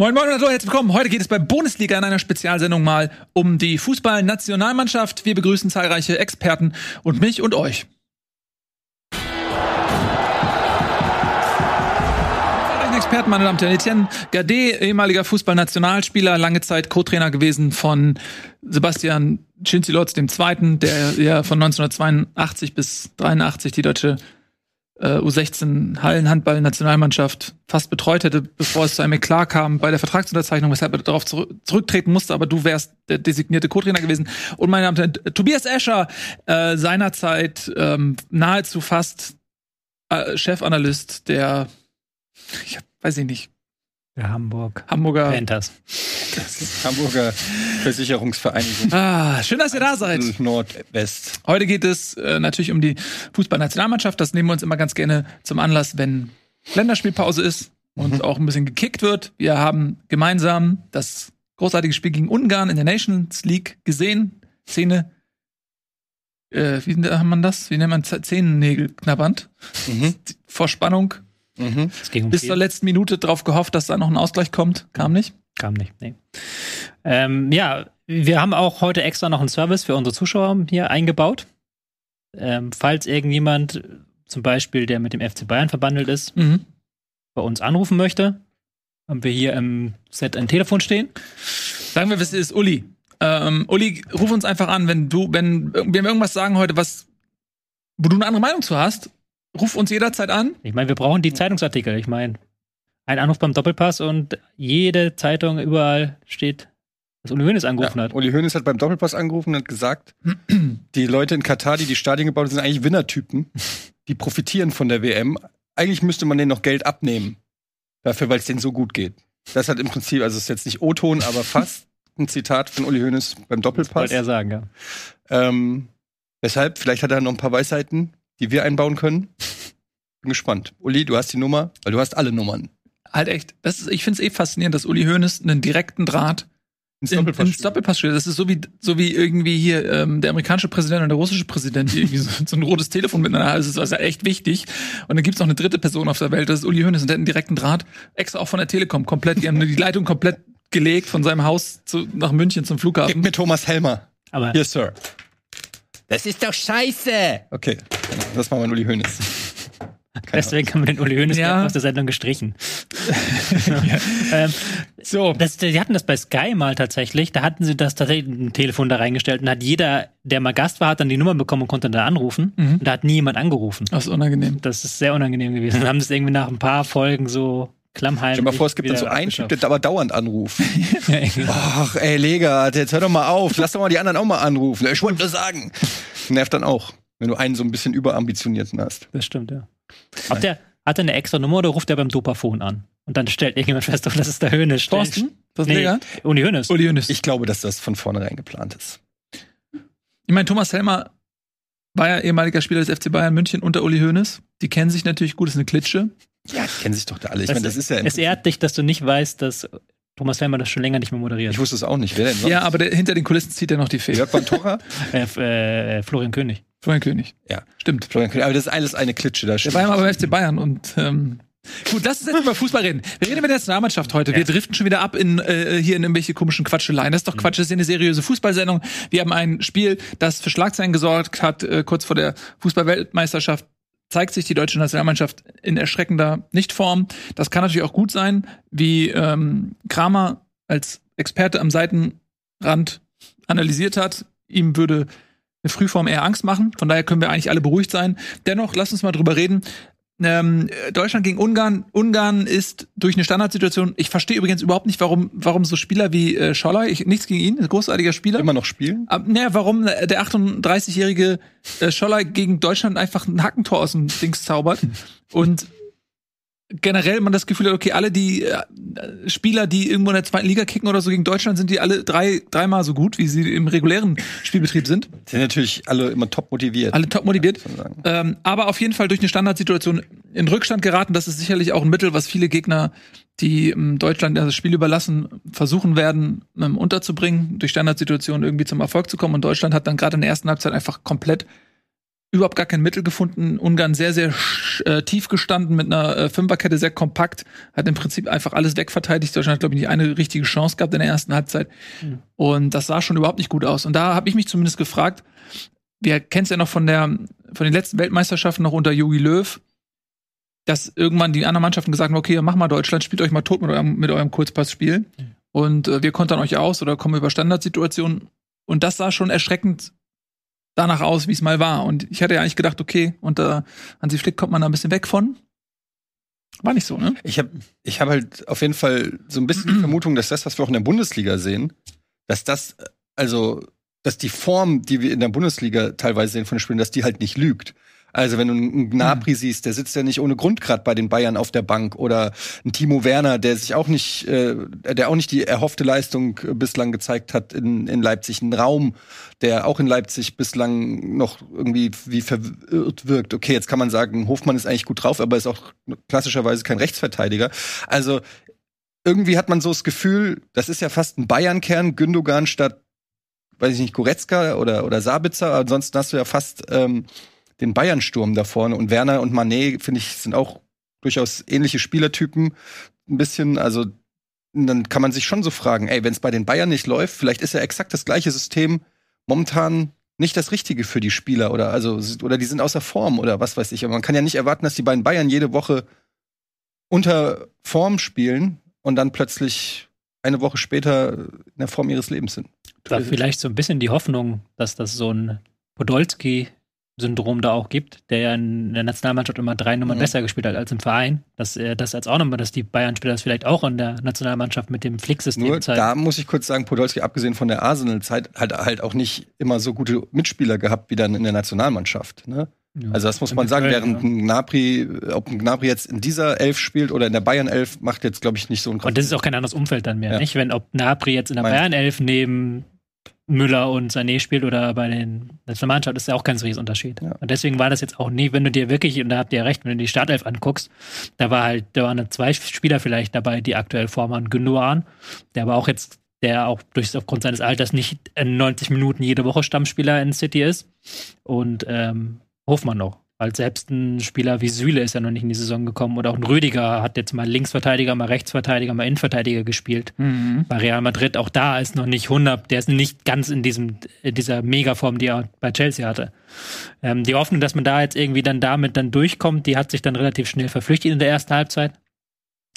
Moin Moin und hallo, herzlich willkommen. Heute geht es bei Bundesliga in einer Spezialsendung mal um die Fußballnationalmannschaft. Wir begrüßen zahlreiche Experten und mich und euch. Experten, meine Damen und Herren. Etienne Gade, ehemaliger Fußballnationalspieler, lange Zeit Co-Trainer gewesen von Sebastian Cinzilotz II., der ja von 1982 bis 83 die deutsche äh, U16 Hallenhandball-Nationalmannschaft fast betreut hätte, bevor es zu einem Eklat kam bei der Vertragsunterzeichnung, weshalb er darauf zurück zurücktreten musste, aber du wärst der designierte Co-Trainer gewesen. Und meine Damen und Herren, Tobias Escher, äh, seinerzeit ähm, nahezu fast äh, Chefanalyst der, ich weiß ich nicht, der Hamburg. Hamburger Panthers. Hamburger Versicherungsvereinigung. Ah, schön, dass ihr da seid. Nordwest. Heute geht es äh, natürlich um die Fußballnationalmannschaft. Das nehmen wir uns immer ganz gerne zum Anlass, wenn Länderspielpause ist und mhm. auch ein bisschen gekickt wird. Wir haben gemeinsam das großartige Spiel gegen Ungarn in der Nations League gesehen. Szene, äh, wie nennt man das? Wie nennt man Zehennägel knabbernd? Mhm. Vor Spannung Mhm. Um Bis zur letzten Minute drauf gehofft, dass da noch ein Ausgleich kommt. Kam nicht? Kam nicht, nee. Ähm, ja, wir haben auch heute extra noch einen Service für unsere Zuschauer hier eingebaut. Ähm, falls irgendjemand, zum Beispiel der mit dem FC Bayern verbandelt ist, mhm. bei uns anrufen möchte, haben wir hier im Set ein Telefon stehen. Sagen wir, es ist Uli. Ähm, Uli, ruf uns einfach an, wenn du, wenn, wenn wir irgendwas sagen heute, was, wo du eine andere Meinung zu hast, Ruf uns jederzeit an. Ich meine, wir brauchen die Zeitungsartikel. Ich meine, ein Anruf beim Doppelpass und jede Zeitung überall steht, dass Uli Hoeneß angerufen ja, hat. Uli Hoeneß hat beim Doppelpass angerufen und hat gesagt, die Leute in Katar, die die Stadien gebaut haben, sind eigentlich Winnertypen. Die profitieren von der WM. Eigentlich müsste man denen noch Geld abnehmen. Dafür, weil es denen so gut geht. Das hat im Prinzip, also es ist jetzt nicht O-Ton, aber fast ein Zitat von Uli Hoeneß beim Doppelpass. wollte er sagen, ja. Ähm, weshalb, vielleicht hat er noch ein paar Weisheiten, die wir einbauen können. Bin gespannt. Uli, du hast die Nummer, weil du hast alle Nummern. Halt echt. Das ist, ich finde es eh faszinierend, dass Uli Hoeneß einen direkten Draht ins Doppelpass, ins Doppelpass spielt. Das ist so wie, so wie irgendwie hier ähm, der amerikanische Präsident und der russische Präsident, die irgendwie so, so ein rotes Telefon miteinander haben. Das ist also echt wichtig. Und dann gibt's noch eine dritte Person auf der Welt, das ist Uli Hoeneß und der hat einen direkten Draht, extra auch von der Telekom, komplett. Die haben die Leitung komplett gelegt von seinem Haus zu, nach München zum Flughafen. Gib mir Thomas Helmer. Aber yes, Sir. Das ist doch scheiße. Okay, das war mein Uli Hoeneß. Keine Deswegen haben wir den Uli Hoeneß ja. aus der Sendung gestrichen. ja. ähm, so. Das, die hatten das bei Sky mal tatsächlich. Da hatten sie das tatsächlich ein Telefon da reingestellt und hat jeder, der mal Gast war, hat dann die Nummer bekommen und konnte da anrufen. Mhm. Und da hat nie jemand angerufen. Das ist unangenehm. Das ist sehr unangenehm gewesen. Dann haben das irgendwie nach ein paar Folgen so klammheimlich. Stell dir mal vor, es gibt dann so einen Typ, der aber dauernd anruft. Ach, ey, Lega, jetzt hör doch mal auf. Lass doch mal die anderen auch mal anrufen. Ich wollte nur sagen. Nervt dann auch, wenn du einen so ein bisschen überambitionierten hast. Das stimmt, ja. Hat der, hat er eine extra Nummer oder ruft er beim Dopafon an? Und dann stellt irgendjemand fest, oh, das ist der Hönes. Thorsten? Das nee, Uli Hönes. Uli Hönes. Ich glaube, dass das von vornherein geplant ist. Ich meine, Thomas Helmer war ja ehemaliger Spieler des FC Bayern München unter Uli Hoeneß. Die kennen sich natürlich gut, das ist eine Klitsche. Ja, die kennen sich doch da alle. Ich meine, das ist ja. Es ehrt dich, dass du nicht weißt, dass Thomas Helmer das schon länger nicht mehr moderiert. Ich wusste es auch nicht. Wer denn sonst? Ja, aber der, hinter den Kulissen zieht er noch die Fee. Jörg Pantora? äh, äh, Florian König. Florian König. Ja, stimmt. Florian König. Aber das ist alles eine Klitsche. Da der war ja mal beim FC Bayern und ähm, Gut, lass uns jetzt über Fußball reden. Wir reden über die Nationalmannschaft heute. Ja. Wir driften schon wieder ab in äh, hier in irgendwelche komischen Quatscheleien. Das ist doch Quatsch, das ist eine seriöse Fußballsendung. Wir haben ein Spiel, das für Schlagzeilen gesorgt hat, äh, kurz vor der Fußballweltmeisterschaft zeigt sich die deutsche Nationalmannschaft in erschreckender Nichtform. Das kann natürlich auch gut sein, wie ähm, Kramer als Experte am Seitenrand analysiert hat. Ihm würde eine Frühform eher Angst machen. Von daher können wir eigentlich alle beruhigt sein. Dennoch, lass uns mal drüber reden. Ähm, Deutschland gegen Ungarn. Ungarn ist durch eine Standardsituation. Ich verstehe übrigens überhaupt nicht, warum, warum so Spieler wie äh, Scholler, ich, nichts gegen ihn, ein großartiger Spieler. Immer noch spielen? Aber, naja, warum der 38-jährige äh, Scholler gegen Deutschland einfach ein Hackentor aus dem Dings zaubert. Und generell man das Gefühl hat, okay, alle die äh, Spieler, die irgendwo in der zweiten Liga kicken oder so gegen Deutschland, sind die alle drei, dreimal so gut, wie sie im regulären Spielbetrieb sind. Sind natürlich alle immer top motiviert. Alle top motiviert. Ähm, aber auf jeden Fall durch eine Standardsituation in Rückstand geraten. Das ist sicherlich auch ein Mittel, was viele Gegner, die ähm, Deutschland das Spiel überlassen, versuchen werden, ähm, unterzubringen, durch Standardsituationen irgendwie zum Erfolg zu kommen. Und Deutschland hat dann gerade in der ersten Halbzeit einfach komplett überhaupt gar kein Mittel gefunden. Ungarn sehr, sehr äh, tief gestanden mit einer äh, Fünferkette, sehr kompakt, hat im Prinzip einfach alles wegverteidigt. Deutschland hat, glaube ich, nicht eine richtige Chance gehabt in der ersten Halbzeit. Mhm. Und das sah schon überhaupt nicht gut aus. Und da habe ich mich zumindest gefragt, wir kennen es ja noch von der, von den letzten Weltmeisterschaften noch unter Jogi Löw, dass irgendwann die anderen Mannschaften gesagt haben, okay, mach mal Deutschland, spielt euch mal tot mit eurem, mit eurem Kurzpassspiel. Mhm. Und äh, wir kontern euch aus oder kommen über Standardsituationen. Und das sah schon erschreckend danach aus, wie es mal war. Und ich hatte ja eigentlich gedacht, okay, unter Hansi Flick kommt man da ein bisschen weg von. War nicht so, ne? Ich habe ich hab halt auf jeden Fall so ein bisschen die Vermutung, dass das, was wir auch in der Bundesliga sehen, dass das, also, dass die Form, die wir in der Bundesliga teilweise sehen von den Spielen, dass die halt nicht lügt. Also wenn du einen Gnabry siehst, der sitzt ja nicht ohne Grund gerade bei den Bayern auf der Bank oder ein Timo Werner, der sich auch nicht, äh, der auch nicht die erhoffte Leistung bislang gezeigt hat in, in Leipzig, ein Raum, der auch in Leipzig bislang noch irgendwie wie verirrt wirkt. Okay, jetzt kann man sagen, Hofmann ist eigentlich gut drauf, aber ist auch klassischerweise kein Rechtsverteidiger. Also irgendwie hat man so das Gefühl, das ist ja fast ein Bayern-Kern, Gündogan statt weiß ich nicht, Goretzka oder, oder Sabitzer. Ansonsten hast du ja fast ähm, den Bayern-Sturm da vorne. Und Werner und Manet, finde ich, sind auch durchaus ähnliche Spielertypen. Ein bisschen, also dann kann man sich schon so fragen, ey, wenn es bei den Bayern nicht läuft, vielleicht ist ja exakt das gleiche System momentan nicht das Richtige für die Spieler oder also oder die sind außer Form oder was weiß ich. Aber man kann ja nicht erwarten, dass die beiden Bayern jede Woche unter Form spielen und dann plötzlich eine Woche später in der Form ihres Lebens sind. Da vielleicht so ein bisschen die Hoffnung, dass das so ein Podolski Syndrom da auch gibt, der ja in der Nationalmannschaft immer drei Nummern mhm. besser gespielt hat als im Verein, dass er das als auch nochmal, dass die Bayern-Spieler das vielleicht auch in der Nationalmannschaft mit dem Flicksystem Nur zeigen. Da muss ich kurz sagen, Podolski, abgesehen von der Arsenal-Zeit, hat halt auch nicht immer so gute Mitspieler gehabt wie dann in der Nationalmannschaft. Ne? Ja. Also das muss man sagen, während ein Gnabry, ob ein Gnabry jetzt in dieser Elf spielt oder in der Bayern Elf, macht jetzt, glaube ich, nicht so einen Kraft. Und das ist auch kein anderes Umfeld dann mehr, ja. nicht? Wenn ob Gnabry jetzt in der Bayern Elf neben Müller und Sané spielt oder bei den Nationalmannschaft ist ja auch kein so Unterschied. Ja. Und deswegen war das jetzt auch nie, wenn du dir wirklich, und da habt ihr recht, wenn du die Startelf anguckst, da war halt, da waren zwei Spieler vielleicht dabei, die aktuell Vormann Gündogan, der aber auch jetzt, der auch durch, aufgrund seines Alters nicht 90 Minuten jede Woche Stammspieler in City ist. Und ähm, Hofmann noch. Weil selbst ein Spieler wie Süle ist ja noch nicht in die Saison gekommen. Oder auch ein Rüdiger hat jetzt mal Linksverteidiger, mal Rechtsverteidiger, mal Innenverteidiger gespielt. Mhm. Bei Real Madrid, auch da ist noch nicht 100, der ist nicht ganz in diesem, in dieser Megaform, die er bei Chelsea hatte. Ähm, die Hoffnung, dass man da jetzt irgendwie dann damit dann durchkommt, die hat sich dann relativ schnell verflüchtigt in der ersten Halbzeit.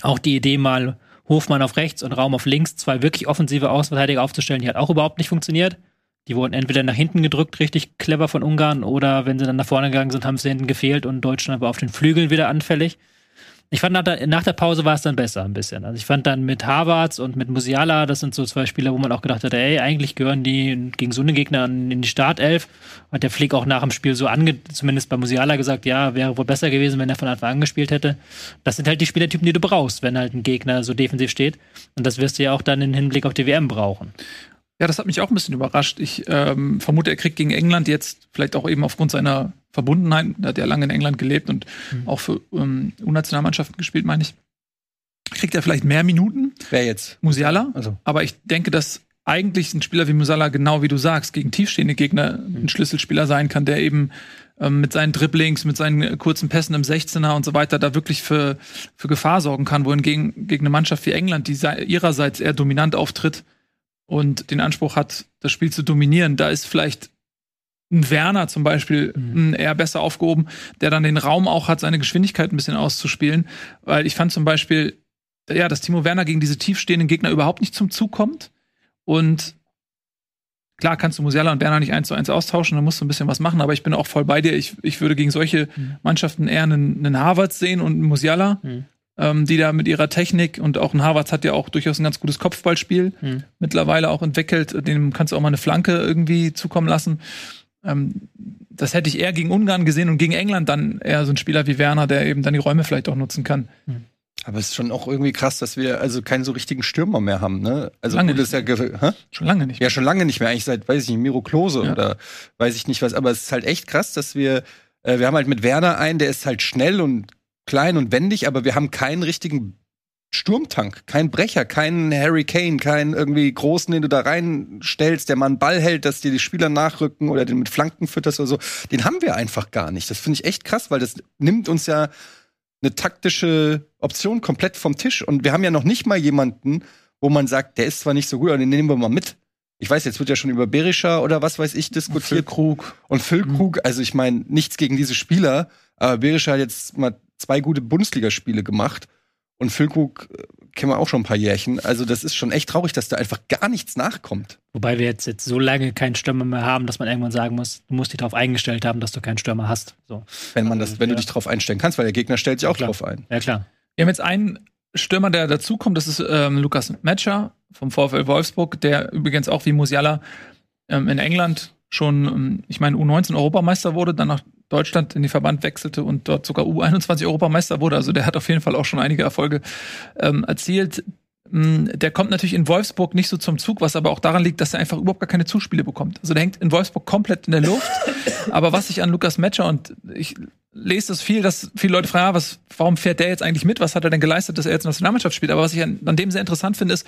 Auch die Idee mal Hofmann auf rechts und Raum auf links, zwei wirklich offensive Außenverteidiger aufzustellen, die hat auch überhaupt nicht funktioniert. Die wurden entweder nach hinten gedrückt, richtig clever von Ungarn, oder wenn sie dann nach vorne gegangen sind, haben sie hinten gefehlt und Deutschland war auf den Flügeln wieder anfällig. Ich fand, nach der, nach der Pause war es dann besser ein bisschen. Also ich fand dann mit Harvards und mit Musiala, das sind so zwei Spieler, wo man auch gedacht hat, ey, eigentlich gehören die gegen so eine Gegner in die Startelf. Hat der Flick auch nach dem Spiel so ange, zumindest bei Musiala gesagt, ja, wäre wohl besser gewesen, wenn er von Anfang an gespielt hätte. Das sind halt die Spielertypen, die du brauchst, wenn halt ein Gegner so defensiv steht. Und das wirst du ja auch dann im Hinblick auf die WM brauchen. Ja, das hat mich auch ein bisschen überrascht. Ich ähm, vermute, er kriegt gegen England jetzt vielleicht auch eben aufgrund seiner Verbundenheit, er hat ja lange in England gelebt und mhm. auch für ähm, U-Nationalmannschaften gespielt, meine ich. Kriegt er vielleicht mehr Minuten? Wer jetzt? Musiala. Also. Aber ich denke, dass eigentlich ein Spieler wie Musiala, genau wie du sagst, gegen tiefstehende Gegner ein Schlüsselspieler sein kann, der eben ähm, mit seinen Dribblings, mit seinen kurzen Pässen im 16er und so weiter da wirklich für, für Gefahr sorgen kann, wohingegen gegen eine Mannschaft wie England, die ihrerseits eher dominant auftritt, und den Anspruch hat, das Spiel zu dominieren, da ist vielleicht ein Werner zum Beispiel mhm. eher besser aufgehoben, der dann den Raum auch hat, seine Geschwindigkeit ein bisschen auszuspielen. Weil ich fand zum Beispiel, ja, dass Timo Werner gegen diese tiefstehenden Gegner überhaupt nicht zum Zug kommt. Und klar kannst du Musiala und Werner nicht eins zu eins austauschen, da musst du ein bisschen was machen, aber ich bin auch voll bei dir. Ich, ich würde gegen solche mhm. Mannschaften eher einen, einen Harvard sehen und einen Musiala. Mhm ähm, die da mit ihrer Technik und auch ein Harvards hat ja auch durchaus ein ganz gutes Kopfballspiel hm. mittlerweile auch entwickelt. Dem kannst du auch mal eine Flanke irgendwie zukommen lassen. Ähm, das hätte ich eher gegen Ungarn gesehen und gegen England dann eher so ein Spieler wie Werner, der eben dann die Räume vielleicht auch nutzen kann. Hm. Aber es ist schon auch irgendwie krass, dass wir also keinen so richtigen Stürmer mehr haben, ne? Also lange gut, ist ja hä? schon lange nicht. Mehr. Ja, schon lange nicht mehr. Eigentlich seit, weiß ich nicht, Miro Klose ja. oder weiß ich nicht was. Aber es ist halt echt krass, dass wir äh, wir haben halt mit Werner einen, der ist halt schnell und klein und wendig, aber wir haben keinen richtigen Sturmtank, kein Brecher, kein Harry Kane, kein irgendwie Großen, den du da reinstellst, der mal einen Ball hält, dass dir die Spieler nachrücken oder den mit Flanken fütterst oder so. Den haben wir einfach gar nicht. Das finde ich echt krass, weil das nimmt uns ja eine taktische Option komplett vom Tisch. Und wir haben ja noch nicht mal jemanden, wo man sagt, der ist zwar nicht so gut, aber den nehmen wir mal mit. Ich weiß, jetzt wird ja schon über Berisha oder was weiß ich diskutiert. Füllkrug. Und Füllkrug, also ich meine, nichts gegen diese Spieler, aber Berisha hat jetzt mal zwei gute Bundesligaspiele gemacht. Und Füllkrug äh, kennen wir auch schon ein paar Jährchen. Also das ist schon echt traurig, dass da einfach gar nichts nachkommt. Wobei wir jetzt, jetzt so lange keinen Stürmer mehr haben, dass man irgendwann sagen muss, du musst dich darauf eingestellt haben, dass du keinen Stürmer hast. So. Wenn man das, wenn du dich darauf einstellen kannst, weil der Gegner stellt sich Ja, auch klar. drauf ein. Ja, klar. Wir haben jetzt einen Stürmer, der dazukommt, das ist ähm, Lukas Metscher vom VfL Wolfsburg, der übrigens auch wie Musiala ähm, in England schon, ähm, ich meine, U19 Europameister wurde, dann nach Deutschland in den Verband wechselte und dort sogar U21 Europameister wurde. Also der hat auf jeden Fall auch schon einige Erfolge ähm, erzielt. Mm, Der kommt natürlich in Wolfsburg nicht so zum Zug, was aber auch daran liegt, dass er einfach überhaupt gar keine Zuspiele bekommt. Also der hängt in Wolfsburg komplett in der Luft. aber was ich an Lukas Metscher und ich lese das viel, dass viele Leute fragen, was, warum fährt der jetzt eigentlich mit? Was hat er denn geleistet, dass er jetzt Nationalmannschaft spielt? Aber was ich an, an dem sehr interessant finde, ist,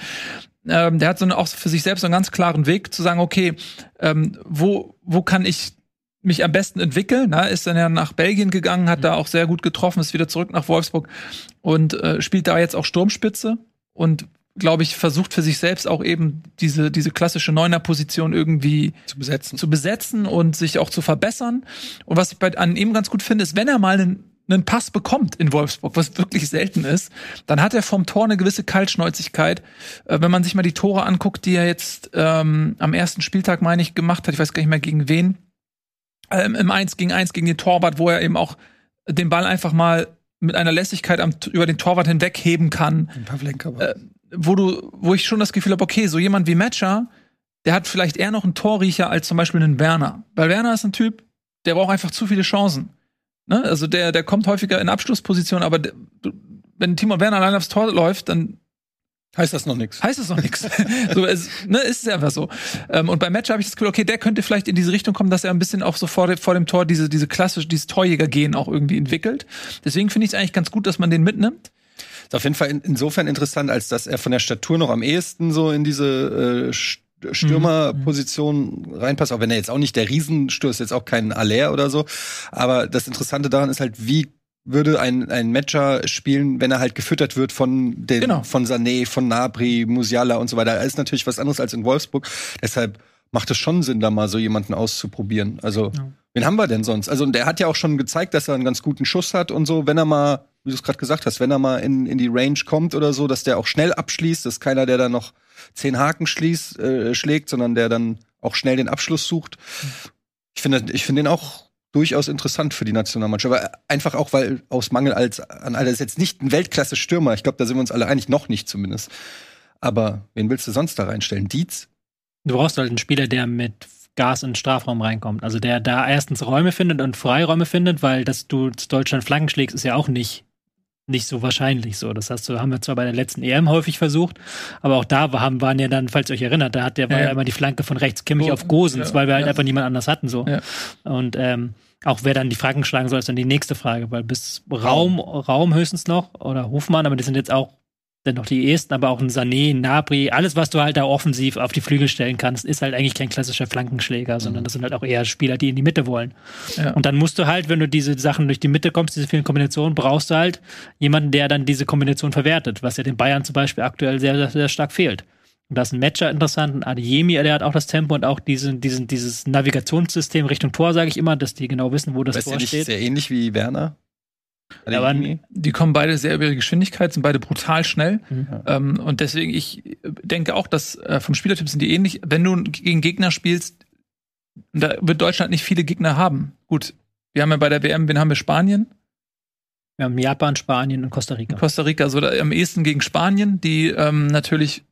ähm, der hat so eine, auch für sich selbst so einen ganz klaren Weg zu sagen, okay, ähm, wo, wo kann ich mich am besten entwickeln? Na, ist dann ja nach Belgien gegangen, hat da auch sehr gut getroffen, ist wieder zurück nach Wolfsburg und äh, spielt da jetzt auch Sturmspitze und glaube ich, versucht für sich selbst auch eben diese, diese klassische Neuner-Position irgendwie Zu besetzen. zu besetzen und sich auch zu verbessern. Und was ich bei, an ihm ganz gut finde, ist, wenn er mal einen, einen Pass bekommt in Wolfsburg, was wirklich selten ist, dann hat er vom Tor eine gewisse Kaltschnäuzigkeit. Äh, wenn man sich mal die Tore anguckt, die er jetzt ähm, am ersten Spieltag, meine ich, gemacht hat, ich weiß gar nicht mehr gegen wen, ähm, im 1 gegen 1 gegen den Torwart, wo er eben auch den Ball einfach mal mit einer Lässigkeit am, über den Torwart hinwegheben kann Pavlenka war. Äh, wo du, wo ich schon das Gefühl habe, okay, so jemand wie Matcher, der hat vielleicht eher noch einen Torriecher als zum Beispiel einen Werner. Weil Werner ist ein Typ, der braucht einfach zu viele Chancen. Ne? Also der, der kommt häufiger in Abschlussposition, aber der, wenn Timo Werner allein aufs Tor läuft, dann heißt das noch nichts. heißt es noch nichts. so, es, ne, ist es einfach so. Ähm, und bei Matcher habe ich das Gefühl, okay, der könnte vielleicht in diese Richtung kommen, dass er ein bisschen auch so vor, de, vor dem Tor diese, diese klassische, dieses Torjäger-Gen auch irgendwie entwickelt. Deswegen finde ich es eigentlich ganz gut, dass man den mitnimmt. Ist auf jeden Fall in, insofern interessant, als dass er von der Statur noch am ehesten so in diese äh, St- Stürmerposition reinpasst, auch wenn er jetzt auch nicht der Riesenstürmer ist, jetzt auch kein Aller oder so. Aber das Interessante daran ist halt, wie würde ein, ein Matcher spielen, wenn er halt gefüttert wird von den, Genau. von Sané, von Nabri, Musiala und so weiter. Das ist natürlich was anderes als in Wolfsburg. Deshalb macht es schon Sinn, da mal so jemanden auszuprobieren. Also, Ja. wen haben wir denn sonst? Also, der hat ja auch schon gezeigt, dass er einen ganz guten Schuss hat und so, wenn er mal, wie du es gerade gesagt hast, wenn er mal in, in die Range kommt oder so, dass der auch schnell abschließt. Das ist keiner, der da noch zehn Haken schließt, äh, schlägt, sondern der dann auch schnell den Abschluss sucht. Ich finde, ich finde den auch durchaus interessant für die Nationalmannschaft. Aber einfach auch, weil aus Mangel als an all das ist jetzt nicht ein Weltklasse-Stürmer. Ich glaube, da sind wir uns alle einig, noch nicht zumindest. Aber wen willst du sonst da reinstellen? Dietz? Du brauchst halt einen Spieler, der mit Gas in den Strafraum reinkommt. Also der da erstens Räume findet und Freiräume findet, weil dass du Deutschland Flanken schlägst, ist ja auch nicht nicht so wahrscheinlich so. Das hast du, haben wir zwar bei der letzten EM häufig versucht, aber auch da haben, waren ja dann, falls ihr euch erinnert, da hat der war Ja, ja ja. immer die Flanke von rechts Kimmich Go- auf Gosens, ja, weil wir halt einfach niemand anders hatten so. Und ähm, auch wer dann die Flanken schlagen soll, ist dann die nächste Frage, weil bis Raum, Raum höchstens noch oder Hofmann, aber die sind jetzt auch dann noch die ehesten, aber auch ein Sané, ein Nabri, alles, was du halt da offensiv auf die Flügel stellen kannst, ist halt eigentlich kein klassischer Flankenschläger, sondern das sind halt auch eher Spieler, die in die Mitte wollen. Ja. Und dann musst du halt, wenn du diese Sachen durch die Mitte kommst, diese vielen Kombinationen, brauchst du halt jemanden, der dann diese Kombination verwertet, was ja den Bayern zum Beispiel aktuell sehr, sehr, sehr stark fehlt. Und da ist ein Matcher interessant, ein Adeyemi, der hat auch das Tempo und auch diesen, diesen, dieses Navigationssystem Richtung Tor, sage ich immer, dass die genau wissen, wo das Weißt du Tor nicht steht. sehr ähnlich wie Werner? Aber- Adeyemi? Die kommen beide sehr über ihre Geschwindigkeit, sind beide brutal schnell. Mhm. Ähm, und deswegen, ich denke auch, dass äh, vom Spielertyp sind die ähnlich. Wenn du gegen Gegner spielst, da wird Deutschland nicht viele Gegner haben. Gut, wir haben ja bei der WM, wen haben wir? Spanien, Wir haben Japan, Spanien und Costa Rica. Costa Rica, so da, am ehesten gegen Spanien, die ähm, natürlich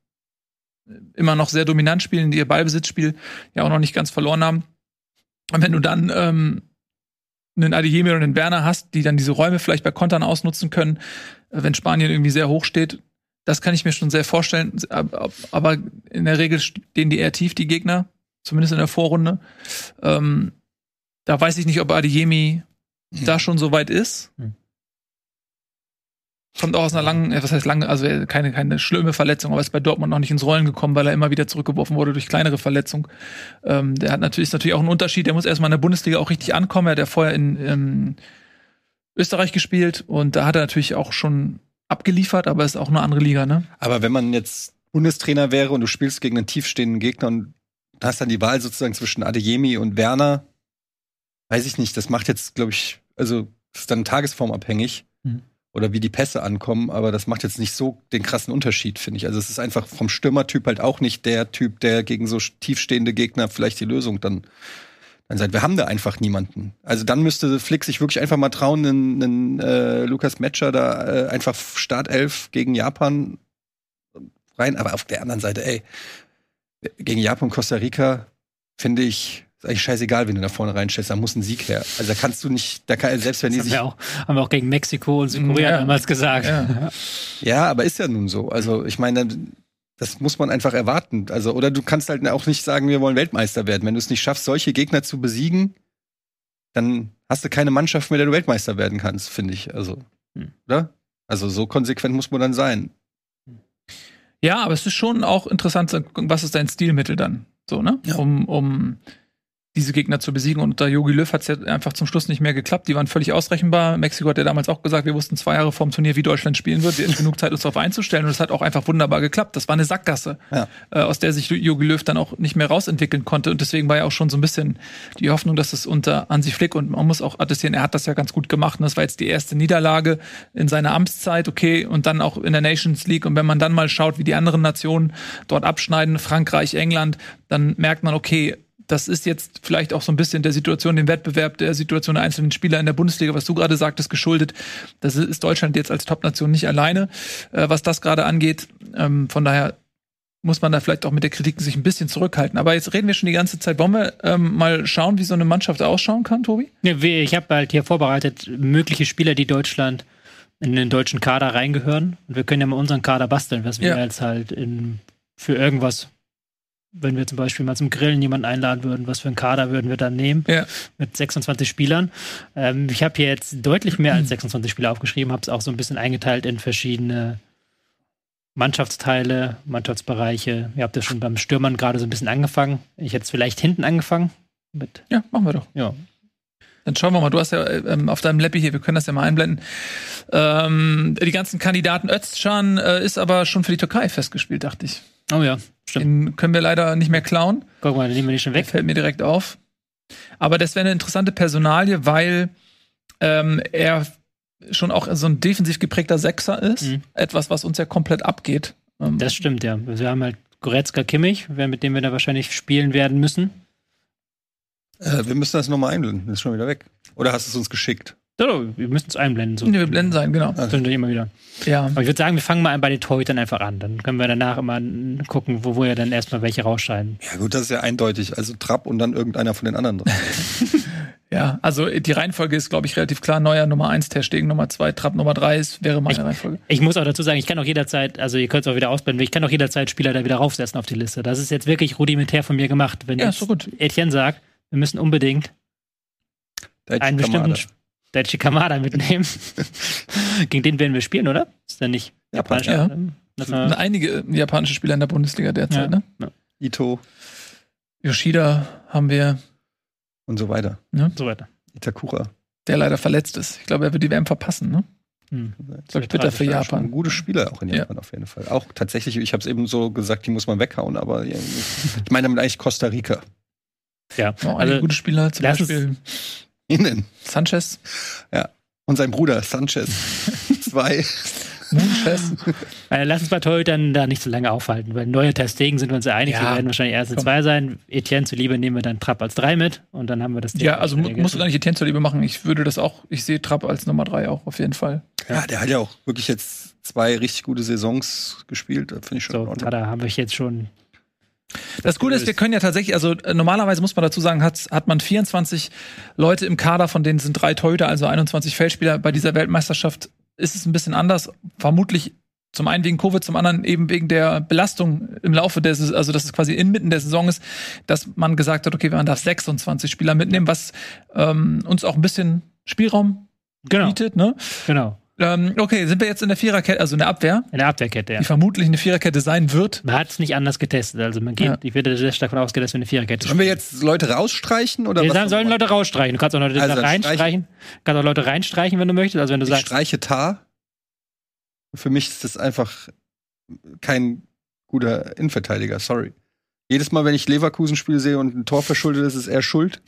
immer noch sehr dominant spielen, die ihr Ballbesitzspiel ja auch noch nicht ganz verloren haben. Und wenn du dann ähm, einen Adeyemi oder einen Werner hast, die dann diese Räume vielleicht bei Kontern ausnutzen können, äh, wenn Spanien irgendwie sehr hoch steht, das kann ich mir schon sehr vorstellen. Aber in der Regel stehen die eher tief, die Gegner, zumindest in der Vorrunde. Ähm, da weiß ich nicht, ob Adeyemi da schon so weit ist. Hm. Kommt auch aus einer langen, äh, was heißt lange, also äh, keine, keine schlimme Verletzung, aber ist bei Dortmund noch nicht ins Rollen gekommen, weil er immer wieder zurückgeworfen wurde durch kleinere Verletzungen. Ähm, der hat natürlich, ist natürlich auch ein Unterschied, der muss erstmal in der Bundesliga auch richtig ankommen. Er hat ja vorher in ähm, Österreich gespielt und da hat er natürlich auch schon abgeliefert, aber ist auch eine andere Liga, ne? Aber wenn man jetzt Bundestrainer wäre und du spielst gegen einen tiefstehenden Gegner und hast dann die Wahl sozusagen zwischen Adeyemi und Werner, weiß ich nicht, das macht jetzt, glaube ich, also ist dann tagesformabhängig mhm. Oder wie die Pässe ankommen, aber das macht jetzt nicht so den krassen Unterschied, finde ich. Also es ist einfach vom Stürmertyp halt auch nicht der Typ, der gegen so tiefstehende Gegner vielleicht die Lösung dann dann sagt, wir haben da einfach niemanden. Also dann müsste Flick sich wirklich einfach mal trauen, einen, einen äh, Lukas Metscher da äh, einfach Startelf gegen Japan rein. Aber auf der anderen Seite, ey, gegen Japan Costa Rica finde ich ist eigentlich scheißegal, wenn du da vorne reinstellst, da muss ein Sieg her. Also da kannst du nicht, da kann selbst wenn das die haben sich wir auch, haben wir auch gegen Mexiko und Südkorea ja. damals gesagt. Ja. ja, aber ist ja nun so. Also ich meine, das muss man einfach erwarten. Also, oder du kannst halt auch nicht sagen, wir wollen Weltmeister werden. Wenn du es nicht schaffst, solche Gegner zu besiegen, dann hast du keine Mannschaft, mit der du Weltmeister werden kannst, finde ich. Also, hm. oder? Also, so konsequent muss man dann sein. Ja, aber es ist schon auch interessant, was ist dein Stilmittel dann? So, ne? Ja. Um, um diese Gegner zu besiegen. Und unter Jogi Löw hat es ja einfach zum Schluss nicht mehr geklappt. Die waren völlig ausrechenbar. Mexiko hat ja damals auch gesagt, wir wussten zwei Jahre vorm Turnier, wie Deutschland spielen wird. Wir hatten genug Zeit, uns darauf einzustellen. Und es hat auch einfach wunderbar geklappt. Das war eine Sackgasse, ja. äh, aus der sich Jogi Löw dann auch nicht mehr rausentwickeln konnte. Und deswegen war ja auch schon so ein bisschen die Hoffnung, dass es unter Hansi Flick und man muss auch attestieren, er hat das ja ganz gut gemacht. Und das war jetzt die erste Niederlage in seiner Amtszeit, okay, und dann auch in der Nations League. Und wenn man dann mal schaut, wie die anderen Nationen dort abschneiden, Frankreich, England, dann merkt man, okay, das ist jetzt vielleicht auch so ein bisschen der Situation, dem Wettbewerb, der Situation der einzelnen Spieler in der Bundesliga, was du gerade sagtest, geschuldet. Das ist Deutschland jetzt als Topnation nicht alleine, äh, was das gerade angeht. Ähm, von daher muss man da vielleicht auch mit der Kritik sich ein bisschen zurückhalten. Aber jetzt reden wir schon die ganze Zeit. Wollen wir ähm, mal schauen, wie so eine Mannschaft ausschauen kann, Tobi? Ja, ich habe halt hier vorbereitet mögliche Spieler, die Deutschland in den deutschen Kader reingehören. Und wir können ja mal unseren Kader basteln, was wir ja. jetzt halt in, für irgendwas wenn wir zum Beispiel mal zum Grillen jemanden einladen würden, was für einen Kader würden wir dann nehmen? Ja. Mit 26 Spielern. Ähm, ich habe hier jetzt deutlich mehr als 26 Spieler aufgeschrieben, habe es auch so ein bisschen eingeteilt in verschiedene Mannschaftsteile, Mannschaftsbereiche. Ihr habt ja schon beim Stürmern gerade so ein bisschen angefangen. Ich hätte es vielleicht hinten angefangen. Mit ja, machen wir doch. Ja. Dann schauen wir mal, du hast ja ähm, auf deinem Leppi hier, wir können das ja mal einblenden. Ähm, die ganzen Kandidaten Özcan äh, ist aber schon für die Türkei festgespielt, dachte ich. Oh ja, stimmt. Den können wir leider nicht mehr klauen. Guck mal, den nehmen wir nicht schon weg. Der fällt mir direkt auf. Aber das wäre eine interessante Personalie, weil ähm, er schon auch so ein defensiv geprägter Sechser ist. Mhm. Etwas, was uns ja komplett abgeht. Ähm, das stimmt, ja. Wir haben halt Goretzka Kimmich, mit dem wir da wahrscheinlich spielen werden müssen. Äh, wir müssen das nochmal einblenden. Das ist schon wieder weg. Oder hast du es uns geschickt? So, wir müssen es einblenden. So. Nee, wir blenden sein, genau. Das okay. immer wieder. Ja. Aber ich würde sagen, wir fangen mal bei den Torhütern einfach an. Dann können wir danach immer gucken, wo, wo ja dann erstmal welche rausscheiden. Ja, gut, das ist ja eindeutig. Also Trapp und dann irgendeiner von den anderen drin. ja, also die Reihenfolge ist, glaube ich, relativ klar. Neuer Nummer 1, Ter Stegen Nummer 2, Trapp Nummer 3 ist, wäre meine ich, Reihenfolge. Ich muss auch dazu sagen, ich kann auch jederzeit, also ihr könnt es auch wieder ausblenden, ich kann auch jederzeit Spieler da wieder raufsetzen auf die Liste. Das ist jetzt wirklich rudimentär von mir gemacht. Wenn ja, jetzt so gut. Etienne sagt, wir müssen unbedingt einen bestimmten Daichi Kamada mitnehmen. Gegen den werden wir spielen, oder? Ist der nicht japanisch? Ja. Das sind einige japanische Spieler in der Bundesliga derzeit, ja. ne? Ja. Ito. Yoshida haben wir. Und so weiter. Ja? So weiter. Itakura. Der leider verletzt ist. Ich glaube, er wird die WM verpassen, ne? Hm. Das ist bitter für Japan. Ein gute Spieler auch in Japan ja. auf jeden Fall. Auch tatsächlich, ich habe es eben so gesagt, die muss man weghauen, aber ich meine damit eigentlich Costa Rica. Ja, oh, also gute Spieler zum Beispiel. Innen. Sanchez. Ja. Und sein Bruder Sanchez. Zwei. Moonchess. äh, lass uns bei Torhütern da nicht so lange aufhalten, weil neue Testegen sind wir uns ja einig, ja. wir werden wahrscheinlich erste zwei sein. Etienne zuliebe nehmen wir dann Trapp als drei mit und dann haben wir das. Ja, also musst du gar nicht Etienne zuliebe machen. Ich würde das auch, ich sehe Trapp als Nummer drei auch auf jeden Fall. Ja, der hat ja auch wirklich jetzt zwei richtig gute Saisons gespielt, finde ich schon. So, da habe ich jetzt schon das Gute ist, wir können ja tatsächlich, also äh, normalerweise muss man dazu sagen, hat, hat man 24 Leute im Kader, von denen sind drei Torhüter, also 21 Feldspieler. Bei dieser Weltmeisterschaft ist es ein bisschen anders. Vermutlich zum einen wegen Covid, zum anderen eben wegen der Belastung im Laufe der Saison, also dass es quasi inmitten der Saison ist, dass man gesagt hat, okay, man darf 26 Spieler mitnehmen, was ähm, uns auch ein bisschen Spielraum genau. bietet, ne? Genau. Ähm, okay, sind wir jetzt in der Viererkette, also in der Abwehr, In der Abwehrkette, ja. die vermutlich eine Viererkette sein wird. Man hat es nicht anders getestet. Also man geht, Ja. ich würde sehr stark davon ausgehen, dass wir eine Viererkette Sollen wir jetzt Leute rausstreichen oder Wir was? sagen, sollen Leute rausstreichen. Du kannst auch Leute Also reinstreichen. kannst auch Leute reinstreichen, wenn du möchtest. Also wenn du ich sagst, streiche Tar. Für mich ist das einfach kein guter Innenverteidiger, sorry. Jedes Mal, wenn ich Leverkusen-Spiel sehe und ein Tor verschuldet ist, ist er schuld.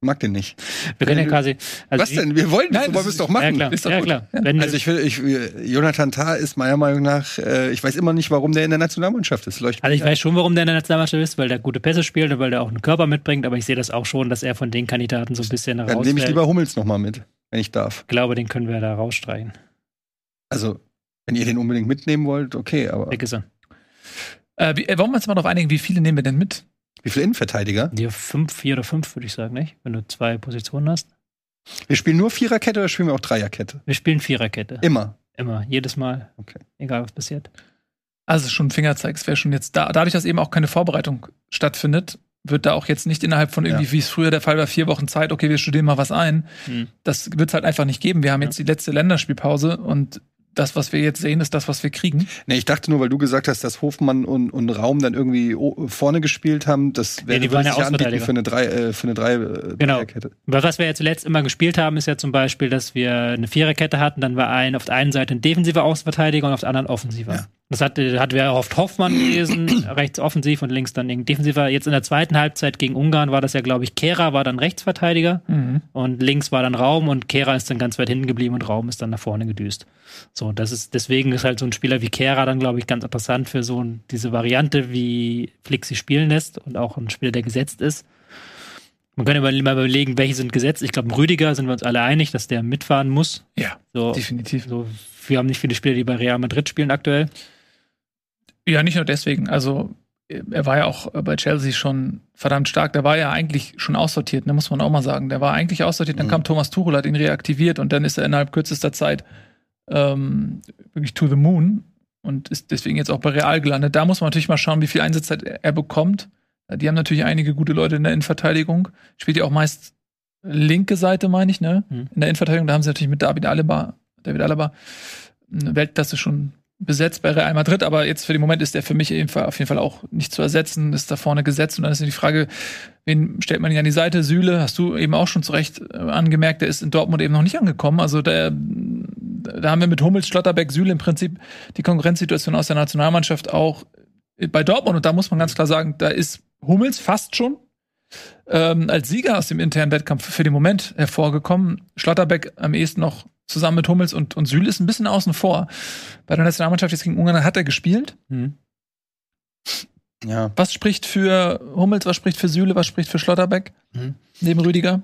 Mag den nicht. wir können ja Keine- quasi. Also Was denn? Wir wollen das, Nein, so das wollen wir es doch machen. Ja, klar. Ist doch ja, klar. Wenn, Also ich will, ich, Jonathan Tah ist meiner Meinung nach, äh, ich weiß immer nicht, warum der in der Nationalmannschaft ist. Leuchtet also ich weiß schon, warum der in der Nationalmannschaft ist, weil der gute Pässe spielt und weil der auch einen Körper mitbringt, aber ich sehe das auch schon, dass er von den Kandidaten so ein bisschen an. Dann nehme ich lieber Hummels noch mal mit, wenn ich darf. Ich glaube, den können wir da rausstreichen. Also, wenn ihr den unbedingt mitnehmen wollt, okay, aber Weg ist er. Äh, wie, äh, wollen wir uns mal darauf einigen, wie viele nehmen wir denn mit? Wie viele Innenverteidiger? Die fünf, vier oder fünf, würde ich sagen, nicht? Wenn du zwei Positionen hast. Wir spielen nur Viererkette oder spielen wir auch Dreierkette? Wir spielen Viererkette. Immer. Immer. Jedes Mal. Okay. Egal, was passiert. Also schon ein Fingerzeig, es wäre schon jetzt da. Dadurch, dass eben auch keine Vorbereitung stattfindet, wird da auch jetzt nicht innerhalb von irgendwie, Ja. wie es früher der Fall war, vier Wochen Zeit, okay, wir studieren mal was ein. Hm. Das wird es halt einfach nicht geben. Wir haben Ja. jetzt die letzte Länderspielpause und das, was wir jetzt sehen, ist das, was wir kriegen. Nee, ich dachte nur, weil du gesagt hast, dass Hofmann und, und Raum dann irgendwie o- vorne gespielt haben, das wäre die waren ja sich anbieten für eine drei, äh, für eine drei, äh, Genau. Dreierkette. Aber was wir ja zuletzt immer gespielt haben, ist ja zum Beispiel, dass wir eine Viererkette hatten, dann war ein auf der einen Seite ein defensiver Außenverteidiger und auf der anderen offensiver. Ja. Das hatte, hatten wir auch oft Hoffmann gelesen, rechts offensiv und links dann defensiver. Jetzt in der zweiten Halbzeit gegen Ungarn war das ja, glaube ich, Kehra war dann Rechtsverteidiger Mhm. und links war dann Raum und Kehra ist dann ganz weit hinten geblieben und Raum ist dann nach vorne gedüst. So, das ist, deswegen ist halt so ein Spieler wie Kehra dann, glaube ich, ganz interessant für so ein, diese Variante, wie Flick sie spielen lässt und auch ein Spieler, der gesetzt ist. Man kann immer mal überlegen, welche sind gesetzt. Ich glaube, Rüdiger sind wir uns alle einig, dass der mitfahren muss. Ja, So, definitiv. so, wir haben nicht viele Spieler, die bei Real Madrid spielen aktuell. Ja, nicht nur deswegen. Also, er war ja auch bei Chelsea schon verdammt stark. Der war ja eigentlich schon aussortiert, ne, muss man auch mal sagen. Der war eigentlich aussortiert. Dann Mhm. kam Thomas Tuchel, hat ihn reaktiviert und dann ist er innerhalb kürzester Zeit ähm, wirklich to the moon und ist deswegen jetzt auch bei Real gelandet. Da muss man natürlich mal schauen, wie viel Einsatzzeit er er bekommt. Die haben natürlich einige gute Leute in der Innenverteidigung. Spielt ja auch meist linke Seite, meine ich, ne? Mhm. In der Innenverteidigung, da haben sie natürlich mit David Alaba, David Alaba, eine Weltklasse schon besetzt bei Real Madrid, aber jetzt für den Moment ist der für mich jeden Fall- auf jeden Fall auch nicht zu ersetzen, ist da vorne gesetzt und dann ist die Frage, wen stellt man ihn an die Seite? Süle, hast du eben auch schon zu Recht äh, angemerkt, der ist in Dortmund eben noch nicht angekommen, also der, da haben wir mit Hummels, Schlotterbeck, Süle im Prinzip die Konkurrenzsituation aus der Nationalmannschaft auch bei Dortmund und da muss man ganz klar sagen, da ist Hummels fast schon ähm, als Sieger aus dem internen Wettkampf für den Moment hervorgekommen. Schlotterbeck am ehesten noch zusammen mit Hummels und, und Süle ist ein bisschen außen vor. Bei der Nationalmannschaft jetzt gegen Ungarn hat er gespielt. Ja. Was spricht für Hummels, was spricht für Süle, was spricht für Schlotterbeck? Mhm. Neben Rüdiger?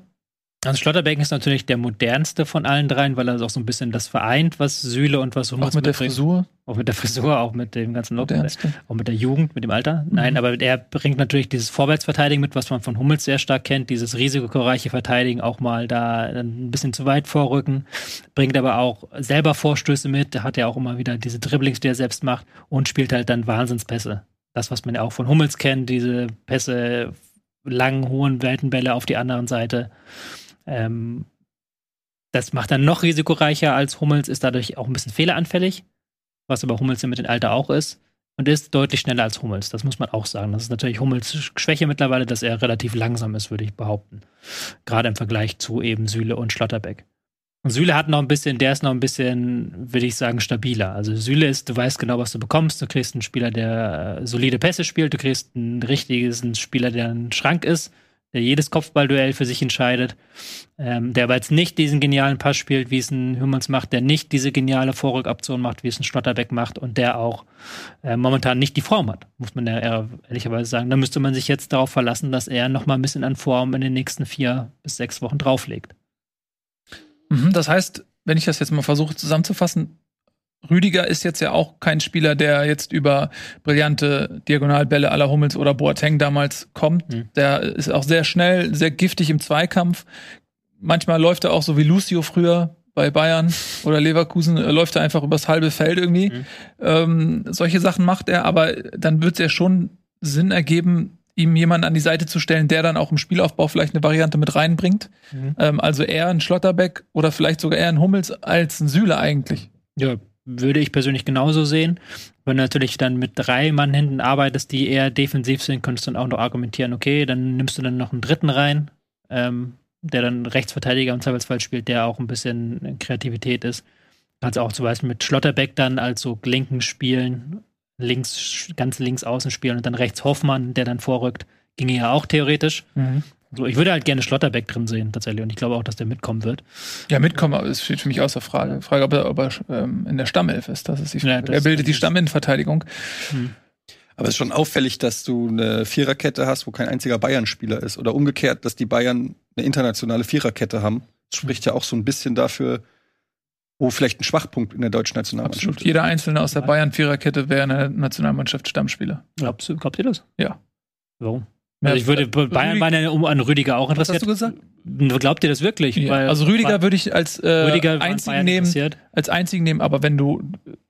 Also Schlotterbeck ist natürlich der modernste von allen dreien, weil er auch so ein bisschen das vereint, was Süle und was Hummels Auch mit der mitbringt. Frisur? Auch mit der Frisur, auch mit dem ganzen Look, Modernste. auch mit der Jugend, mit dem Alter. Mhm. Nein, aber er bringt natürlich dieses Vorwärtsverteidigen mit, was man von Hummels sehr stark kennt, dieses risikoreiche Verteidigen, auch mal da ein bisschen zu weit vorrücken, bringt aber auch selber Vorstöße mit, er hat ja auch immer wieder diese Dribblings, die er selbst macht und spielt halt dann Wahnsinnspässe. Das, was man ja auch von Hummels kennt, diese Pässe, langen, hohen Weltenbälle auf die anderen Seite. Ähm, das macht dann noch risikoreicher als Hummels, ist dadurch auch ein bisschen fehleranfällig, was aber Hummels ja mit dem Alter auch ist. Und ist deutlich schneller als Hummels. Das muss man auch sagen. Das ist natürlich Hummels Schwäche mittlerweile, dass er relativ langsam ist, würde ich behaupten. Gerade im Vergleich zu eben Süle und Schlotterbeck. Und Süle hat noch ein bisschen, der ist noch ein bisschen, würde ich sagen, stabiler. Also Süle ist, du weißt genau, was du bekommst. Du kriegst einen Spieler, der äh, solide Pässe spielt. Du kriegst einen richtiges einen Spieler, der ein Schrank ist, der jedes Kopfballduell für sich entscheidet. Ähm, der aber jetzt nicht diesen genialen Pass spielt, wie es ein Hummels macht, der nicht diese geniale Vorrückaktion macht, wie es ein Schlotterbeck macht und der auch äh, momentan nicht die Form hat, muss man ja eher ehrlicherweise sagen. Da müsste man sich jetzt darauf verlassen, dass er noch mal ein bisschen an Form in den nächsten vier bis sechs Wochen drauflegt. Mhm, das heißt, wenn ich das jetzt mal versuche zusammenzufassen, Rüdiger ist jetzt ja auch kein Spieler, der jetzt über brillante Diagonalbälle aller Hummels oder Boateng damals kommt. Mhm. Der ist auch sehr schnell, sehr giftig im Zweikampf. Manchmal läuft er auch so wie Lucio früher bei Bayern oder Leverkusen, äh, läuft er einfach übers halbe Feld irgendwie. Mhm. Ähm, solche Sachen macht er, aber dann wird es ja schon Sinn ergeben, ihm jemanden an die Seite zu stellen, der dann auch im Spielaufbau vielleicht eine Variante mit reinbringt. Mhm. Ähm, also eher ein Schlotterbeck oder vielleicht sogar eher ein Hummels als ein Süle eigentlich. Ja, würde ich persönlich genauso sehen. Wenn du natürlich dann mit drei Mann hinten arbeitest, die eher defensiv sind, könntest du dann auch noch argumentieren, okay, dann nimmst du dann noch einen dritten rein, ähm, der dann Rechtsverteidiger im Zweifelsfall spielt, der auch ein bisschen Kreativität ist. Kannst auch zum Beispiel mit Schlotterbeck dann als so linken spielen, links, ganz links außen spielen und dann rechts Hoffmann, der dann vorrückt. Ginge ja auch theoretisch. So, ich würde halt gerne Schlotterbeck drin sehen, tatsächlich. Und ich glaube auch, dass der mitkommen wird. Ja, mitkommen ist steht für mich außer Frage. Frage, ob er, ob er ähm, in der Stammelf ist. Das ist die Ja, Frage. das er bildet die Stamminnenverteidigung. Aber es ist schon auffällig, dass du eine Viererkette hast, wo kein einziger Bayern-Spieler ist. Oder umgekehrt, dass die Bayern eine internationale Viererkette haben. Das spricht ja auch so ein bisschen dafür, wo vielleicht ein Schwachpunkt in der deutschen Nationalmannschaft Absolut. ist. Jeder Einzelne aus der Ja. Bayern-Viererkette wäre in der Nationalmannschaft Stammspieler. Glaubst du, glaubt ihr das? Ja. Warum? Also ich würde, Bayern waren ja um an Rüdiger auch Was interessiert. hast du gesagt? Glaubt ihr das wirklich? Ja, Weil- also Rüdiger würde ich als äh, Rüdiger einzigen nehmen, als einzigen nehmen, aber wenn du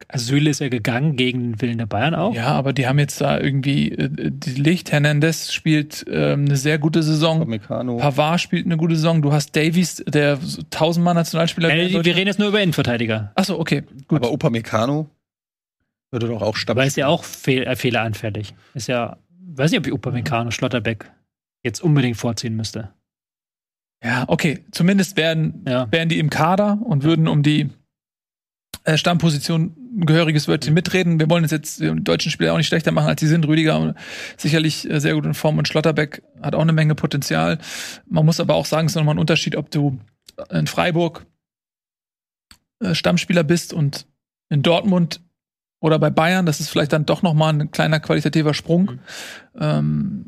Also Süle ist ja gegangen gegen den Willen der Bayern auch. ja, aber die haben jetzt da irgendwie äh, die Licht. Hernandez spielt ähm, eine sehr gute Saison. Upamecano. Pavard spielt eine gute Saison. Du hast Davies, der tausendmal Nationalspieler. Äh, in die- wir reden jetzt nur über Innenverteidiger. Achso, okay, gut. Aber Upamecano würde doch auch Stamm. Aber ist ja auch fehl, äh, fehleranfällig. Ist ja, weiß nicht, ob ich Upamecano, Schlotterbeck jetzt unbedingt vorziehen müsste. Ja, okay. Zumindest werden, Ja. wären die im Kader und würden um die äh, Stammposition ein gehöriges Wörtchen mitreden. Wir wollen jetzt, jetzt die deutschen Spieler auch nicht schlechter machen, als sie sind. Rüdiger sicherlich äh, sehr gut in Form und Schlotterbeck hat auch eine Menge Potenzial. Man muss aber auch sagen, es ist nochmal ein Unterschied, ob du in Freiburg äh, Stammspieler bist und in Dortmund oder bei Bayern. Das ist vielleicht dann doch nochmal ein kleiner qualitativer Sprung. Mhm. Ähm,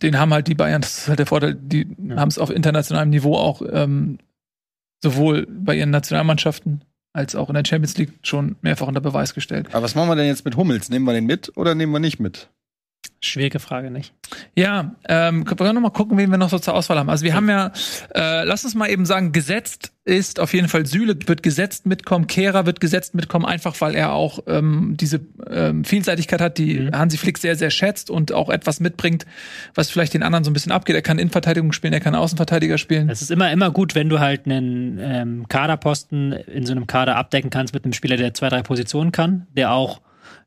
den haben halt die Bayern, das ist halt der Vorteil, die Ja. haben es auf internationalem Niveau auch ähm, sowohl bei ihren Nationalmannschaften als auch in der Champions League schon mehrfach unter Beweis gestellt. Aber was machen wir denn jetzt mit Hummels? Nehmen wir den mit oder nehmen wir nicht mit? Schwierige Frage, nicht? Ja, ähm, können wir noch mal gucken, wen wir noch so zur Auswahl haben. Also wir haben ja, äh, lass uns mal eben sagen, gesetzt ist auf jeden Fall Süle wird gesetzt mitkommen, Kehrer wird gesetzt mitkommen, einfach weil er auch ähm, diese ähm, Vielseitigkeit hat, die Mhm. Hansi Flick sehr, sehr schätzt und auch etwas mitbringt, was vielleicht den anderen so ein bisschen abgeht. Er kann Innenverteidigung spielen, er kann Außenverteidiger spielen. Es ist immer, immer gut, wenn du halt einen ähm, Kaderposten in so einem Kader abdecken kannst mit einem Spieler, der zwei, drei Positionen kann, der auch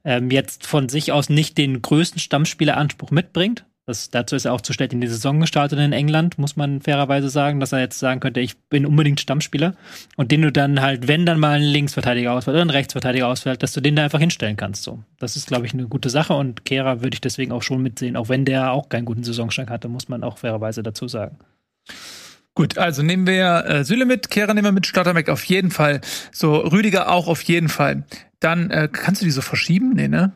ähm, jetzt von sich aus nicht den größten Stammspieleranspruch mitbringt. Das, dazu ist er auch zu schlecht in die Saison gestartet in England, muss man fairerweise sagen, dass er jetzt sagen könnte, ich bin unbedingt Stammspieler. Und den du dann halt, wenn dann mal ein Linksverteidiger ausfällt oder ein Rechtsverteidiger ausfällt, dass du den da einfach hinstellen kannst. So. Das ist, glaube ich, eine gute Sache und Kehrer würde ich deswegen auch schon mitsehen, auch wenn der auch keinen guten Saisonstart hatte, muss man auch fairerweise dazu sagen. Gut, also nehmen wir äh, Süle mit, Kehrer nehmen wir mit, Stotterbeck auf jeden Fall. So, Rüdiger auch auf jeden Fall. Dann äh, kannst du die so verschieben? Nee, ne?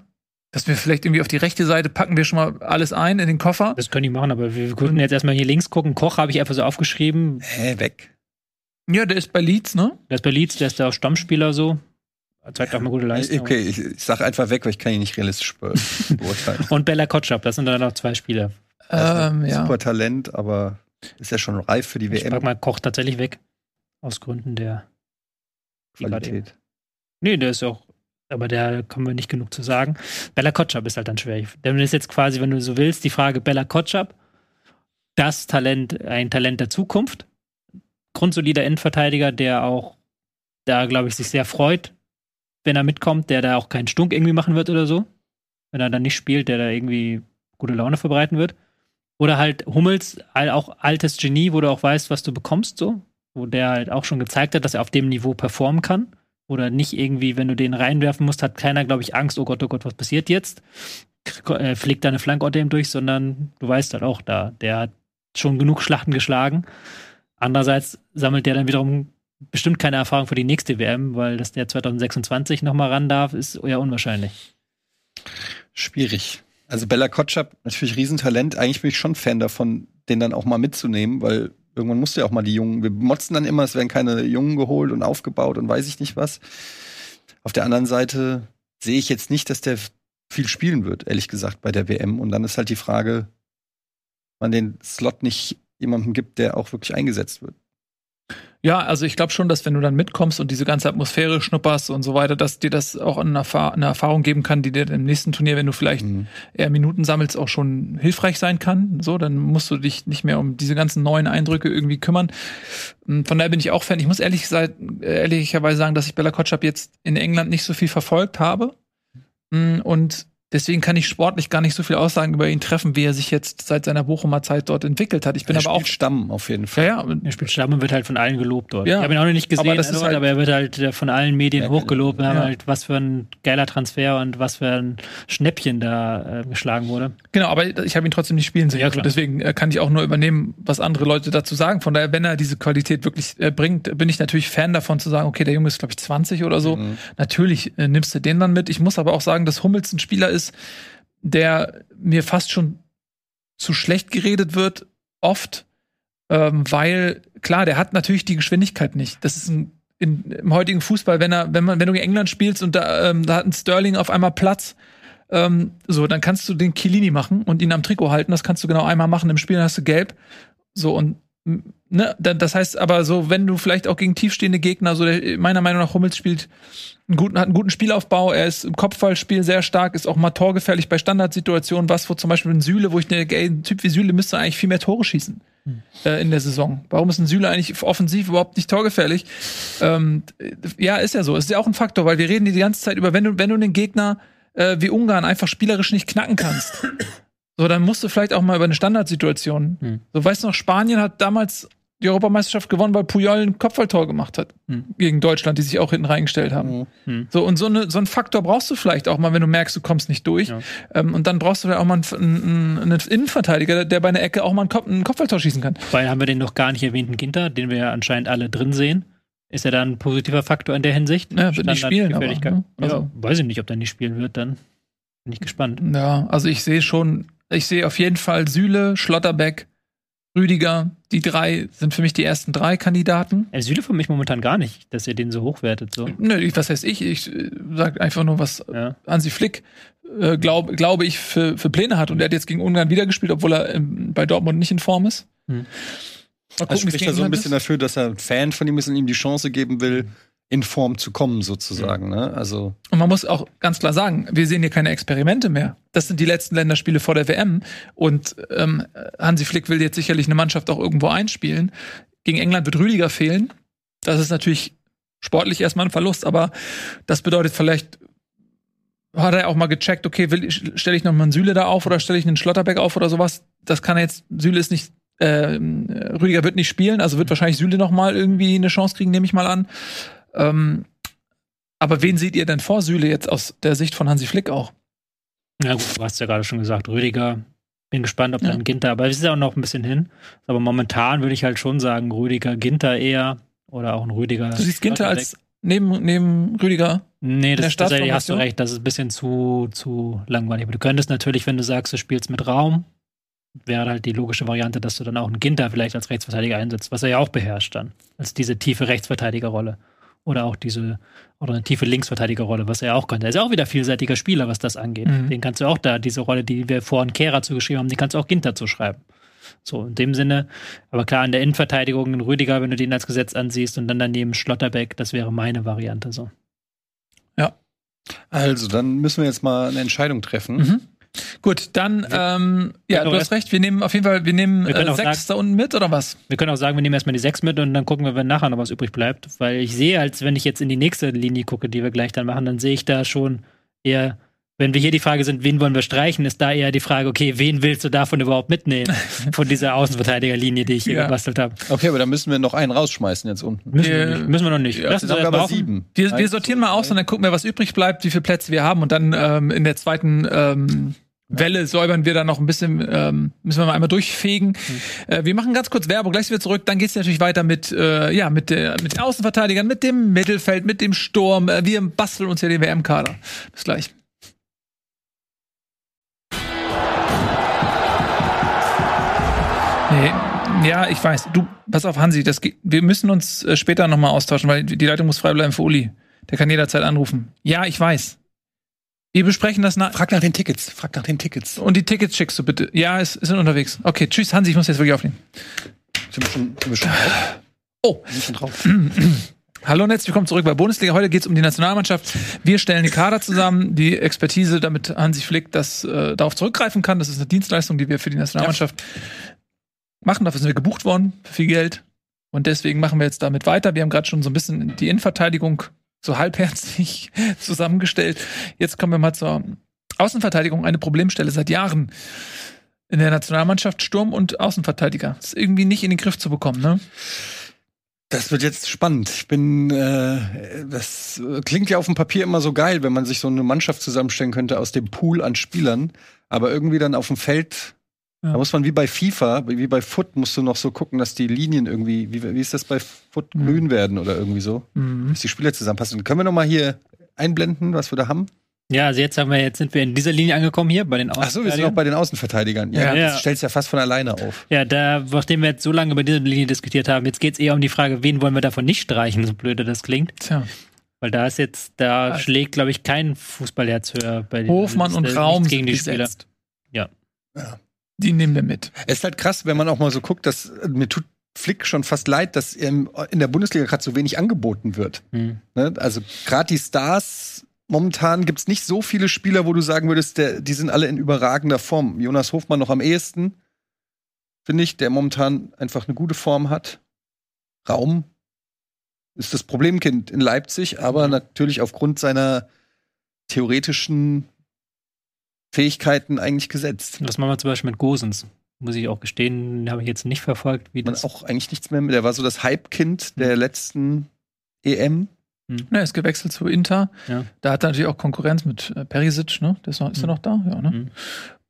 Dass wir vielleicht irgendwie auf die rechte Seite packen wir schon mal alles ein in den Koffer. Das können die machen, aber wir könnten jetzt erstmal hier links gucken. Koch habe ich einfach so aufgeschrieben. Hä, weg. Ja, der ist bei Leeds, ne? Der ist bei Leeds, der ist da auch Stammspieler so. Er zeigt auch mal gute Leistung. Okay, ich, ich sag einfach weg, weil ich kann ihn nicht realistisch be beurteilen. Und Bella Kotschap, das sind dann noch zwei Spieler. Ähm, ja. Super Talent, aber ist ja schon reif für die Ich WM. mal Koch tatsächlich weg. Aus Gründen der Qualität. Nee, der ist auch, aber der kommen wir nicht genug zu sagen. Bella Kotschap ist halt dann schwer. Denn ist jetzt quasi, wenn du so willst, die Frage Bella Kotschap, das Talent, ein Talent der Zukunft. Grundsolider Innenverteidiger, der auch da, glaube ich, sich sehr freut, wenn er mitkommt, der da auch keinen Stunk irgendwie machen wird oder so. Wenn er dann nicht spielt, der da irgendwie gute Laune verbreiten wird. Oder halt Hummels, auch altes Genie, wo du auch weißt, was du bekommst, so. Wo der halt auch schon gezeigt hat, dass er auf dem Niveau performen kann. Oder nicht irgendwie, wenn du den reinwerfen musst, hat keiner, glaube ich, Angst, oh Gott, oh Gott, was passiert jetzt? Äh, Fliegt da eine Flanke unter ihm durch, sondern du weißt halt auch da, der hat schon genug Schlachten geschlagen. Andererseits sammelt der dann wiederum bestimmt keine Erfahrung für die nächste WM, weil dass der 2026 nochmal ran darf, ist eher unwahrscheinlich. Schwierig. Also Bella Kotschap, natürlich Riesentalent. Eigentlich bin ich schon Fan davon, den dann auch mal mitzunehmen, weil irgendwann musst du ja auch mal die Jungen. Wir motzen dann immer, es werden keine Jungen geholt und aufgebaut und weiß ich nicht was. Auf der anderen Seite sehe ich jetzt nicht, dass der viel spielen wird, ehrlich gesagt, bei der WM. Und dann ist halt die Frage, man den Slot nicht jemandem gibt, der auch wirklich eingesetzt wird. Ja, also ich glaube schon, dass wenn du dann mitkommst und diese ganze Atmosphäre schnupperst und so weiter, dass dir das auch eine, Erfahr eine Erfahrung geben kann, die dir im nächsten Turnier, wenn du vielleicht Mhm. eher Minuten sammelst, auch schon hilfreich sein kann. So, dann musst du dich nicht mehr um diese ganzen neuen Eindrücke irgendwie kümmern. Und Von daher bin ich auch Fan. Ich muss ehrlich gesagt, ehrlicherweise sagen, dass ich Bella Kotschap jetzt in England nicht so viel verfolgt habe. Mm, Und deswegen kann ich sportlich gar nicht so viel Aussagen über ihn treffen, wie er sich jetzt seit seiner Bochumer Zeit dort entwickelt hat. Ich bin Er aber auch spielt Stamm auf jeden ja, Fall. ja, und Er spielt Stamm und wird halt von allen gelobt dort. Ja. Ich habe ihn auch noch nicht gesehen, Aber das ist halt- aber er wird halt äh, von allen Medien Ja, hochgelobt. Wir haben ja. halt, was für ein geiler Transfer und was für ein Schnäppchen da äh, geschlagen wurde. Genau, aber ich habe ihn trotzdem nicht spielen sehen. Ja, Also klar. deswegen äh, kann ich auch nur übernehmen, was andere Leute dazu sagen. Von daher, wenn er diese Qualität wirklich äh, bringt, bin ich natürlich Fan davon zu sagen, okay, der Junge ist, glaube ich, 20 oder so. Mhm. Natürlich äh, nimmst du den dann mit. Ich muss aber auch sagen, dass Hummels ein Spieler ist, der mir fast schon zu schlecht geredet wird, oft, ähm, weil, klar, der hat natürlich die Geschwindigkeit nicht. Das ist ein in, im heutigen Fußball, wenn er, wenn man, wenn du gegen England spielst und da, ähm, da hat ein Sterling auf einmal Platz, ähm, so, dann kannst du den Chiellini machen und ihn am Trikot halten. Das kannst du genau einmal machen im Spiel, dann hast du gelb. So und ne, da- das heißt aber so, wenn du vielleicht auch gegen tiefstehende Gegner, so der, meiner Meinung nach Hummels spielt einen guten, hat einen guten Spielaufbau, er ist im Kopfballspiel sehr stark, ist auch mal torgefährlich bei Standardsituationen, was wo zum Beispiel ein Süle, wo ich denke, ey, ein Typ wie Süle müsste eigentlich viel mehr Tore schießen äh, in der Saison. Warum ist ein Süle eigentlich offensiv überhaupt nicht torgefährlich? Ähm, ja, ist ja so. Ist ja auch ein Faktor, weil wir reden hier die ganze Zeit über, wenn du, wenn du den Gegner äh, wie Ungarn einfach spielerisch nicht knacken kannst. So, dann musst du vielleicht auch mal über eine Standardsituation. Hm. So, weißt du noch, Spanien hat damals die Europameisterschaft gewonnen, weil Puyol ein Kopfballtor gemacht hat Hm. gegen Deutschland, die sich auch hinten reingestellt haben. Mhm. Hm. So, und so, eine, so einen Faktor brauchst du vielleicht auch mal, wenn du merkst, du kommst nicht durch. Ja. Ähm, und dann brauchst du vielleicht auch mal einen, einen, einen Innenverteidiger, der bei einer Ecke auch mal einen, Kopf, einen Kopfballtor schießen kann. Weil haben wir den noch gar nicht erwähnten Ginter, den wir ja anscheinend alle drin sehen. Ist er da ein positiver Faktor in der Hinsicht? Ja, wird nicht spielen, aber, ne? Also- ja, weiß ich nicht, ob der nicht spielen wird, dann bin ich gespannt. Ja, also ich sehe schon, ich sehe auf jeden Fall Süle, Schlotterbeck, Rüdiger. Die drei sind für mich die ersten drei Kandidaten. Er Süle für mich momentan gar nicht, dass ihr den so hochwertet. So. Nö, ich- was heißt ich? Ich äh, sag einfach nur, was Ja. Hansi Flick, äh, glaub, glaube ich, für, für Pläne hat. Und er hat jetzt gegen Ungarn wieder gespielt, obwohl er ähm, bei Dortmund nicht in Form ist. Hm. Mal Das gucken, wie's spricht ja so ein bisschen ist. dafür, dass er ein Fan von ihm ist und ihm die Chance geben will, in Form zu kommen, sozusagen. Ne? Also, Und man muss auch ganz klar sagen, wir sehen hier keine Experimente mehr. Das sind die letzten Länderspiele vor der WM. Und ähm, Hansi Flick will jetzt sicherlich eine Mannschaft auch irgendwo einspielen. Gegen England wird Rüdiger fehlen. Das ist natürlich sportlich erstmal ein Verlust, aber das bedeutet vielleicht hat er auch mal gecheckt, okay, will ich, stelle ich noch mal einen Süle da auf oder stelle ich einen Schlotterbeck auf oder sowas. Das kann er jetzt, Süle ist nicht, ähm, Rüdiger wird nicht spielen, also wird wahrscheinlich Süle noch mal irgendwie eine Chance kriegen, nehme ich mal an. Ähm, aber wen seht ihr denn vor Süle jetzt aus der Sicht von Hansi Flick auch? Ja, gut, du hast ja gerade schon gesagt, Rüdiger. Bin gespannt, ob Ja. dann Ginter, aber es ist ja auch noch ein bisschen hin. Aber momentan würde ich halt schon sagen, Rüdiger, Ginter eher oder auch ein Rüdiger. Du siehst Ginter als neben, neben Rüdiger. Nee, das tatsächlich hast du recht, das ist ein bisschen zu, zu langweilig. Aber du könntest natürlich, wenn du sagst, du spielst mit Raum, wäre halt die logische Variante, dass du dann auch einen Ginter vielleicht als Rechtsverteidiger einsetzt, was er ja auch beherrscht dann. Als diese tiefe Rechtsverteidigerrolle. Oder auch diese, oder eine tiefe Linksverteidigerrolle, was er auch könnte. Er ist ja auch wieder vielseitiger Spieler, was das angeht. Mhm. Den kannst du auch da, diese Rolle, die wir vorhin Kehrer zugeschrieben haben, die kannst du auch Ginter zuschreiben. So, in dem Sinne. Aber klar, in der Innenverteidigung, in Rüdiger, wenn du den als Gesetz ansiehst und dann daneben Schlotterbeck, das wäre meine Variante so. also, dann müssen wir jetzt mal eine Entscheidung treffen. Mhm. Gut, dann, ähm, ja, du hast recht, wir nehmen auf jeden Fall, wir nehmen Wir äh, sechs da unten mit, oder was? Wir können auch sagen, wir nehmen erstmal die sechs mit und dann gucken wir, wenn nachher noch was übrig bleibt. Weil ich sehe, als wenn ich jetzt in die nächste Linie gucke, die wir gleich dann machen, dann sehe ich da schon eher, wenn wir hier die Frage sind, wen wollen wir streichen, ist da eher die Frage, okay, wen willst du davon überhaupt mitnehmen? Von dieser Außenverteidigerlinie, die ich hier Ja. gebastelt habe. Okay, aber dann müssen wir noch einen rausschmeißen jetzt unten. Müssen, Wir- wir nicht, müssen wir noch nicht. Ja, Lass Jetzt uns haben wir aber sieben. Wir, wir sortieren mal aus und dann gucken wir, was übrig bleibt, wie viele Plätze wir haben und dann ähm, in der zweiten ähm, Welle säubern wir dann noch ein bisschen, ähm, müssen wir mal einmal durchfegen. Äh, wir machen ganz kurz Werbung, gleich sind wir zurück, dann geht's natürlich weiter mit, äh, ja, mit, der, mit den Außenverteidigern, mit dem Mittelfeld, mit dem Sturm. Äh, wir basteln uns ja den WM-Kader. Bis gleich. Nee, ja, ich weiß. Du, pass auf, Hansi, das, geht- wir müssen uns äh, später nochmal austauschen, weil die Leitung muss frei bleiben für Uli. Der kann jederzeit anrufen. Ja, ich weiß. Wir besprechen das nach. Frag nach den Tickets. Frag nach den Tickets. Und die Tickets schickst du bitte. Ja, es sind unterwegs. Okay, tschüss, Hansi, ich muss jetzt wirklich aufnehmen. Sind wir schon, sind wir schon drauf? Oh, Sind schon drauf. Hallo und herzlich willkommen zurück bei Bundesliga. Heute geht es um die Nationalmannschaft. Wir stellen den Kader zusammen, die Expertise, damit Hansi Flick das äh, darauf zurückgreifen kann. Das ist eine Dienstleistung, die wir für die Nationalmannschaft machen. Dafür sind wir gebucht worden für viel Geld. Und deswegen machen wir jetzt damit weiter. Wir haben gerade schon so ein bisschen die Innenverteidigung so halbherzig zusammengestellt. Jetzt kommen wir mal zur Außenverteidigung. Eine Problemstelle seit Jahren in der Nationalmannschaft. Sturm und Außenverteidiger. ist irgendwie nicht in den Griff zu bekommen, ne? Das wird jetzt spannend. Ich bin, äh, das klingt ja auf dem Papier immer so geil, wenn man sich so eine Mannschaft zusammenstellen könnte aus dem Pool an Spielern. Aber irgendwie dann auf dem Feld. Da muss man wie bei FIFA, wie bei Foot, musst du noch so gucken, dass die Linien irgendwie, wie, wie ist das bei Foot, Mhm. grün werden oder irgendwie so, Mhm. dass die Spieler zusammenpassen. Können wir noch mal hier einblenden, was wir da haben? Ja, also jetzt haben wir, jetzt sind wir in dieser Linie angekommen hier bei den Ach so, wir sind Außenverteidigern. bei den Außenverteidigern. Ja, Ja. das stellst ja fast von alleine auf. Ja, da, nachdem wir jetzt so lange über diese Linie diskutiert haben, jetzt geht's eher um die Frage, wen wollen wir davon nicht streichen, so blöde das klingt. Tja. Weil da ist jetzt, da Also- schlägt, glaube ich, kein Fußballherz höher bei den Hofmann und Raum gegen sind die Spieler. gesetzt. Ja. Ja. Die nehmen wir mit. Es ist halt krass, wenn man auch mal so guckt, dass äh, mir tut Flick schon fast leid, dass in der Bundesliga gerade so wenig angeboten wird. Hm. Ne? Also gerade die Stars, momentan gibt's nicht so viele Spieler, wo du sagen würdest, der, die sind alle in überragender Form. Jonas Hofmann noch am ehesten, finde ich, der momentan einfach eine gute Form hat. Raum ist das Problemkind in Leipzig, aber natürlich aufgrund seiner theoretischen Fähigkeiten eigentlich gesetzt. Was machen wir zum Beispiel mit Gosens? Muss ich auch gestehen, habe ich jetzt nicht verfolgt, wie Man das. auch eigentlich nichts mehr mit. Der war so das Hype-Kind der letzten E EM. Er ist gewechselt zu Inter. Ja. Da hat er natürlich auch Konkurrenz mit äh, Perisic, ne? Der ist, noch, ist er Mhm. noch da? Ja, ne? Mhm.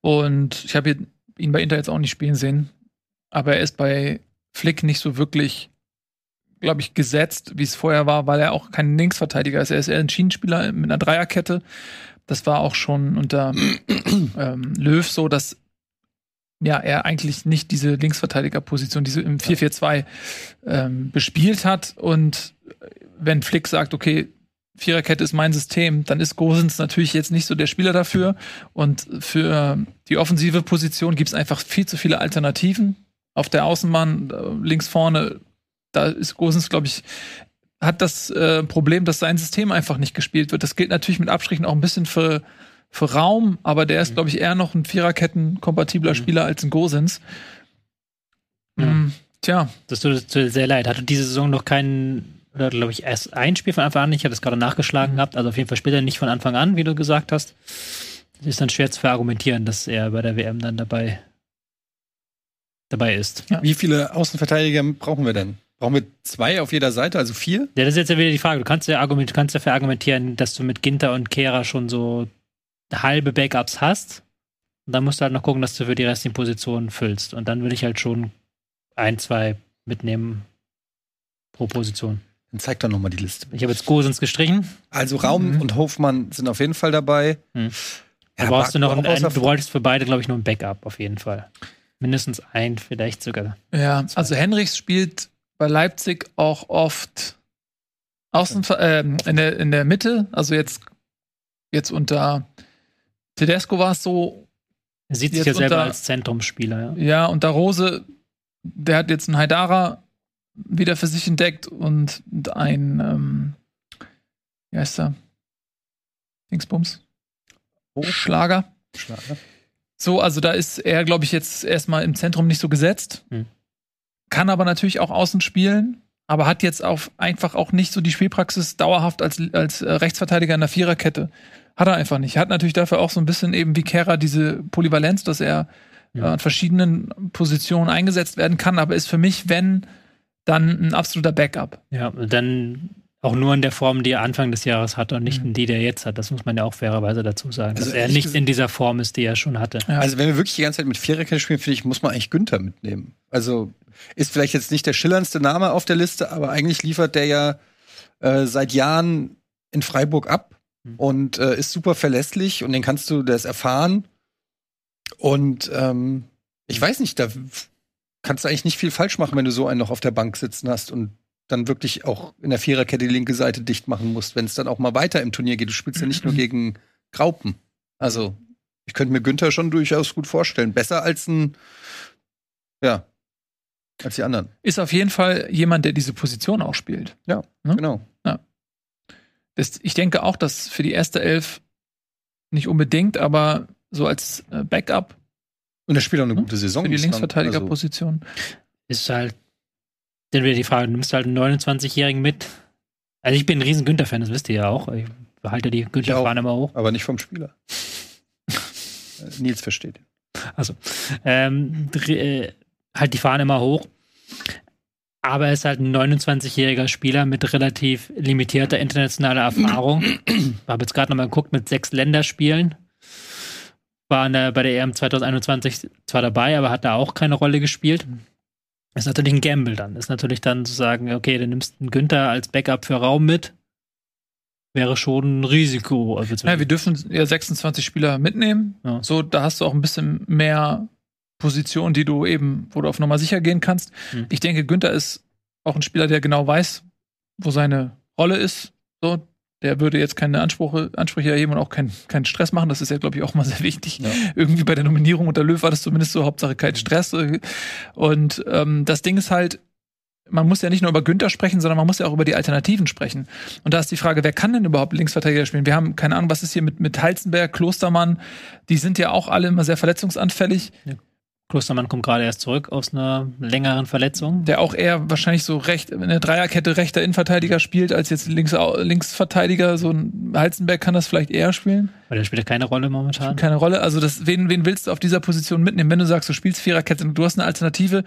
Und ich habe ihn bei Inter jetzt auch nicht spielen sehen. Aber er ist bei Flick nicht so wirklich, glaube ich, gesetzt, wie es vorher war, weil er auch kein Linksverteidiger ist. Er ist eher ein Schienenspieler mit einer Dreierkette. Das war auch schon unter ähm, Löw so, dass ja, er eigentlich nicht diese Linksverteidigerposition, diese im 4-4-2 ähm, bespielt hat. Und wenn Flick sagt, okay, Viererkette ist mein System, dann ist Gosens natürlich jetzt nicht so der Spieler dafür. Und für die offensive Position gibt es einfach viel zu viele Alternativen. Auf der Außenbahn, äh, links vorne, da ist Gosens, glaube ich, hat das äh, Problem, dass sein System einfach nicht gespielt wird. Das gilt natürlich mit Abstrichen auch ein bisschen für, für Raum, aber der ist, glaube ich, eher noch ein Viererketten-kompatibler Spieler als ein Gosens. Ja. Mm, tja, Das tut es tut sehr leid. Hatte diese Saison noch keinen, oder glaube ich, erst ein Spiel von Anfang an. Ich hatte es gerade nachgeschlagen gehabt. Also auf jeden Fall spielt er nicht von Anfang an, wie du gesagt hast. Ist dann schwer zu verargumentieren, dass er bei der WM dann dabei, dabei ist. Ja. Wie viele Außenverteidiger brauchen wir denn? Brauchen wir zwei auf jeder Seite, also vier? Ja, das ist jetzt ja wieder die Frage. Du kannst ja argument, du kannst dafür argumentieren, dass du mit Ginter und Kehra schon so halbe Backups hast. Und dann musst du halt noch gucken, dass du für die restlichen Positionen füllst. Und dann würde ich halt schon ein, zwei mitnehmen pro Position. Dann zeig doch noch mal die Liste. Ich habe jetzt Gosens gestrichen. Also Raum Mhm. und Hofmann sind auf jeden Fall dabei. Mhm. Ja, Da brauchst du noch ein, du wolltest für beide, glaube ich, nur ein Backup auf jeden Fall. Mindestens ein, vielleicht sogar. Ja, also Henrichs spielt bei Leipzig auch oft außen, ähm, in, der, in der Mitte. Also jetzt, jetzt unter Tedesco war es so, Er sieht sich Jetzt ja selber unter- als Zentrumsspieler. Ja. ja, unter Rose, der hat jetzt einen Haidara wieder für sich entdeckt und ein, ähm, wie heißt er? Dingsbums? Oh. Schlager. Schlager. So, also da ist er, glaube ich, jetzt erstmal im Zentrum nicht so gesetzt. Hm. Kann aber natürlich auch außen spielen, aber hat jetzt auf einfach auch nicht so die Spielpraxis dauerhaft als, als äh, Rechtsverteidiger in der Viererkette. Hat er einfach nicht. Hat natürlich dafür auch so ein bisschen eben wie Kehrer diese Polyvalenz, dass er äh, Ja. an verschiedenen Positionen eingesetzt werden kann, aber ist für mich, wenn, dann ein absoluter Backup. ja, dann auch nur in der Form, die er Anfang des Jahres hatte und nicht Mhm. in die, die er jetzt hat. Das muss man ja auch fairerweise dazu sagen. Also dass er nicht in dieser Form ist, die er schon hatte. Ja. Also wenn wir wirklich die ganze Zeit mit Viererkette spielen, finde ich, muss man eigentlich Günther mitnehmen. Also ist vielleicht jetzt nicht der schillerndste Name auf der Liste, aber eigentlich liefert der ja äh, seit Jahren in Freiburg ab Mhm. und äh, ist super verlässlich und den kannst du das erfahren. Und ähm, ich weiß nicht, da kannst du eigentlich nicht viel falsch machen, wenn du so einen noch auf der Bank sitzen hast und dann wirklich auch in der Viererkette die linke Seite dicht machen musst, wenn es dann auch mal weiter im Turnier geht. Du spielst ja nicht nur gegen Graupen. Also ich könnte mir Günther schon durchaus gut vorstellen. Besser als ein, ja, als die anderen. Ist auf jeden Fall jemand, der diese Position auch spielt. Ja, Ne? genau. Das, ich denke auch, dass für die erste Elf nicht unbedingt, aber so als äh, Backup Und er spielt auch eine Hm? gute Saison. für die. Linksverteidigerposition. Ist halt, dann wieder die Frage, du nimmst halt einen 29-Jährigen mit. Also ich bin ein riesen Günther-Fan, das wisst ihr ja auch. Ich halte die Günther-Fahne immer hoch. Also, aber nicht vom Spieler. Äh, Nils versteht. Also, ähm, äh, halt die Fahne immer hoch. Aber er ist halt ein 29-jähriger Spieler mit relativ limitierter internationaler Erfahrung. Habe jetzt gerade nochmal geguckt, mit sechs Länderspielen. War der, bei der EM 2021 zwar dabei, aber hat da auch keine Rolle gespielt. Ist natürlich ein Gamble dann. Ist natürlich dann zu sagen, okay, du nimmst einen Günther als Backup für Raum mit. Wäre schon ein Risiko. Also Ja, wir dürfen ja 26 Spieler mitnehmen. Ja. So, da hast du auch ein bisschen mehr Positionen, die du eben, wo du auf Nummer sicher gehen kannst. Hm. Ich denke, Günther ist auch ein Spieler, der genau weiß, wo seine Rolle ist. So, der würde jetzt keine Ansprüche, Ansprüche erheben und auch keinen keinen Stress machen. Das ist ja, glaube ich, auch mal sehr wichtig. Ja. Irgendwie bei der Nominierung unter Löw war das zumindest so, Hauptsache kein Stress. Und ähm, das Ding ist halt, man muss ja nicht nur über Günther sprechen, sondern man muss ja auch über die Alternativen sprechen. Und da ist die Frage, wer kann denn überhaupt Linksverteidiger spielen? Wir haben keine Ahnung, was ist hier mit, mit Heizenberg, Klostermann, die sind ja auch alle immer sehr verletzungsanfällig. Klostermann kommt gerade erst zurück aus einer längeren Verletzung. der auch eher wahrscheinlich so recht in der Dreierkette rechter Innenverteidiger spielt, als jetzt links, Linksverteidiger. So ein Heizenberg kann das vielleicht eher spielen. Weil der spielt ja keine Rolle momentan. Keine Rolle. Also das, wen, wen willst du auf dieser Position mitnehmen, wenn du sagst, du spielst Viererkette und du hast eine Alternative,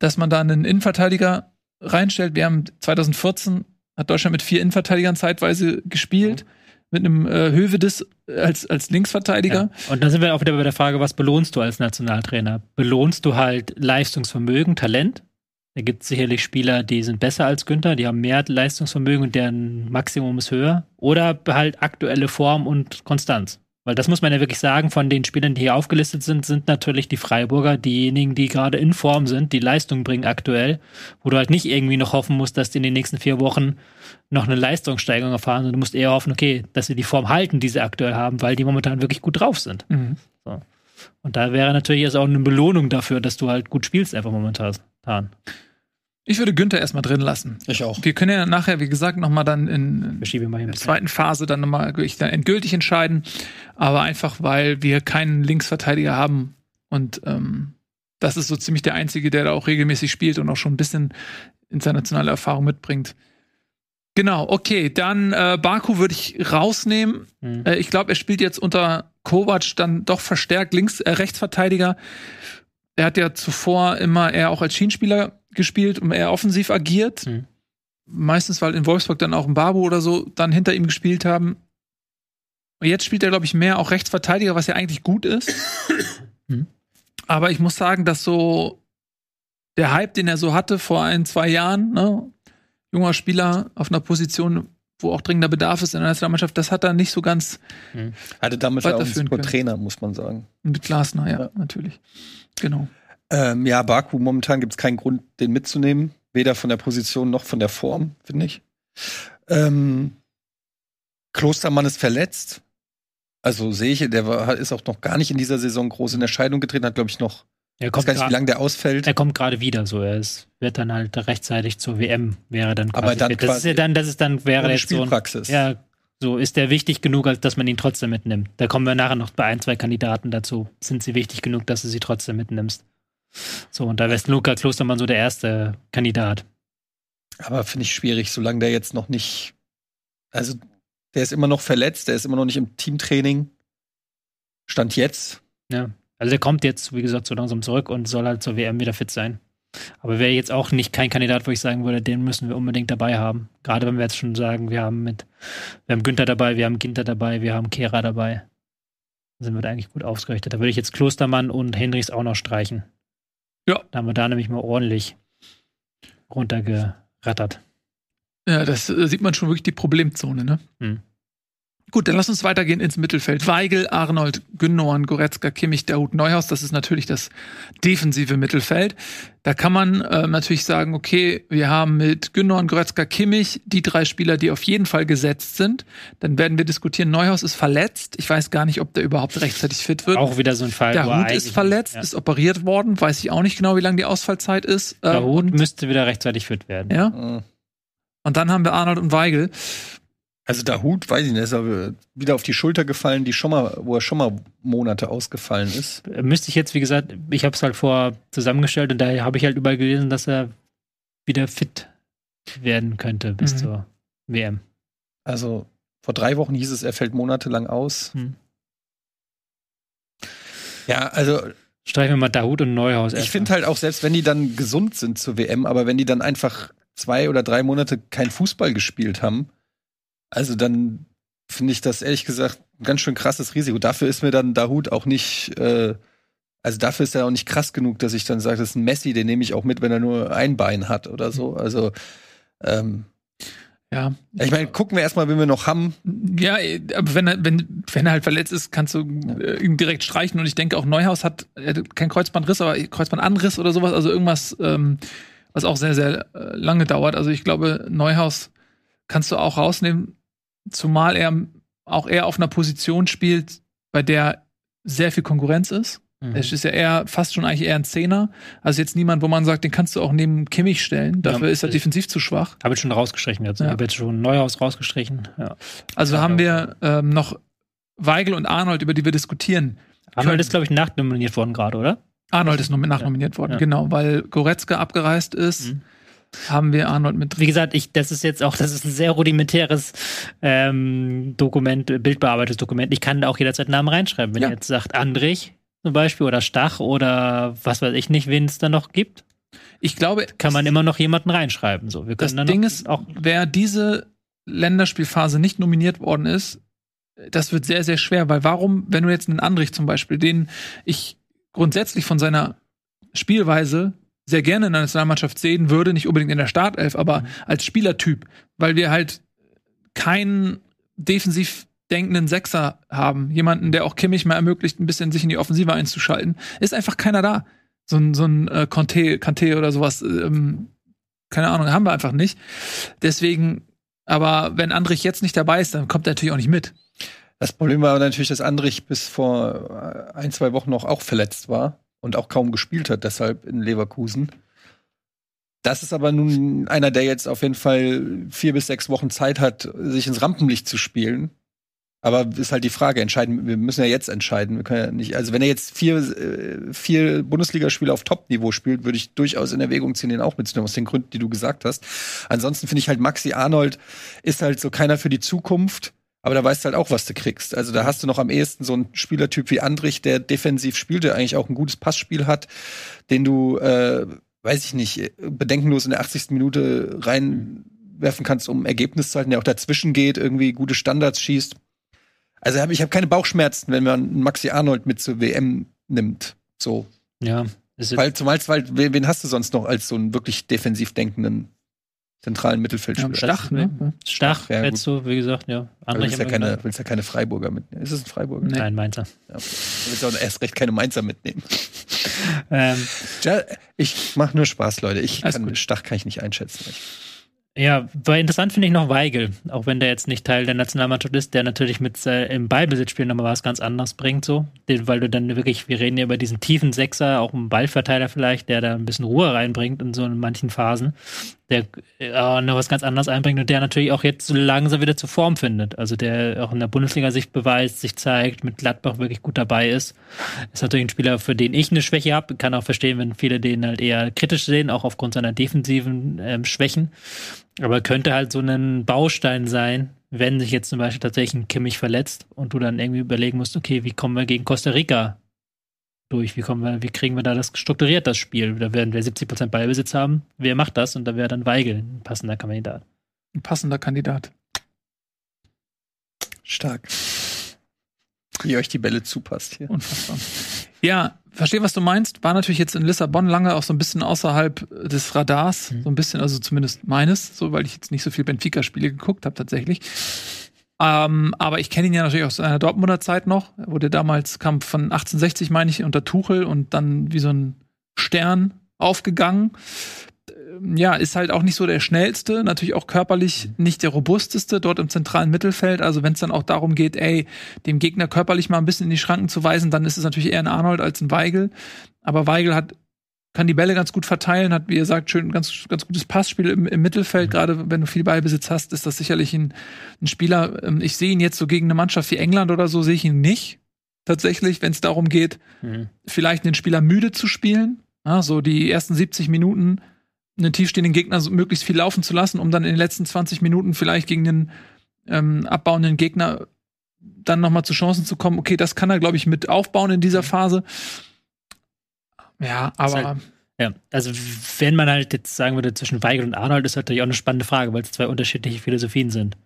dass man da einen Innenverteidiger reinstellt. Wir haben 2014 hat Deutschland mit vier Innenverteidigern zeitweise gespielt. Mit einem äh, Hövedes als, als Linksverteidiger. Ja. Und dann sind wir auch wieder bei der Frage, was belohnst du als Nationaltrainer? Belohnst du halt Leistungsvermögen, Talent? Da gibt es sicherlich Spieler, die sind besser als Günther, die haben mehr Leistungsvermögen und deren Maximum ist höher. Oder halt aktuelle Form und Konstanz. Weil das muss man ja wirklich sagen, von den Spielern, die hier aufgelistet sind, sind natürlich die Freiburger diejenigen, die gerade in Form sind, die Leistung bringen aktuell, wo du halt nicht irgendwie noch hoffen musst, dass die in den nächsten vier Wochen noch eine Leistungssteigerung erfahren, sondern du musst eher hoffen, okay, dass sie die Form halten, die sie aktuell haben, weil die momentan wirklich gut drauf sind. Mhm. Und da wäre natürlich jetzt auch eine Belohnung dafür, dass du halt gut spielst, einfach momentan. Ich würde Günther erstmal drin lassen. Ich auch. Wir können ja nachher, wie gesagt, nochmal dann in, der zweiten Phase dann nochmal wirklich dann endgültig entscheiden. Aber einfach, weil wir keinen Linksverteidiger haben. Und ähm, das ist so ziemlich der Einzige, der da auch regelmäßig spielt und auch schon ein bisschen internationale Erfahrung mitbringt. Genau, okay, dann äh, Baku würde ich rausnehmen. Mhm. Äh, ich glaube, er spielt jetzt unter Kovac dann doch verstärkt links äh, Rechtsverteidiger. Er hat ja zuvor immer eher auch als Schienenspieler gespielt und eher offensiv agiert. Mhm. Meistens, weil in Wolfsburg dann auch ein Babu oder so dann hinter ihm gespielt haben. Und jetzt spielt er, glaube ich, mehr auch Rechtsverteidiger, was ja eigentlich gut ist. Mhm. Aber ich muss sagen, dass so der Hype, den er so hatte vor ein, zwei Jahren, ne, junger Spieler auf einer Position, wo auch dringender Bedarf ist in der Nationalmannschaft, das hat er nicht so ganz Hatte damals auch einen super. Trainer, muss man sagen. mit Glasner, ja, Ja. natürlich. Genau. Ähm, ja, Baku, momentan gibt es keinen Grund, den mitzunehmen. Weder von der Position noch von der Form, finde ich. Ähm, Klostermann ist verletzt. Also sehe ich, der war, ist auch noch gar nicht in dieser Saison groß in Erscheinung getreten, hat, glaube ich, noch, Er ich weiß kommt, gar nicht, wie lange der ausfällt. er kommt gerade wieder so. Er ist, wird dann halt rechtzeitig zur WM, wäre dann Aber dann. Das ist quasi ja dann, das ist dann, wäre jetzt so ein, Spielpraxis. Ja, so ist der wichtig genug, als dass man ihn trotzdem mitnimmt. Da kommen wir nachher noch bei ein, zwei Kandidaten dazu. Sind sie wichtig genug, dass du sie trotzdem mitnimmst? So, und da wäre Luca Klostermann so der erste Kandidat. Aber finde ich schwierig, solange der jetzt noch nicht. Also, der ist immer noch verletzt, der ist immer noch nicht im Teamtraining. Stand jetzt. Ja. Also der kommt jetzt, wie gesagt, so langsam zurück und soll halt zur WM wieder fit sein. Aber wäre jetzt auch nicht kein Kandidat, wo ich sagen würde, den müssen wir unbedingt dabei haben. Gerade wenn wir jetzt schon sagen, wir haben mit, wir haben Günther dabei, wir haben Ginter dabei, wir haben Kehra dabei. Dann sind wir da eigentlich gut ausgerichtet. Da würde ich jetzt Klostermann und Henrichs auch noch streichen. Ja. Da haben wir da nämlich mal ordentlich runtergerattert. Ja, das äh, sieht man schon wirklich die Problemzone, ne? Hm. Gut, dann lass uns weitergehen ins Mittelfeld. Weigel, Arnold, Gündogan, Goretzka, Kimmich, Dahut, Neuhaus. Das ist natürlich das defensive Mittelfeld. Da kann man äh, natürlich sagen, okay, wir haben mit Gündogan, Goretzka, Kimmich die drei Spieler, die auf jeden Fall gesetzt sind. Dann werden wir diskutieren, Neuhaus ist verletzt. Ich weiß gar nicht, ob der überhaupt rechtzeitig fit wird. Auch wieder so ein Fall. Dahut ist verletzt, Ja. ist operiert worden. Weiß ich auch nicht genau, wie lange die Ausfallzeit ist. Ähm, Dahut und, müsste wieder rechtzeitig fit werden. ja. Äh, und dann haben wir Arnold und Weigel. Also der Hut, weiß ich nicht, ist aber wieder auf die Schulter gefallen, die schon mal, wo er schon mal Monate ausgefallen ist. Müsste ich jetzt, wie gesagt, ich habe es halt vor zusammengestellt und daher habe ich halt überall gelesen, dass er wieder fit werden könnte bis Mhm. zur WM. Also vor drei Wochen hieß es, er fällt monatelang aus. Hm. Ja, also Streichen wir mal Dahut und Neuhaus. ich finde halt auch, selbst wenn die dann gesund sind zur WM, aber wenn die dann einfach zwei oder drei Monate kein Fußball gespielt haben, also dann finde ich das ehrlich gesagt ein ganz schön krasses Risiko. Dafür ist mir dann Dahut auch nicht, äh, also dafür ist er auch nicht krass genug, dass ich dann sage, das ist ein Messi, den nehme ich auch mit, wenn er nur ein Bein hat oder so. Also ähm, Ja, ich meine, gucken wir erstmal, wen wir noch haben. Ja, aber wenn er, wenn, wenn er halt verletzt ist, kannst du äh, ihn direkt streichen. Und ich denke auch Neuhaus hat, hat kein Kreuzbandriss, aber Kreuzbandanriss oder sowas, also irgendwas, ähm, was auch sehr, sehr äh, lange dauert. Also ich glaube, Neuhaus kannst du auch rausnehmen, zumal er auch eher auf einer Position spielt, bei der sehr viel Konkurrenz ist. Mhm. Es ist ja eher fast schon eigentlich eher ein Zehner. Also jetzt niemand, wo man sagt, den kannst du auch neben Kimmich stellen. Dafür Ja, ist er defensiv zu schwach. Habe ich schon rausgestrichen jetzt. Ja. Ich habe jetzt schon Neuhaus rausgestrichen. Ja. Also Ja, haben wir ähm, noch Weigel und Arnold, über die wir diskutieren. Arnold ist, glaube ich, nachnominiert worden gerade, oder? Arnold ist noch mit nachnominiert worden, genau, weil Goretzka abgereist ist, Mhm. Haben wir Arnold mit drin. Wie gesagt, ich, das ist jetzt auch, das ist ein sehr rudimentäres ähm, Dokument, bildbearbeitetes Dokument. Ich kann da auch jederzeit Namen reinschreiben. Wenn Ja. ihr jetzt sagt Andrich zum Beispiel oder Stach oder was weiß ich nicht, wen es da noch gibt, Ich glaube, kann man immer noch jemanden reinschreiben. So, wir das können dann Ding ist, auch wer diese Länderspielphase nicht nominiert worden ist, das wird sehr, sehr schwer, weil warum, wenn du jetzt einen Andrich zum Beispiel, den ich grundsätzlich von seiner Spielweise sehr gerne in der Nationalmannschaft sehen würde, nicht unbedingt in der Startelf, aber als Spielertyp, weil wir halt keinen defensiv denkenden Sechser haben, jemanden, der auch Kimmich mal ermöglicht, ein bisschen sich in die Offensive einzuschalten, ist einfach keiner da. So ein, so ein äh, Conte, Kante oder sowas, ähm, keine Ahnung, haben wir einfach nicht. Deswegen, aber wenn Andrich jetzt nicht dabei ist, dann kommt er natürlich auch nicht mit. Das Problem war natürlich, dass Andrich bis vor äh, ein, zwei Wochen noch auch verletzt war und auch kaum gespielt hat, deshalb in Leverkusen. Das ist aber nun einer, der jetzt auf jeden Fall vier bis sechs Wochen Zeit hat, sich ins Rampenlicht zu spielen. Aber ist halt die Frage, entscheiden, wir müssen ja jetzt entscheiden. Wir können ja nicht, also wenn er jetzt vier, äh, vier Bundesligaspiele auf Top-Niveau spielt, würde ich durchaus in Erwägung ziehen, den auch mitzunehmen, aus den Gründen, die du gesagt hast. Ansonsten finde ich halt, Maxi Arnold ist halt so keiner für die Zukunft. Aber da weißt du halt auch, was du kriegst. Also da hast du noch am ehesten so einen Spielertyp wie Andrich, der defensiv spielt, der eigentlich auch ein gutes Passspiel hat, den du, äh, weiß ich nicht, bedenkenlos in der 80. Minute reinwerfen kannst, um Ergebnis zu halten, der auch dazwischen geht, irgendwie gute Standards schießt. Also hab, ich habe keine Bauchschmerzen, wenn man Maxi Arnold mit zur WM nimmt. So. ja, Weil zumal, weil, wen wen hast du sonst noch als so einen wirklich defensiv denkenden zentralen Mittelfeldspieler? Stach, ne? Stach, ja, jetzt so, wie gesagt, ja. Andrich willst ja keine, willst ja keine Freiburger mitnehmen. Ist es ein Freiburger? Nee. Nein, Mainzer. Ja. Du willst auch erst recht keine Mainzer mitnehmen. Ähm, Ja, ich mache nur Spaß, Leute. Ich kann, gut. Stach kann ich nicht einschätzen. Ich, Ja, weil interessant finde ich noch Weigel, auch wenn der jetzt nicht Teil der Nationalmannschaft ist, der natürlich mit äh, im Ballbesitzspiel nochmal was ganz anderes bringt, so. Den, weil du dann wirklich, wir reden ja über diesen tiefen Sechser, auch einen Ballverteiler vielleicht, der da ein bisschen Ruhe reinbringt in so in manchen Phasen, der äh, noch was ganz anderes einbringt und der natürlich auch jetzt so langsam wieder zur Form findet. Also der auch in der Bundesliga sich beweist, sich zeigt, mit Gladbach wirklich gut dabei ist. Ist natürlich ein Spieler, für den ich eine Schwäche habe. Kann auch verstehen, wenn viele den halt eher kritisch sehen, auch aufgrund seiner defensiven ähm, Schwächen. Aber könnte halt so ein Baustein sein, wenn sich jetzt zum Beispiel tatsächlich ein Kimmich verletzt und du dann irgendwie überlegen musst, okay, wie kommen wir gegen Costa Rica durch? Wie kommen wir, wie kriegen wir da das strukturiert, das Spiel? Da werden wir 70% Ballbesitz haben. Wer macht das? Und da wäre dann Weigel ein passender Kandidat. Ein passender Kandidat. stark. Wie euch die Bälle zupasst hier. Unfassbar. Ja, verstehe, was du meinst. War natürlich jetzt in Lissabon lange auch so ein bisschen außerhalb des Radars. Mhm. So ein bisschen, also zumindest meines, so, weil ich jetzt nicht so viel Benfica-Spiele geguckt habe tatsächlich. Ähm, aber ich kenne ihn ja natürlich aus seiner Dortmunder Zeit noch. Er wurde damals, kam von 1860, meine ich, unter Tuchel und dann wie so ein Stern aufgegangen. Ähm, Ja, ist halt auch nicht so der schnellste, natürlich auch körperlich nicht der robusteste dort im zentralen Mittelfeld. Also wenn es dann auch darum geht, ey, dem Gegner körperlich mal ein bisschen in die Schranken zu weisen, dann ist es natürlich eher ein Arnold als ein Weigel. Aber Weigel hat kann die Bälle ganz gut verteilen, hat, wie ihr sagt, schön ganz, ganz gutes Passspiel im, im Mittelfeld. Gerade wenn du viel Ballbesitz hast, ist das sicherlich ein, ein Spieler. Ähm, Ich sehe ihn jetzt so gegen eine Mannschaft wie England oder so, sehe ich ihn nicht. Tatsächlich, wenn es darum geht, Mhm. vielleicht den Spieler müde zu spielen. Ja, so die ersten 70 Minuten einen tiefstehenden Gegner so möglichst viel laufen zu lassen, um dann in den letzten 20 Minuten vielleicht gegen den ähm, abbauenden Gegner dann noch mal zu Chancen zu kommen. Okay, das kann er, glaube ich, mit aufbauen in dieser Phase. Ja, aber halt- Ja, also wenn man halt jetzt sagen würde, zwischen Weigel und Arnold ist natürlich auch eine spannende Frage, weil es zwei unterschiedliche Philosophien sind.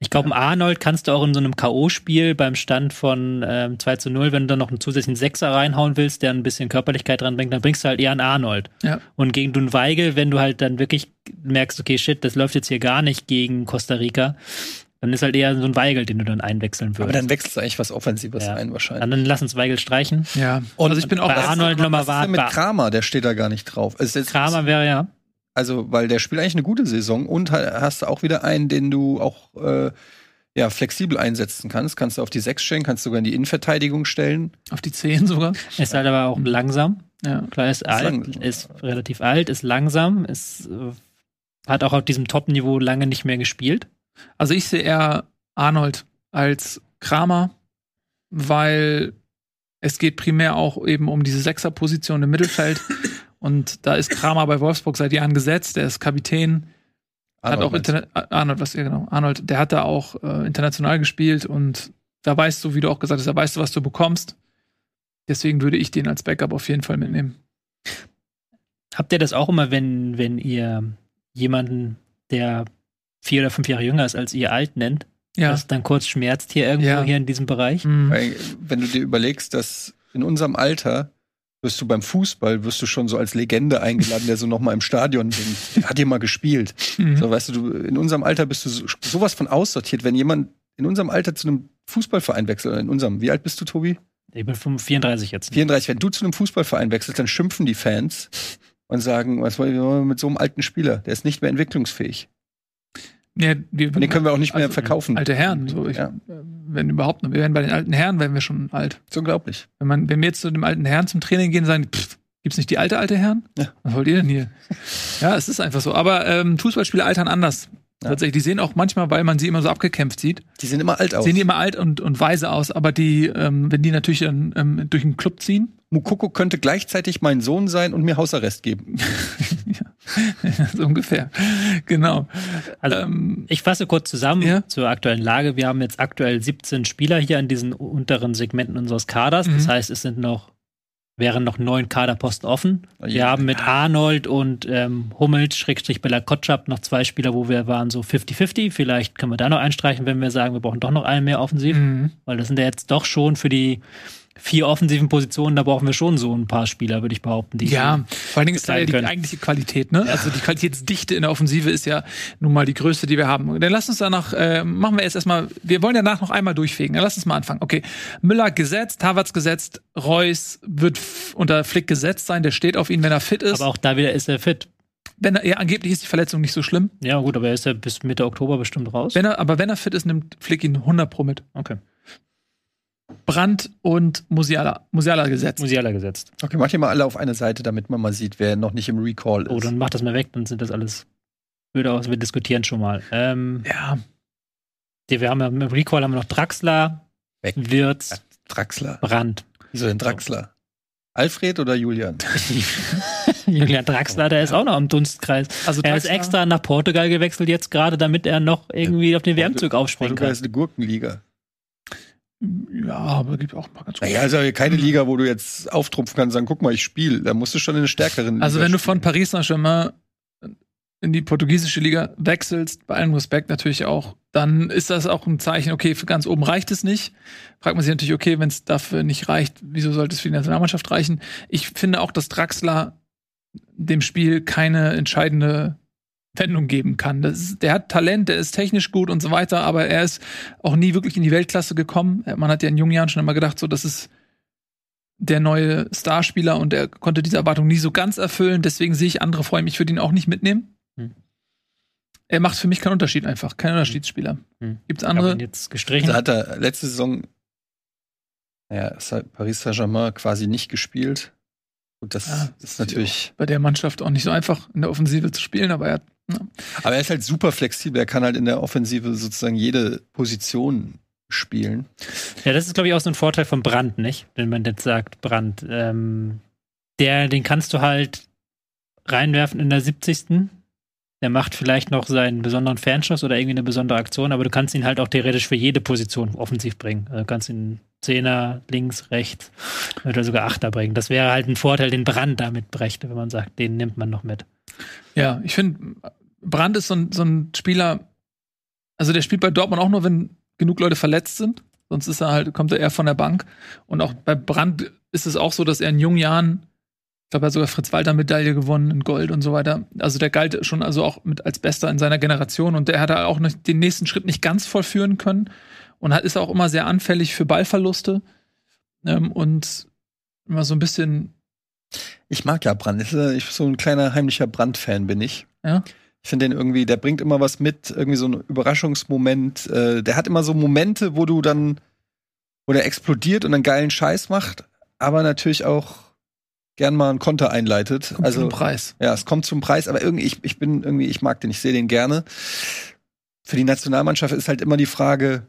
Ich glaube, Arnold kannst du auch in so einem K.O.-Spiel beim Stand von ähm, 2 zu 0, wenn du dann noch einen zusätzlichen Sechser reinhauen willst, der ein bisschen Körperlichkeit dran bringt, dann bringst du halt eher einen Arnold. Ja. Und gegen den Weigel, wenn du halt dann wirklich merkst, okay, shit, das läuft jetzt hier gar nicht gegen Costa Rica, dann ist halt eher so ein Weigel, den du dann einwechseln würdest. Aber dann wechselst du eigentlich was Offensives Ja. ein, wahrscheinlich. dann lass uns Weigel streichen. ja. Und also ich bin auch bei das- Arnold nochmal Was ist denn warten. mit Kramer? Der steht da gar nicht drauf. Ist jetzt, Kramer wäre ja. Also, weil der spielt eigentlich eine gute Saison und ha- hast du auch wieder einen, den du auch äh, ja, flexibel einsetzen kannst. Kannst du auf die Sechs stellen, kannst du sogar in die Innenverteidigung stellen. auf die 10 sogar. Ist halt aber auch langsam. Ja. Klar, ist, alt, langsam. ist relativ alt, ist langsam, ist, äh, hat auch auf diesem Top-Niveau lange nicht mehr gespielt. Also ich sehe eher Arnold als Kramer, weil es geht primär auch eben um diese Sechserposition im Mittelfeld. Und da ist Kramer bei Wolfsburg seit Jahren gesetzt. Der ist Kapitän, hat Arnold auch meinst du? Interna Arnold, was ja genau, Arnold, der hat da auch äh, international gespielt und da weißt du, wie du auch gesagt hast, da weißt du, was du bekommst. Deswegen würde ich den als Backup auf jeden Fall mitnehmen. Habt ihr das auch immer, wenn, wenn ihr jemanden, der vier oder fünf Jahre jünger ist als ihr alt nennt, Ja. das dann kurz schmerzt hier irgendwo Ja. hier in diesem Bereich? Mhm. Weil, wenn du dir überlegst, dass in unserem Alter wirst du beim Fußball, wirst du schon so als Legende eingeladen, der so noch mal im Stadion singt. Der hat hier mal gespielt. Mhm. So, weißt du, du, in unserem Alter bist du so, sowas von aussortiert. Wenn jemand in unserem Alter zu einem Fußballverein wechselt, oder in unserem, wie alt bist du, Tobi? Ich bin 34 jetzt. 34. Wenn du zu einem Fußballverein wechselst, dann schimpfen die Fans und sagen, was wollen wir mit so einem alten Spieler? Der ist nicht mehr entwicklungsfähig. Ja, wir, den können wir auch nicht mehr Also, verkaufen. alte Herren. So, ich, Ja. Wenn überhaupt, wir werden bei den alten Herren, werden wir schon alt. ist unglaublich. Wenn man, wenn wir jetzt zu dem alten Herrn zum Training gehen sagen, pff, gibt's nicht die alte alte Herren? Ja. Was wollt ihr denn hier? ja, es ist einfach so. Aber ähm, Fußballspieler altern anders. Ja. Tatsächlich, die sehen auch manchmal, weil man sie immer so abgekämpft sieht, Die sehen immer alt aus. sehen die immer alt und, und weise aus. Aber die, ähm, wenn die natürlich dann ähm, durch einen Club ziehen, Mukoko könnte gleichzeitig mein Sohn sein und mir Hausarrest geben. so ungefähr. Genau. Also, ähm, Ich fasse kurz zusammen Ja. zur aktuellen Lage. Wir haben jetzt aktuell 17 Spieler hier in diesen unteren Segmenten unseres Kaders. Das Mhm. heißt, es sind noch, wären noch neun Kaderposten offen. Oh Wir haben mit Arnold und ähm, Hummels, Schrägstrich Bella Kotschap, noch zwei Spieler, wo wir waren so 50-50. Vielleicht können wir da noch einstreichen, wenn wir sagen, wir brauchen doch noch einen mehr offensiv. mhm. Weil das sind ja jetzt doch schon für die vier offensiven Positionen, da brauchen wir schon so ein paar Spieler, würde ich behaupten. Die Ja, vor allen Dingen ist da ja die können. eigentliche Qualität, ne? Also die Qualitätsdichte in der Offensive ist ja nun mal die größte, die wir haben. Dann lass uns danach, äh, machen wir jetzt erstmal, wir wollen ja danach noch einmal durchfegen. Dann lass uns mal anfangen. Okay, Müller gesetzt, Havertz gesetzt, Reus wird unter Flick gesetzt sein, der steht auf ihn, wenn er fit ist. Aber auch da wieder ist er fit. wenn er, ja, angeblich ist die Verletzung nicht so schlimm. Ja, gut, aber er ist ja bis Mitte Oktober bestimmt raus. Wenn er, aber wenn er fit ist, nimmt Flick ihn 100 pro mit. Okay. Brandt und Musiala, Musiala gesetzt. Musiala gesetzt. Okay, mach die mal alle auf eine Seite, damit man mal sieht, wer noch nicht im Recall ist. Oh, dann mach das mal weg, dann sind das alles blöde aus. Wir diskutieren schon mal. Ähm, Ja, die, wir haben ja im Recall haben wir noch Draxler, Weg. Wirtz, Draxler. Brandt. Wieso denn Draxler? Alfred oder Julian? Julian Draxler, der ist auch noch am Dunstkreis. also Er ist Draxler- extra nach Portugal gewechselt jetzt gerade, damit er noch irgendwie auf den WM-Zug aufspringen Portugal kann. ist eine Gurkenliga. Ja, aber gibt auch mal ganz gut. Naja, also keine Liga, wo du jetzt auftrumpfen kannst und sagen, guck mal, ich spiele. Da musst du schon in eine stärkeren Also Liga wenn du von Paris Saint-Germain in die portugiesische Liga wechselst, bei allem Respekt natürlich auch, dann ist das auch ein Zeichen, okay, für ganz oben reicht es nicht. Fragt man sich natürlich, okay, wenn es dafür nicht reicht, wieso sollte es für die Nationalmannschaft reichen? Ich finde auch, dass Draxler dem Spiel keine entscheidende Wendung geben kann. Das ist, der hat Talent, der ist technisch gut und so weiter, aber er ist auch nie wirklich in die Weltklasse gekommen. Man hat ja in jungen Jahren schon immer gedacht, so, das ist der neue Starspieler und er konnte diese Erwartung nie so ganz erfüllen. Deswegen sehe ich andere vor ihm. Ich würde ihn auch nicht mitnehmen. Hm. Er macht für mich keinen Unterschied einfach, kein Unterschiedsspieler. Hm. Gibt es andere? Jetzt gestrichen. Da hat er letzte Saison ja, Paris Saint-Germain quasi nicht gespielt. Und das ja, ist natürlich. Bei der Mannschaft auch nicht so einfach, in der Offensive zu spielen, aber er ja. Aber er ist halt super flexibel. Er kann halt in der Offensive sozusagen jede Position spielen. Ja, das ist, glaube ich, auch so ein Vorteil von Brand, nicht? Wenn man jetzt sagt, Brand. Ähm, der, den kannst du halt reinwerfen in der 70. Der macht vielleicht noch seinen besonderen Fernschuss oder irgendwie eine besondere Aktion, aber du kannst ihn halt auch theoretisch für jede Position offensiv bringen. Du kannst ihn Zehner, links, rechts oder sogar Achter bringen. Das wäre halt ein Vorteil, den Brand damit brächte, wenn man sagt, den nimmt man noch mit. Ja, ich finde, Brand ist so ein, so ein Spieler, also der spielt bei Dortmund auch nur, wenn genug Leute verletzt sind. Sonst ist er halt, kommt er eher von der Bank. Und auch bei Brand ist es auch so, dass er in jungen Jahren, ich glaube, er hat sogar Fritz-Walter-Medaille gewonnen in Gold und so weiter. Also der galt schon also auch mit als Bester in seiner Generation und der hat auch noch den nächsten Schritt nicht ganz vollführen können und hat, ist auch immer sehr anfällig für Ballverluste ähm, und immer so ein bisschen. Ich mag ja Brand. Ich bin so ein kleiner heimlicher Brand-Fan bin ich. Ja. Ich finde den irgendwie, der bringt immer was mit, irgendwie so ein Überraschungsmoment. Äh, der hat immer so Momente, wo du dann, wo der explodiert und einen geilen Scheiß macht, aber natürlich auch gern mal einen Konter einleitet. Kommt also zum Preis. Ja, es kommt zum Preis, aber irgendwie, ich, ich bin irgendwie, ich mag den, ich sehe den gerne. Für die Nationalmannschaft ist halt immer die Frage,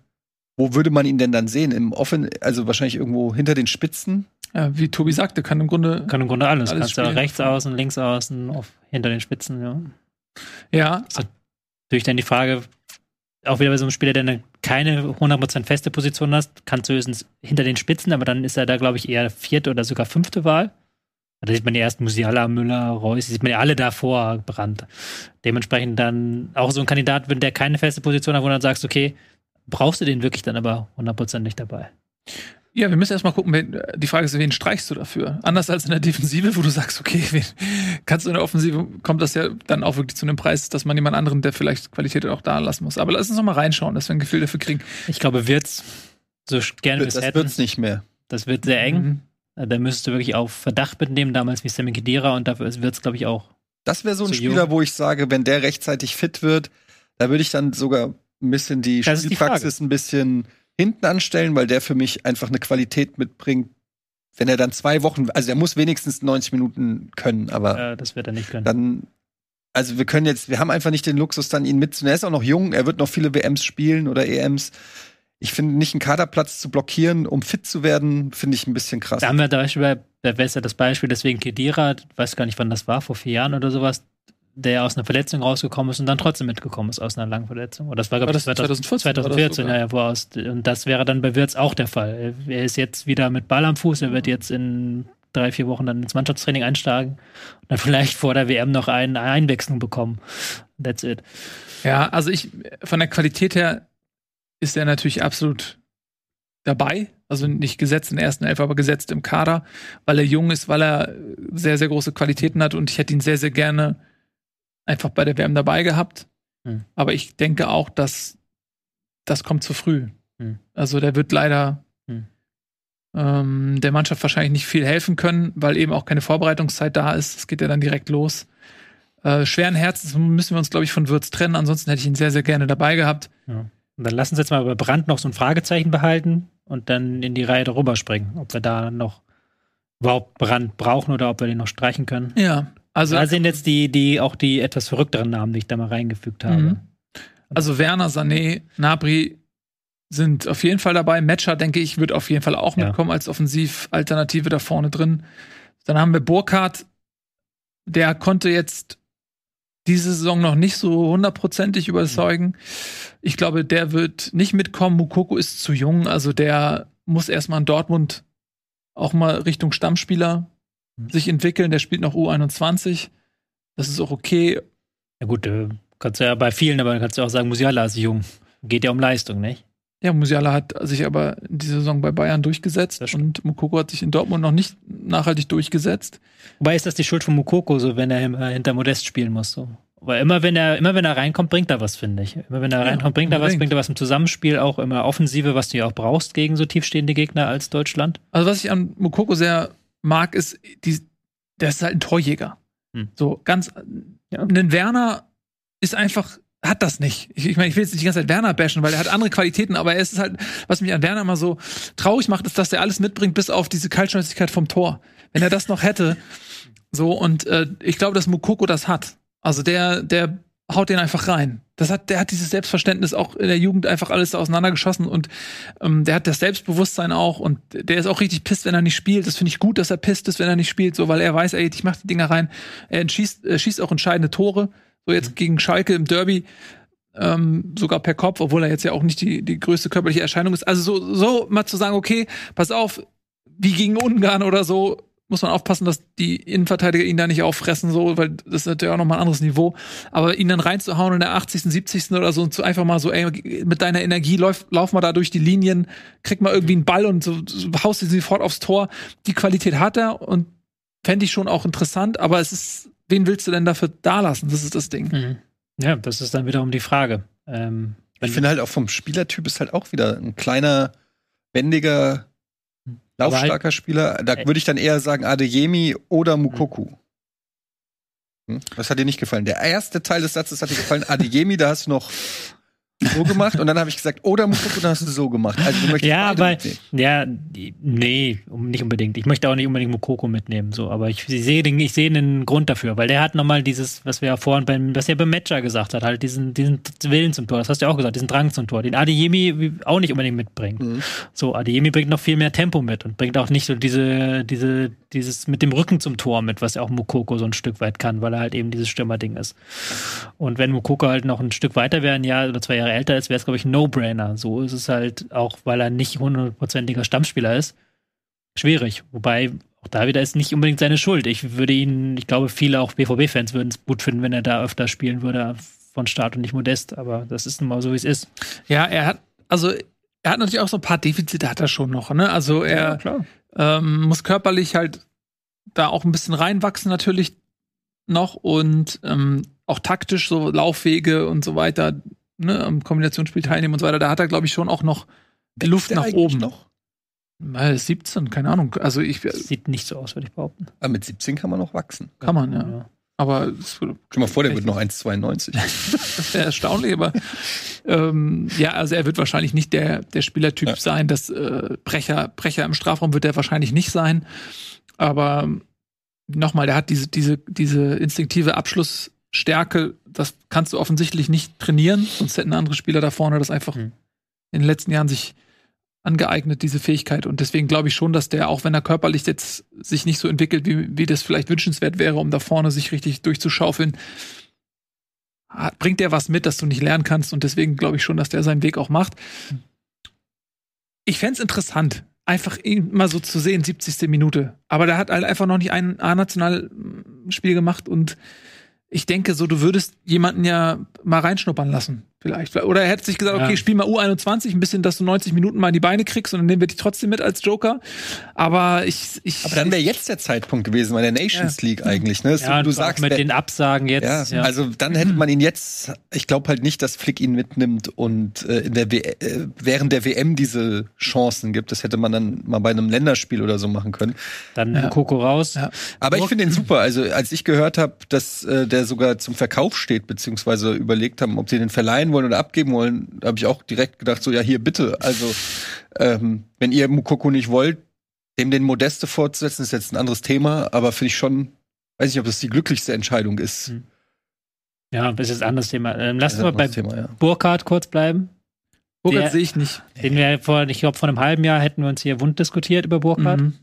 wo würde man ihn denn dann sehen? Im Offen, also wahrscheinlich irgendwo hinter den Spitzen? Ja, wie Tobi sagte, kann im Grunde kann im Grunde alles. alles Kannst du rechts außen, links außen, auf, hinter den Spitzen, ja. Ja. Das ist natürlich dann die Frage, auch wieder bei so einem Spieler, der eine, keine 100% feste Position hat, kannst du höchstens hinter den Spitzen, aber dann ist er da, glaube ich, eher vierte oder sogar fünfte Wahl. Da sieht man ja erst Musiala, Müller, Reus, sieht man ja alle davor Brand. Dementsprechend dann auch so ein Kandidat, wenn der keine feste Position hat, wo du dann sagst, okay, brauchst du den wirklich dann aber 100% nicht dabei. Ja, wir müssen erstmal gucken, wen, die Frage ist, wen streichst du dafür? Anders als in der Defensive, wo du sagst, okay, wen kannst du in der Offensive, kommt das ja dann auch wirklich zu einem Preis, dass man jemand anderen, der vielleicht Qualität auch da lassen muss. Aber lass uns noch mal reinschauen, dass wir ein Gefühl dafür kriegen. Ich glaube, wird's so gerne das hätten. Das wird's nicht mehr. Das wird sehr eng. Mhm. Da müsstest du wirklich auf Verdacht mitnehmen, damals wie Sammy Kedira, und dafür wird's, glaube ich, auch. Das wäre so ein Spieler, jung. wo ich sage, wenn der rechtzeitig fit wird, da würde ich dann sogar ein bisschen die das Spielpraxis ein bisschen hinten anstellen, weil der für mich einfach eine Qualität mitbringt. Wenn er dann zwei Wochen, also er muss wenigstens 90 Minuten können, aber ja, das wird er nicht können. Dann, also wir können jetzt, wir haben einfach nicht den Luxus, dann ihn mitzunehmen. Er ist auch noch jung, er wird noch viele WMs spielen oder EMs. Ich finde, nicht einen Kaderplatz zu blockieren, um fit zu werden, finde ich ein bisschen krass. Da haben wir zum Beispiel, da wäre ja das Beispiel, deswegen Kedira, weiß gar nicht, wann das war, vor vier Jahren oder sowas, der aus einer Verletzung rausgekommen ist und dann trotzdem mitgekommen ist aus einer langen Verletzung. Oder das war, glaube ich, 2014, 2014 ja, ja, wo aus, und das wäre dann bei Wirtz auch der Fall. Er ist jetzt wieder mit Ball am Fuß, er wird jetzt in drei, vier Wochen dann ins Mannschaftstraining einsteigen und dann vielleicht vor der WM noch eine Einwechslung bekommen. That's it. Ja, also ich, von der Qualität her ist er natürlich absolut dabei. Also nicht gesetzt in der ersten Elf, aber gesetzt im Kader, weil er jung ist, weil er sehr, sehr große Qualitäten hat und ich hätte ihn sehr, sehr gerne einfach bei der WM dabei gehabt. Hm. Aber ich denke auch, dass das kommt zu früh. Hm. Also der wird leider hm. ähm, der Mannschaft wahrscheinlich nicht viel helfen können, weil eben auch keine Vorbereitungszeit da ist. Es geht ja dann direkt los. Äh, schweren Herzens müssen wir uns, glaube ich, von Würz trennen. Ansonsten hätte ich ihn sehr, sehr gerne dabei gehabt. Ja. Und dann lassen Sie jetzt mal bei Brand noch so ein Fragezeichen behalten und dann in die Reihe darüber springen, ob wir da noch überhaupt Brand brauchen oder ob wir den noch streichen können. Ja, also, da sind jetzt die, die auch die etwas verrückteren Namen, die ich da mal reingefügt habe. Mhm. Also Werner, Sané, Nabri sind auf jeden Fall dabei. Matcher, denke ich, wird auf jeden Fall auch mitkommen ja. als Offensivalternative da vorne drin. Dann haben wir Burkhardt, der konnte jetzt diese Saison noch nicht so hundertprozentig überzeugen. Ich glaube, der wird nicht mitkommen. Mukoko ist zu jung, also der muss erstmal in Dortmund auch mal Richtung Stammspieler sich entwickeln. Der spielt noch U21. Das ist auch okay. Ja, gut, äh, kannst du ja bei vielen, aber kannst du auch sagen, Musiala ist jung. Geht ja um Leistung, nicht? Ja, Musiala hat sich aber in dieser Saison bei Bayern durchgesetzt und Mukoko hat sich in Dortmund noch nicht nachhaltig durchgesetzt. Wobei ist das die Schuld von Mukoko, so wenn er hinter Modest spielen muss? So? Weil immer wenn er, immer wenn er reinkommt, bringt er was, finde ich. Immer wenn er Ja, reinkommt, bringt er was, bringt er was im Zusammenspiel, auch immer Offensive, was du ja auch brauchst gegen so tiefstehende Gegner als Deutschland. Also was ich an Mokoko sehr mag, ist, die, der ist halt ein Torjäger. Hm. So ganz, Ja. ein Werner ist einfach, hat das nicht. Ich, ich meine, ich will jetzt nicht die ganze Zeit Werner bashen, weil er hat andere Qualitäten, aber er ist halt, was mich an Werner immer so traurig macht, ist, dass er alles mitbringt, bis auf diese Kaltschnäuzigkeit vom Tor. Wenn er das noch hätte, so, und äh, ich glaube, dass Mokoko das hat. Also der, der haut den einfach rein. Das hat, der hat dieses Selbstverständnis auch in der Jugend einfach alles auseinandergeschossen und ähm, der hat das Selbstbewusstsein auch und der ist auch richtig pisst, wenn er nicht spielt. Das finde ich gut, dass er pisst ist, wenn er nicht spielt, so weil er weiß, ey, ich mach die Dinger rein. Er schießt, er schießt auch entscheidende Tore. So jetzt gegen Schalke im Derby, ähm, sogar per Kopf, obwohl er jetzt ja auch nicht die, die größte körperliche Erscheinung ist. Also so, so mal zu sagen, okay, pass auf, wie gegen Ungarn oder so, muss man aufpassen, dass die Innenverteidiger ihn da nicht auffressen, so, weil das ist natürlich auch nochmal ein anderes Niveau. Aber ihn dann reinzuhauen in der 80., 70. oder so und zu einfach mal so, ey, mit deiner Energie lauf, lauf mal da durch die Linien, krieg mal irgendwie einen Ball und so, so haust ihn sofort aufs Tor. Die Qualität hat er und fände ich schon auch interessant, aber es ist, wen willst du denn dafür da lassen? Das ist das Ding. Ja, das ist dann wiederum die Frage. Ähm, Ich finde halt auch vom Spielertyp ist halt auch wieder ein kleiner, wendiger, halt- laufstarker Spieler. Da würde ich dann eher sagen Adeyemi oder Mukoku. Hm? Was hat dir nicht gefallen? Der erste Teil des Satzes hat dir gefallen. Adeyemi, da hast du noch so gemacht und dann habe ich gesagt, oder Mukoku, dann hast du so gemacht. Also du möchtest Ja, aber ja, nee, nicht unbedingt. Ich möchte auch nicht unbedingt Mokoko mitnehmen, so, aber ich sehe den, ich sehe einen Grund dafür, weil der hat nochmal dieses, was wir ja vorhin beim, was er beim Matcher gesagt hat, halt diesen, diesen Willen zum Tor, das hast du ja auch gesagt, diesen Drang zum Tor, den Adeyemi auch nicht unbedingt mitbringt. Mhm. So, Adeyemi bringt noch viel mehr Tempo mit und bringt auch nicht so diese, diese, dieses mit dem Rücken zum Tor mit, was ja auch Mokoko so ein Stück weit kann, weil er halt eben dieses Stürmerding ist. Und wenn Mokoko halt noch ein Stück weiter wäre, ein Jahr oder zwei Jahre älter ist, wäre es, glaube ich, ein No-Brainer. So ist es halt auch, weil er nicht hundertprozentiger Stammspieler ist, schwierig. Wobei, auch da wieder ist nicht unbedingt seine Schuld. Ich würde ihn, ich glaube, viele auch BVB-Fans würden es gut finden, wenn er da öfter spielen würde von Start und nicht modest. Aber das ist nun mal so, wie es ist. Ja, er hat, also er hat natürlich auch so ein paar Defizite, hat er schon noch, ne? Also er klar. ähm, muss körperlich halt da auch ein bisschen reinwachsen natürlich noch und ähm, auch taktisch so Laufwege und so weiter, ne, am Kombinationsspiel teilnehmen und so weiter. Da hat er, glaube ich, schon auch noch Luft Der nach oben. Noch? Mal 17, keine Ahnung. Also ich Sieht nicht so aus, würde ich behaupten. Aber mit 17 kann man noch wachsen. kann man, ja. Aber es Stell dir mal vor, der wird noch 1,92. Das wäre erstaunlich, aber ähm, ja, also er wird wahrscheinlich nicht der, der Spielertyp Ja. sein. Das äh, Brecher, Brecher im Strafraum wird er wahrscheinlich nicht sein. Aber nochmal, der hat diese, diese, diese instinktive Abschlussstärke, das kannst du offensichtlich nicht trainieren, sonst hätten andere Spieler da vorne das einfach Hm. in den letzten Jahren sich angeeignet, diese Fähigkeit. Und deswegen glaube ich schon, dass der, auch wenn er körperlich jetzt sich nicht so entwickelt, wie, wie das vielleicht wünschenswert wäre, um da vorne sich richtig durchzuschaufeln, bringt der was mit, das du nicht lernen kannst. Und deswegen glaube ich schon, dass der seinen Weg auch macht. Ich fänd's es interessant, einfach ihn mal so zu sehen, 70. Minute. Aber der hat halt einfach noch nicht ein A-Nationalspiel gemacht und ich denke so, du würdest jemanden ja mal reinschnuppern lassen, vielleicht. Oder er hätte sich gesagt, Ja. okay, spiel mal U21, ein bisschen, dass du 90 Minuten mal in die Beine kriegst und dann nehmen wir dich trotzdem mit als Joker. Aber ich, ich. Aber dann wäre jetzt der Zeitpunkt gewesen bei der Nations League eigentlich. Ne? Ja, du sagst, mit den Absagen jetzt. Ja, also dann hätte man ihn jetzt, ich glaube halt nicht, dass Flick ihn mitnimmt und äh, in der w äh, während der WM diese Chancen gibt. Das hätte man dann mal bei einem Länderspiel oder so machen können. dann Ja. Coco raus. Ja. Aber ich finde ihn super. Also als ich gehört habe, dass äh, der sogar zum Verkauf steht, beziehungsweise überlegt haben, ob sie den verleihen wollen oder abgeben wollen, habe ich auch direkt gedacht, so ja hier bitte. Also ähm, wenn ihr Mukoko nicht wollt, dem den Modeste fortzusetzen, ist jetzt ein anderes Thema, aber finde ich schon, weiß nicht, ob das die glücklichste Entscheidung ist. Hm. Ja, das ist ein anderes Thema. Ähm, lass uns mal bei Thema, ja. Burkhardt kurz bleiben. Burkhardt sehe ich nicht. Den wir vor, ich glaube, vor einem halben Jahr hätten wir uns hier wund diskutiert über Burkhardt. Mhm.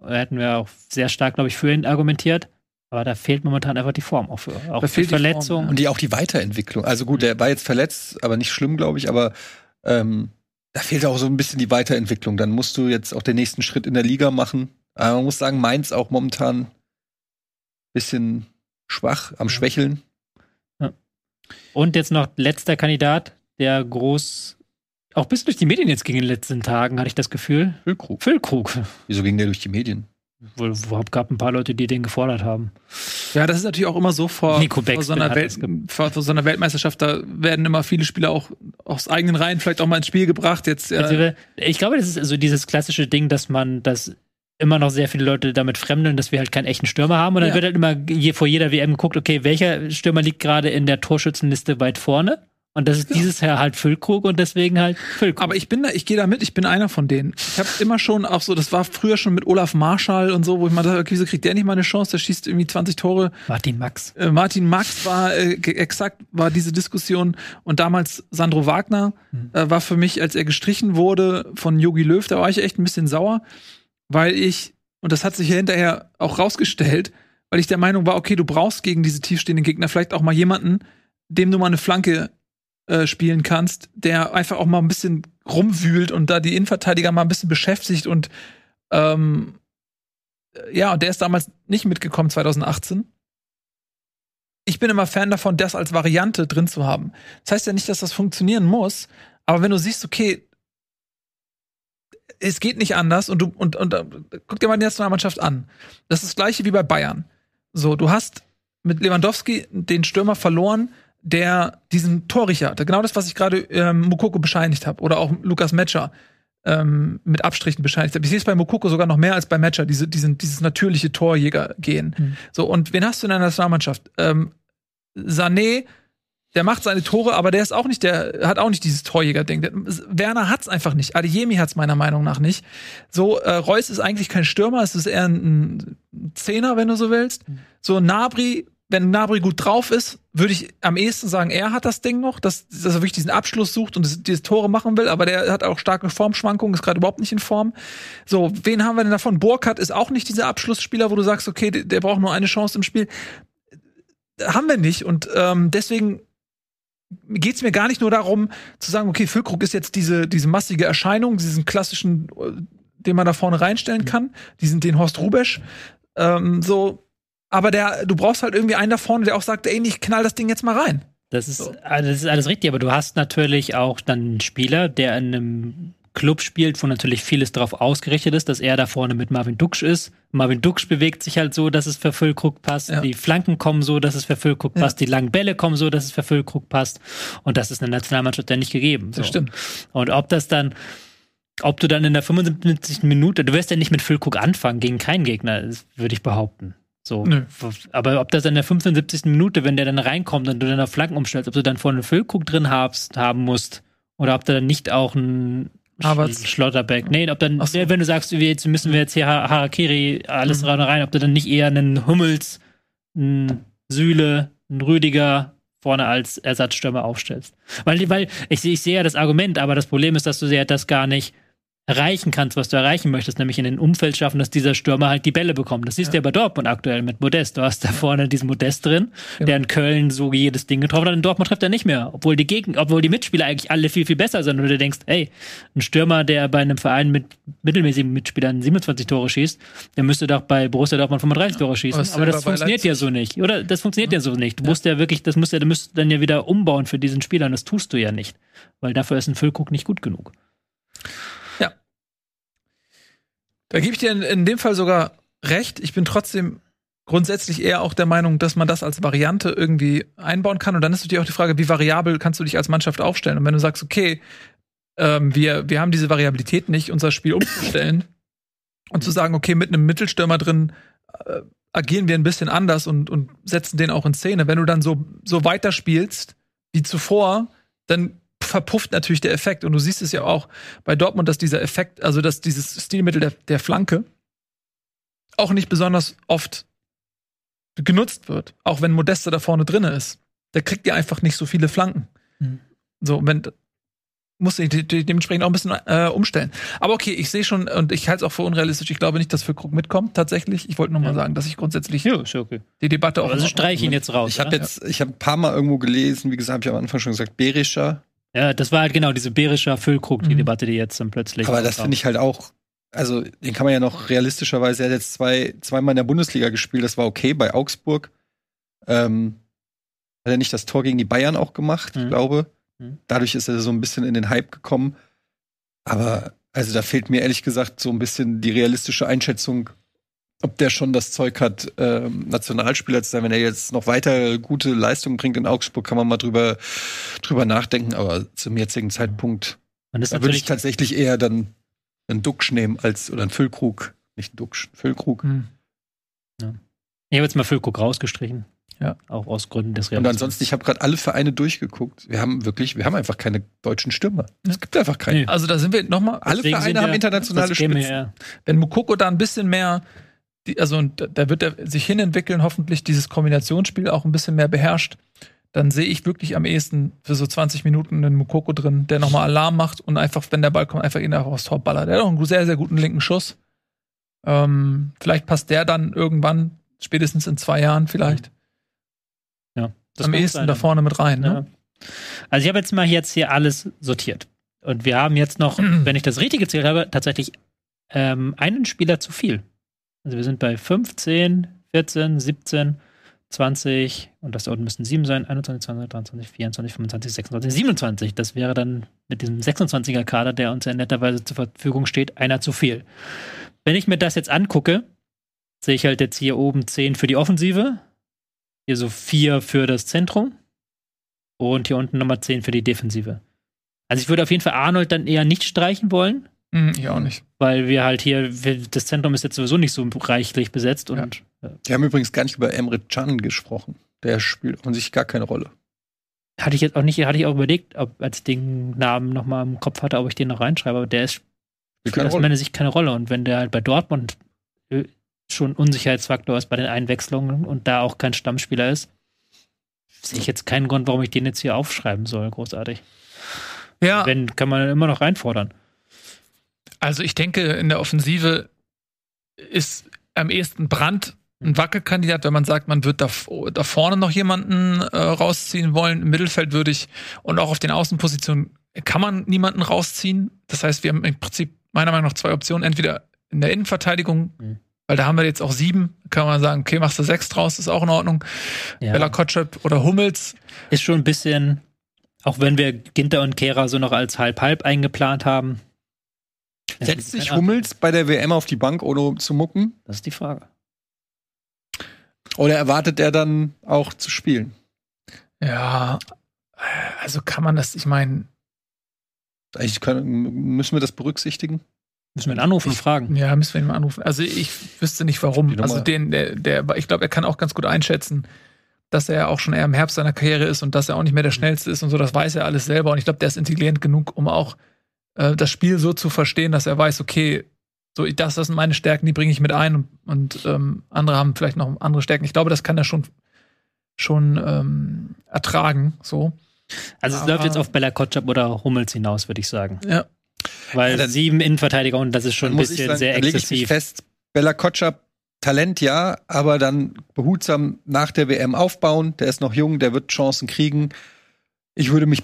Da hätten wir auch sehr stark, glaube ich, für ihn argumentiert. Aber da fehlt momentan einfach die Form auch für. Auch für Verletzungen. Und die auch die Weiterentwicklung. Also gut, der war jetzt verletzt, aber nicht schlimm, glaube ich, aber ähm, da fehlt auch so ein bisschen die Weiterentwicklung. Dann musst du jetzt auch den nächsten Schritt in der Liga machen. Aber man muss sagen, Mainz auch momentan bisschen schwach, am Schwächeln. Und jetzt noch letzter Kandidat, der groß, auch bis durch die Medien jetzt ging in den letzten Tagen, hatte ich das Gefühl. Füllkrug. Füllkrug. Wieso ging der durch die Medien? Wohl, überhaupt gab ein paar Leute, die den gefordert haben. Ja, das ist natürlich auch immer so vor, vor, so, einer Welt, vor, vor so einer Weltmeisterschaft, da werden immer viele Spieler auch aus eigenen Reihen vielleicht auch mal ins Spiel gebracht. Jetzt, Also, äh, ich glaube, das ist so dieses klassische Ding, dass man das immer noch sehr viele Leute damit fremdeln, dass wir halt keinen echten Stürmer haben. Und dann Ja. wird halt immer je, vor jeder WM geguckt, okay, welcher Stürmer liegt gerade in der Torschützenliste weit vorne? Und das ist dieses Jahr halt Füllkrug und deswegen halt Füllkrug. aber ich bin da, ich gehe da mit, ich bin einer von denen. Ich habe immer schon auch so, das war früher schon mit Olaf Marschall und so, wo ich mal dachte, okay, wieso kriegt der nicht mal eine Chance? Der schießt irgendwie 20 Tore. Martin Max. Äh, Martin Max war äh, exakt war diese Diskussion und damals Sandro Wagner äh, war für mich, als er gestrichen wurde von Yogi Löw, da war ich echt ein bisschen sauer, weil ich und das hat sich ja hinterher auch rausgestellt, weil ich der Meinung war, okay, du brauchst gegen diese tiefstehenden Gegner vielleicht auch mal jemanden, dem du mal eine Flanke äh, spielen kannst, der einfach auch mal ein bisschen rumwühlt und da die Innenverteidiger mal ein bisschen beschäftigt und ähm, ja, und der ist damals nicht mitgekommen 2018 ich bin immer Fan davon, das als Variante drin zu haben. Das heißt ja nicht, dass das funktionieren muss, aber wenn du siehst, okay, es geht nicht anders und du und, und, äh, guck dir mal die Nationalmannschaft an. Das ist das gleiche wie bei Bayern. So, du hast mit Lewandowski den Stürmer verloren, der diesen Torrichter hatte. Genau das, was ich gerade ähm, Mukoko bescheinigt habe. Oder auch Lukas Metscher ähm, mit Abstrichen bescheinigt habe. Ich sehe es bei Mukoko sogar noch mehr als bei Metscher, diese, diesen, dieses natürliche Torjäger gehen. Mhm. So, und wen hast du in der Nationalmannschaft? Ähm, Sané, der macht seine Tore, aber der ist auch nicht, der hat auch nicht dieses Torjäger-Ding. Werner hat's einfach nicht. Adeyemi hat's meiner Meinung nach nicht. So, äh, Reus ist eigentlich kein Stürmer, es ist eher ein, ein Zehner, wenn du so willst. So, Nabri, wenn Nabri gut drauf ist, würde ich am ehesten sagen, er hat das Ding noch, dass, dass er wirklich diesen Abschluss sucht und das, dieses Tore machen will, aber der hat auch starke Formschwankungen, ist gerade überhaupt nicht in Form. So, wen haben wir denn davon? Burkhardt ist auch nicht dieser Abschlussspieler, wo du sagst, okay, der, der braucht nur eine Chance im Spiel haben wir nicht. Und ähm, deswegen geht es mir gar nicht nur darum, zu sagen, okay, Füllkrug ist jetzt diese, diese massige Erscheinung, diesen klassischen, äh, den man da vorne reinstellen kann, diesen, den Horst Rubesch. Ähm, so, aber der, du brauchst halt irgendwie einen da vorne, der auch sagt, ey, ich knall das Ding jetzt mal rein. Das ist, So. ah, das ist alles richtig, aber du hast natürlich auch dann einen Spieler, der in einem Club spielt, wo natürlich vieles darauf ausgerichtet ist, dass er da vorne mit Marvin Duksch ist. Marvin Duksch bewegt sich halt so, dass es für Füllkrug passt. Ja. Die Flanken kommen so, dass es für Füllkrug Ja. passt. Die langen Bälle kommen so, dass es für Füllkrug passt. Und das ist in der Nationalmannschaft ja nicht gegeben. Das so. stimmt. Und ob das dann, ob du dann in der 75. Minute, du wirst ja nicht mit Füllkrug anfangen gegen keinen Gegner, das würde ich behaupten. So. Nö. Aber ob das in der 75. Minute, wenn der dann reinkommt und du dann auf Flanken umstellst, ob du dann vorne einen Füllkrug drin habst, haben musst, oder ob du dann nicht auch ein Havertz. Sch- Schlotterbeck. Nee, ob dann, so. wenn du sagst, jetzt müssen wir jetzt hier Ha- Harakiri alles rein, rein, ob du dann nicht eher einen Hummels, einen Süle, einen Rüdiger vorne als Ersatzstürmer aufstellst. Weil, weil ich, sehe- ich sehe ja das Argument, aber das Problem ist, dass du ja das gar nicht erreichen kannst, was du erreichen möchtest, nämlich in den Umfeld schaffen, dass dieser Stürmer halt die Bälle bekommt. Das siehst du ja bei Dortmund aktuell mit Modest. Du hast da vorne diesen Modest drin, der in Köln so jedes Ding getroffen hat. In Dortmund trifft er nicht mehr, obwohl die Gegend, obwohl die Mitspieler eigentlich alle viel, viel besser sind. Und du denkst, ey, ein Stürmer, der bei einem Verein mit mittelmäßigen Mitspielern 27 Tore schießt, der müsste doch bei Borussia Dortmund 35 Tore schießen. Aber das funktioniert ja so nicht. Oder das funktioniert ja, so nicht. Du musst ja wirklich, das musst ja, du musst dann ja wieder umbauen für diesen Spieler und das tust du ja nicht. Weil dafür ist ein Füllkrug nicht gut genug. Da gebe ich dir in, in dem Fall sogar recht. Ich bin trotzdem grundsätzlich eher auch der Meinung, dass man das als Variante irgendwie einbauen kann. Und dann ist natürlich auch die Frage, wie variabel kannst du dich als Mannschaft aufstellen? Und wenn du sagst, okay, ähm, wir, wir haben diese Variabilität nicht, unser Spiel umzustellen und zu sagen, okay, mit einem Mittelstürmer drin äh, agieren wir ein bisschen anders und, und setzen den auch in Szene. Wenn du dann so, so weiterspielst wie zuvor, dann verpufft natürlich der Effekt. Und du siehst es ja auch bei Dortmund, dass dieser Effekt, also dass dieses Stilmittel der, der Flanke auch nicht besonders oft genutzt wird. Auch wenn Modeste da vorne drin ist. Der kriegt ja einfach nicht so viele Flanken. Mhm. So, wenn muss ich de de dementsprechend auch ein bisschen äh, umstellen. Aber okay, ich sehe schon und ich halte es auch für unrealistisch. Ich glaube nicht, dass Füllkrug mitkommt. Tatsächlich, ich wollte nur mal Ja. sagen, dass ich grundsätzlich Ja, okay. die Debatte auch Also streich ihn jetzt raus. Ich habe jetzt, ich habe ein paar Mal irgendwo gelesen, wie gesagt, habe ich am Anfang schon gesagt, Berischer. Ja, das war halt genau diese Berischer Füllkrug, die Mhm. Debatte, die jetzt dann plötzlich. Aber das finde ich halt auch, also den kann man ja noch realistischerweise, er hat jetzt zwei, zweimal in der Bundesliga gespielt, das war okay bei Augsburg. Ähm, hat er nicht das Tor gegen die Bayern auch gemacht, Mhm. glaube. Mhm. Dadurch ist er so ein bisschen in den Hype gekommen. Aber also da fehlt mir ehrlich gesagt so ein bisschen die realistische Einschätzung, ob der schon das Zeug hat, ähm, Nationalspieler zu sein. Wenn er jetzt noch weiter gute Leistungen bringt in Augsburg, kann man mal drüber, drüber nachdenken. Aber zum jetzigen Zeitpunkt Man ist da würde ich tatsächlich eher dann einen Duxch nehmen als oder einen Füllkrug. Nicht einen Duxch, Füllkrug. Hm. Ich habe jetzt mal Füllkrug rausgestrichen. Ja. Auch aus Gründen des Und Realismus. ansonsten, ich habe gerade alle Vereine durchgeguckt. Wir haben wirklich, wir haben einfach keine deutschen Stürmer. Es gibt einfach keine. Nee. Also da sind wir nochmal, Alle Vereine haben ja- internationale Spitzen. ja- wenn Mukoko da ein bisschen mehr, die, also und da- da wird er sich hinentwickeln, hoffentlich dieses Kombinationsspiel auch ein bisschen mehr beherrscht, dann sehe ich wirklich am ehesten für so 20 Minuten einen Mukoko drin, der nochmal Alarm macht und einfach, wenn der Ball kommt, einfach ihn einfach aufs Tor ballert. Der hat auch einen sehr, sehr guten linken Schuss. Ähm, vielleicht passt der dann irgendwann, spätestens in zwei Jahren vielleicht, Ja, am ehesten sein, da vorne mit rein. Ja. Ne? Also ich habe jetzt mal jetzt hier alles sortiert. Und wir haben jetzt noch, wenn ich das richtig gezählt habe, tatsächlich ähm, einen Spieler zu viel. Also wir sind bei 15, 14, 17, 20 und das da unten müssten 7 sein, 21, 22, 23, 24, 25, 26, 27. Das wäre dann mit diesem 26er Kader, der uns ja netterweise zur Verfügung steht, einer zu viel. Wenn ich mir das jetzt angucke, sehe ich halt jetzt hier oben 10 für die Offensive, hier so 4 für das Zentrum und hier unten nochmal 10 für die Defensive. Also ich würde auf jeden Fall Arnold dann eher nicht streichen wollen, Hm, ich auch nicht. Weil wir halt hier, wir, das Zentrum ist jetzt sowieso nicht so reichlich besetzt und äh, Wir haben übrigens gar nicht über Emre Can gesprochen. Der spielt offensichtlich gar keine Rolle. hatte ich jetzt auch nicht, hatte ich auch überlegt, ob als ich den Namen nochmal im Kopf hatte, ob ich den noch reinschreibe, aber der ist Spielt aus meiner Sicht keine Rolle. Und wenn der halt bei Dortmund äh, schon Unsicherheitsfaktor ist bei den Einwechslungen und da auch kein Stammspieler ist, sehe ich jetzt keinen Grund, warum ich den jetzt hier aufschreiben soll, großartig. Ja, Wenn, kann man immer noch reinfordern. Also ich denke, in der Offensive ist am ehesten Brand ein Wackelkandidat, wenn man sagt, man wird da, da vorne noch jemanden äh, rausziehen wollen. Im Mittelfeld würde ich und auch auf den Außenpositionen kann man niemanden rausziehen. Das heißt, wir haben im Prinzip meiner Meinung nach zwei Optionen. Entweder in der Innenverteidigung, Mhm. weil da haben wir jetzt auch sieben, kann man sagen, okay, machst du sechs draus, ist auch in Ordnung. Ja. Bella Kotschep oder Hummels. ist schon ein bisschen, auch wenn wir Ginter und Kehrer so noch als halb-halb eingeplant haben. Setzt sich Hummels bei der WM auf die Bank, ohne zu mucken? Das ist die Frage. Oder erwartet er dann auch zu spielen? Ja, also kann man das, ich meine, Eigentlich können, müssen wir das berücksichtigen? Müssen wir ihn anrufen und fragen. Ja, müssen wir ihn mal anrufen. Also ich wüsste nicht warum. Also den, der, der, ich glaube, er kann auch ganz gut einschätzen, dass er auch schon eher im Herbst seiner Karriere ist und dass er auch nicht mehr der schnellste ist und so. Das weiß er alles selber. Und ich glaube, der ist intelligent genug, um auch äh, das Spiel so zu verstehen, dass er weiß, okay, so das, das sind meine Stärken, die bringe ich mit ein und, und ähm, andere haben vielleicht noch andere Stärken. Ich glaube, das kann er schon schon ähm, ertragen. So. Also es Aber- läuft jetzt auf Bella Kotschap oder Hummels hinaus, würde ich sagen. Ja. Weil Ja, dann- sieben Innenverteidiger und das ist schon Dann ein bisschen sagen, sehr dann lege ich mich exzessiv. fest, Bella Kotschap, Talent ja, aber dann behutsam nach der WM aufbauen. Der ist noch jung, der wird Chancen kriegen. Ich würde mich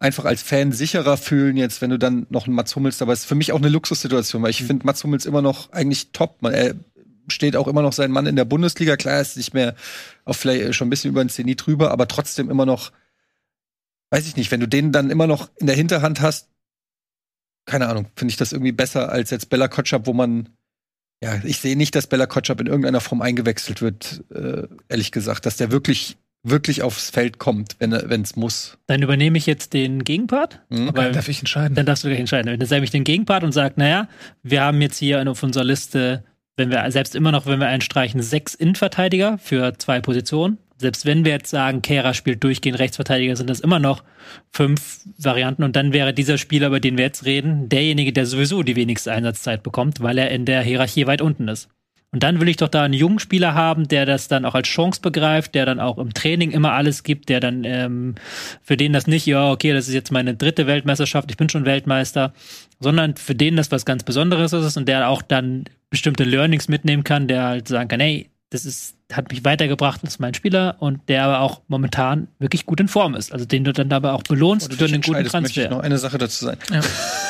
einfach als Fan sicherer fühlen, jetzt, wenn du dann noch einen Mats Hummels dabei ist. Für mich auch eine Luxussituation, weil ich finde Mats Hummels immer noch eigentlich top. Man, er steht auch immer noch sein Mann in der Bundesliga. Klar, er ist nicht mehr auf vielleicht schon ein bisschen über den Zenit drüber, aber trotzdem immer noch, weiß ich nicht, wenn du den dann immer noch in der Hinterhand hast, keine Ahnung, finde ich das irgendwie besser als jetzt Bella Kotschap, wo man, ja, ich sehe nicht, dass Bella Kotschap in irgendeiner Form eingewechselt wird, äh, ehrlich gesagt, dass der wirklich, wirklich aufs Feld kommt, wenn wenn es muss. Dann übernehme ich jetzt den Gegenpart. Mhm. Weil- Darf ich entscheiden? Dann darfst du gleich entscheiden. Dann sage ich den Gegenpart und sage, naja, wir haben jetzt hier auf unserer Liste, wenn wir selbst immer noch, wenn wir einstreichen, sechs Innenverteidiger für zwei Positionen. Selbst wenn wir jetzt sagen, Kehrer spielt durchgehend Rechtsverteidiger, sind das immer noch fünf Varianten. Und dann wäre dieser Spieler, über den wir jetzt reden, derjenige, der sowieso die wenigste Einsatzzeit bekommt, weil er in der Hierarchie weit unten ist. Und dann will ich doch da einen jungen Spieler haben, der das dann auch als Chance begreift, der dann auch im Training immer alles gibt, der dann ähm, für den das nicht, ja, okay, das ist jetzt meine dritte Weltmeisterschaft, ich bin schon Weltmeister, sondern für den das was ganz Besonderes ist und der auch dann bestimmte Learnings mitnehmen kann, der halt sagen kann, hey, das ist, hat mich weitergebracht als mein Spieler und der aber auch momentan wirklich gut in Form ist. Also den du dann dabei auch belohnst für einen guten entscheidest, möchte ich Transfer. noch eine Sache dazu sagen. Ja.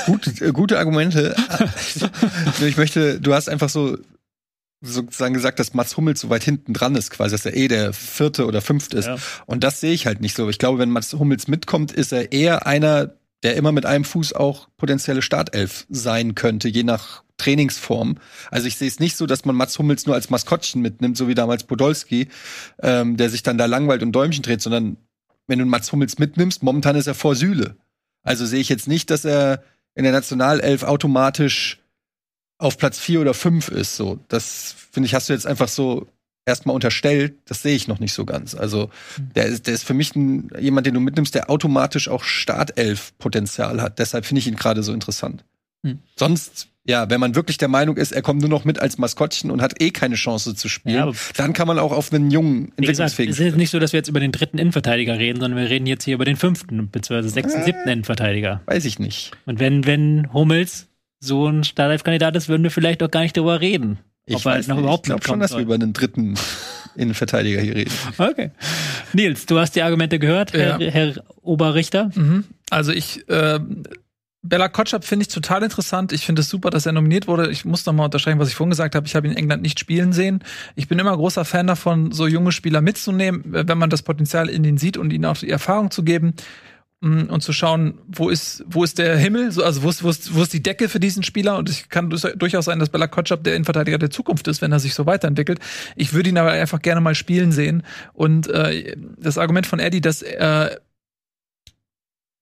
Gut, äh, gute Argumente. Ich möchte, du hast einfach so sozusagen gesagt, dass Mats Hummels so weit hinten dran ist, quasi, dass er eh der vierte oder fünfte ist. Ja. Und das sehe ich halt nicht so. Ich glaube, wenn Mats Hummels mitkommt, ist er eher einer, der immer mit einem Fuß auch potenzielle Startelf sein könnte, je nach Trainingsform. Also ich sehe es nicht so, dass man Mats Hummels nur als Maskottchen mitnimmt, so wie damals Podolski, ähm, der sich dann da langweilt und Däumchen dreht, sondern wenn du Mats Hummels mitnimmst, momentan ist er vor Sühle. Also sehe ich jetzt nicht, dass er in der Nationalelf automatisch auf Platz vier oder fünf ist. So, das finde ich, hast du jetzt einfach so erstmal unterstellt. Das sehe ich noch nicht so ganz. Also der ist, der ist für mich ein, jemand, den du mitnimmst, der automatisch auch Startelf-Potenzial hat. Deshalb finde ich ihn gerade so interessant. Hm. Sonst ja, wenn man wirklich der Meinung ist, er kommt nur noch mit als Maskottchen und hat eh keine Chance zu spielen, Ja, dann kann man auch auf einen jungen, Wie gesagt, es entwicklungsfähigen ist jetzt nicht so, dass wir jetzt über den dritten Innenverteidiger reden, sondern wir reden jetzt hier über den fünften, beziehungsweise sechsten, Äh. siebten Innenverteidiger. Weiß ich nicht. Und wenn, wenn Hummels so ein Startelf-Kandidat ist, würden wir vielleicht auch gar nicht darüber reden. Ich Ob er weiß noch nicht. überhaupt ich glaube schon, dass wir soll. über einen dritten Innenverteidiger hier reden. Okay. Nils, du hast die Argumente gehört, Herr, Ja. Herr Oberrichter. Mhm. Also ich, äh, Bella Kotschap finde ich total interessant. Ich finde es super, dass er nominiert wurde. Ich muss noch mal unterstreichen, was ich vorhin gesagt habe. Ich habe ihn in England nicht spielen sehen. Ich bin immer großer Fan davon, so junge Spieler mitzunehmen, wenn man das Potenzial in ihnen sieht und ihnen auch die Erfahrung zu geben und zu schauen, wo ist, wo ist der Himmel, so, also wo ist, wo, ist, wo ist die Decke für diesen Spieler? Und es kann durchaus sein, dass Bella Kotschap der Innenverteidiger der Zukunft ist, wenn er sich so weiterentwickelt. Ich würde ihn aber einfach gerne mal spielen sehen. Und äh, das Argument von Eddie, dass äh,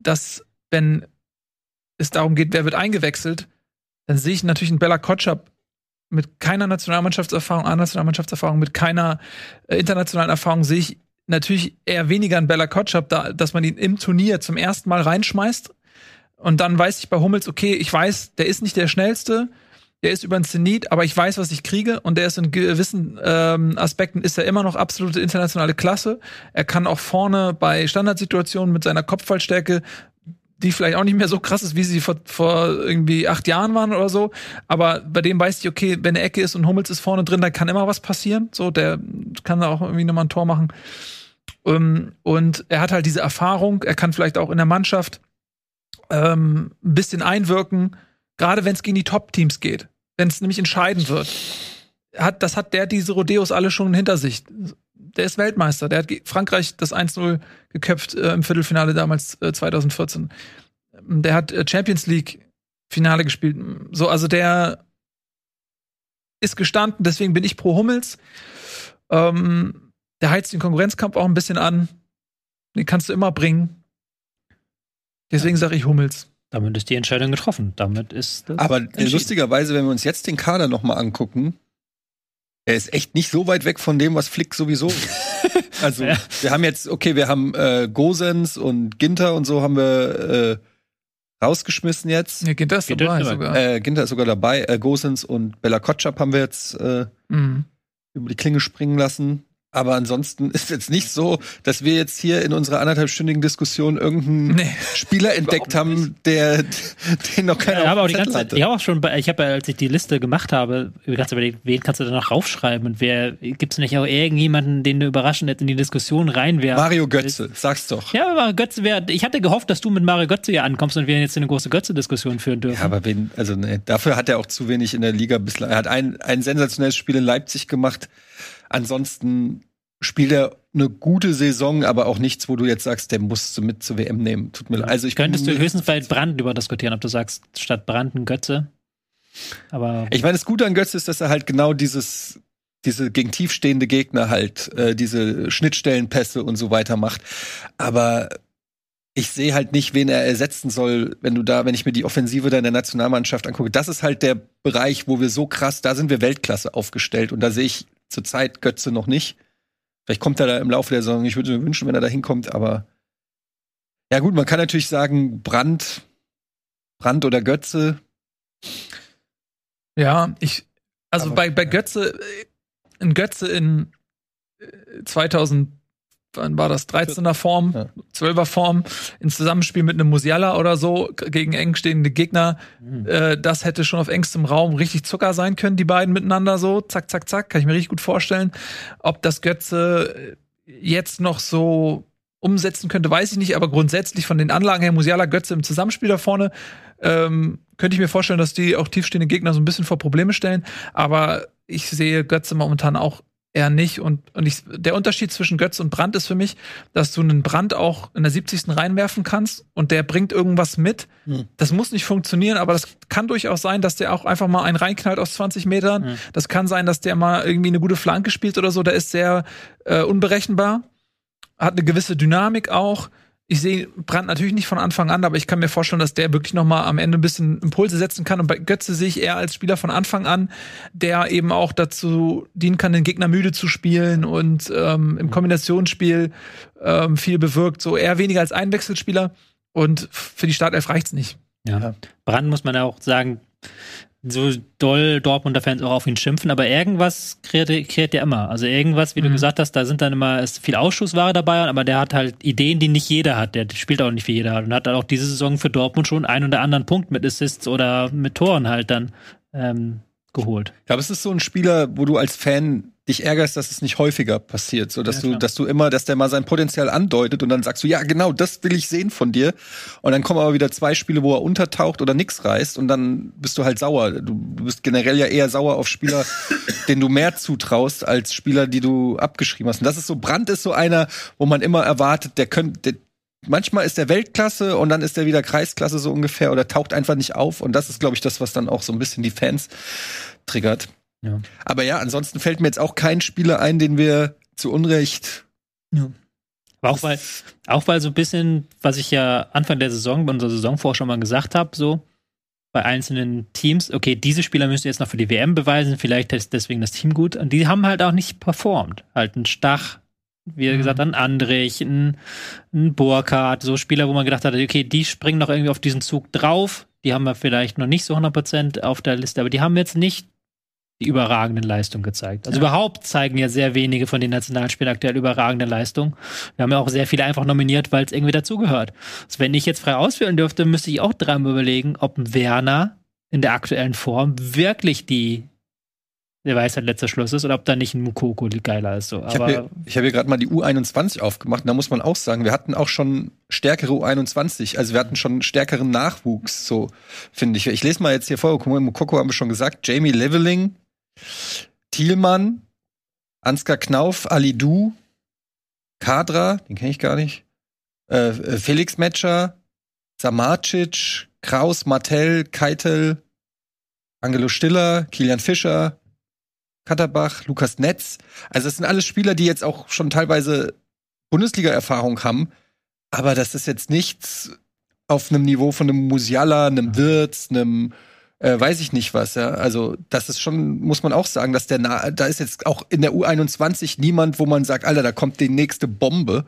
dass wenn es darum geht, wer wird eingewechselt, dann sehe ich natürlich einen Bella Kotschap mit keiner Nationalmannschaftserfahrung, A-Nationalmannschaftserfahrung, mit keiner äh, internationalen Erfahrung, sehe ich natürlich eher weniger einen Bella Kotschap, da, dass man ihn im Turnier zum ersten Mal reinschmeißt. Und dann weiß ich bei Hummels, okay, ich weiß, der ist nicht der schnellste, der ist über den Zenit, aber ich weiß, was ich kriege und der ist in gewissen ähm, Aspekten ist er immer noch absolute internationale Klasse. Er kann auch vorne bei Standardsituationen mit seiner Kopfballstärke, die vielleicht auch nicht mehr so krass ist, wie sie vor, vor irgendwie acht Jahren waren oder so, aber bei dem weiß ich, okay, wenn eine Ecke ist und Hummels ist vorne drin, dann kann immer was passieren. So, der kann da auch irgendwie nochmal ein Tor machen. Ähm, und er hat halt diese Erfahrung, er kann vielleicht auch in der Mannschaft ähm, ein bisschen einwirken, gerade wenn es gegen die Top-Teams geht, wenn es nämlich entscheidend wird. Hat, das hat der diese Rodeos alle schon hinter sich. Der ist Weltmeister. Der hat Frankreich das 1-0 geköpft äh, im Viertelfinale damals äh, 2014. Der hat äh, Champions League Finale gespielt. So, also der ist gestanden, deswegen bin ich pro Hummels. Ähm, der heizt den Konkurrenzkampf auch ein bisschen an. Den kannst du immer bringen. Deswegen sage ich Hummels. Damit ist die Entscheidung getroffen. Damit ist das Aber lustigerweise, wenn wir uns jetzt den Kader noch mal angucken, er ist echt nicht so weit weg von dem, was Flick sowieso. also Ja. wir haben jetzt, okay, wir haben äh, Gosens und Ginter und so haben wir äh, rausgeschmissen jetzt. Ja, geht das Geht dabei sogar. Äh, Ginter ist sogar dabei. Äh, Gosens und Bella Kotschap haben wir jetzt äh, Mhm. über die Klinge springen lassen. Aber ansonsten ist jetzt nicht so, dass wir jetzt hier in unserer anderthalbstündigen Diskussion irgendeinen Nee. Spieler entdeckt haben, der den noch keiner Ja, ich habe auf die ganze Zeit, hatte. ich habe auch schon, bei, ich habe, ja, als ich die Liste gemacht habe, Zeit überlegt, wen kannst du da noch raufschreiben und wer, gibt es nicht auch irgendjemanden, den du überraschend jetzt in die Diskussion reinwerfen? Mario Götze, sag's doch. Ja, aber Götze wäre, ich hatte gehofft, dass du mit Mario Götze hier ankommst und wir jetzt eine große Götze-Diskussion führen dürfen. Ja, aber wen, also nee, dafür hat er auch zu wenig in der Liga bislang. Er hat ein, ein sensationelles Spiel in Leipzig gemacht. Ansonsten spielt er eine gute Saison, aber auch nichts, wo du jetzt sagst, der musst du mit zur WM nehmen. Tut mir leid. Also ich Könntest du höchstens bei Brand über diskutieren, ob du sagst, statt Brand ein Götze. Aber Ich meine, das Gute an Götze ist, dass er halt genau dieses diese gegen tiefstehende Gegner halt äh, diese Schnittstellenpässe und so weiter macht. Aber ich sehe halt nicht, wen er ersetzen soll, wenn du da, wenn ich mir die Offensive da in der Nationalmannschaft angucke. Das ist halt der Bereich, wo wir so krass, da sind wir Weltklasse aufgestellt und da sehe ich zurzeit Götze noch nicht. Vielleicht kommt er da im Laufe der Saison. Ich würde mir wünschen, wenn er da hinkommt, aber ja gut, man kann natürlich sagen, Brand, Brand oder Götze. Ja, ich, also Aber- bei, bei Götze, äh, Götze in äh, 2000, wann war das, 13er Form, Ja. 12er Form, in Zusammenspiel mit einem Musiala oder so, gegen eng stehende Gegner, hm. äh, das hätte schon auf engstem Raum richtig Zucker sein können, die beiden miteinander so, zack, zack, zack, kann ich mir richtig gut vorstellen. Ob das Götze äh, jetzt noch so umsetzen könnte, weiß ich nicht, aber grundsätzlich von den Anlagen her, Musiala, Götze im Zusammenspiel da vorne, ähm, könnte ich mir vorstellen, dass die auch tiefstehende Gegner so ein bisschen vor Probleme stellen. Aber ich sehe Götze momentan auch er nicht. Und, und ich, der Unterschied zwischen Götz und Brand ist für mich, dass du einen Brand auch in der 70. reinwerfen kannst und der bringt irgendwas mit. Mhm. Das muss nicht funktionieren, aber das kann durchaus sein, dass der auch einfach mal einen reinknallt aus 20 Metern. Mhm. Das kann sein, dass der mal irgendwie eine gute Flanke spielt oder so. Der ist sehr äh, unberechenbar, hat eine gewisse Dynamik auch ich sehe Brandt natürlich nicht von Anfang an, aber ich kann mir vorstellen, dass der wirklich noch mal am Ende ein bisschen Impulse setzen kann. Und bei Götze sehe ich eher als Spieler von Anfang an, der eben auch dazu dienen kann, den Gegner müde zu spielen und ähm, im Kombinationsspiel ähm, viel bewirkt. So eher weniger als Einwechselspieler. Und für die Startelf reicht's nicht. Ja. Brand muss man ja auch sagen, so doll Dortmunder Fans auch auf ihn schimpfen, aber irgendwas kreiert, kreiert er immer. Also irgendwas, wie mhm. du gesagt hast, da sind dann immer ist viel Ausschussware dabei, aber der hat halt Ideen, die nicht jeder hat. Der spielt auch nicht wie jeder hat und hat dann auch diese Saison für Dortmund schon einen oder anderen Punkt mit Assists oder mit Toren halt dann ähm, geholt. Ja, aber es ist so ein Spieler, wo du als Fan dich ärgerst, dass es nicht häufiger passiert, so dass ja, du, dass du immer, dass der mal sein Potenzial andeutet und dann sagst du, ja genau, das will ich sehen von dir. Und dann kommen aber wieder zwei Spiele, wo er untertaucht oder nix reißt und dann bist du halt sauer. Du, bist generell ja eher sauer auf Spieler, denen du mehr zutraust als Spieler, die du abgeschrieben hast. Und das ist so, Brand ist so einer, wo man immer erwartet, der könnte, manchmal ist der Weltklasse und dann ist er wieder Kreisklasse so ungefähr oder taucht einfach nicht auf. Und das ist, glaube ich, das, was dann auch so ein bisschen die Fans triggert. Ja. Aber ja, ansonsten fällt mir jetzt auch kein Spieler ein, den wir zu Unrecht. Ja. auch weil, auch weil so ein bisschen, was ich ja Anfang der Saison bei unserer Saisonvorschau mal gesagt habe, so bei einzelnen Teams, okay, diese Spieler müssen jetzt noch für die WM beweisen, vielleicht ist deswegen das Team gut. Und die haben halt auch nicht performt. Halt ein Stach, wie mhm. gesagt, ein Andrich, ein, ein Burkhardt, so Spieler, wo man gedacht hat, okay, die springen noch irgendwie auf diesen Zug drauf. Die haben wir vielleicht noch nicht so 100% auf der Liste, aber die haben jetzt nicht die überragenden Leistungen gezeigt. Also ja. überhaupt zeigen ja sehr wenige von den Nationalspielern aktuell überragende Leistungen. Wir haben ja auch sehr viele einfach nominiert, weil es irgendwie dazugehört. Also wenn ich jetzt frei auswählen dürfte, müsste ich auch dreimal überlegen, ob ein Werner in der aktuellen Form wirklich die der Weisheit letzter Schluss ist oder ob da nicht ein Mukoko geiler ist. So. Aber ich habe hier, hab hier gerade mal die U21 aufgemacht und da muss man auch sagen, wir hatten auch schon stärkere U21, also wir hatten schon stärkeren Nachwuchs, so finde ich. Ich lese mal jetzt hier vor, Mukoko haben wir schon gesagt, Jamie Leveling, Thielmann, Ansgar Knauf, Ali Du, Kadra, den kenne ich gar nicht, äh, äh, Felix Metscher, Samacic, Kraus, Martell, Keitel, Angelo Stiller, Kilian Fischer, Katterbach, Lukas Netz. Also es sind alles Spieler, die jetzt auch schon teilweise Bundesliga-Erfahrung haben. Aber das ist jetzt nichts auf einem Niveau von einem Musiala, einem Wirtz, einem äh, weiß ich nicht was, ja. Also, das ist schon, muss man auch sagen, dass der, Na da ist jetzt auch in der U21 niemand, wo man sagt, Alter, da kommt die nächste Bombe.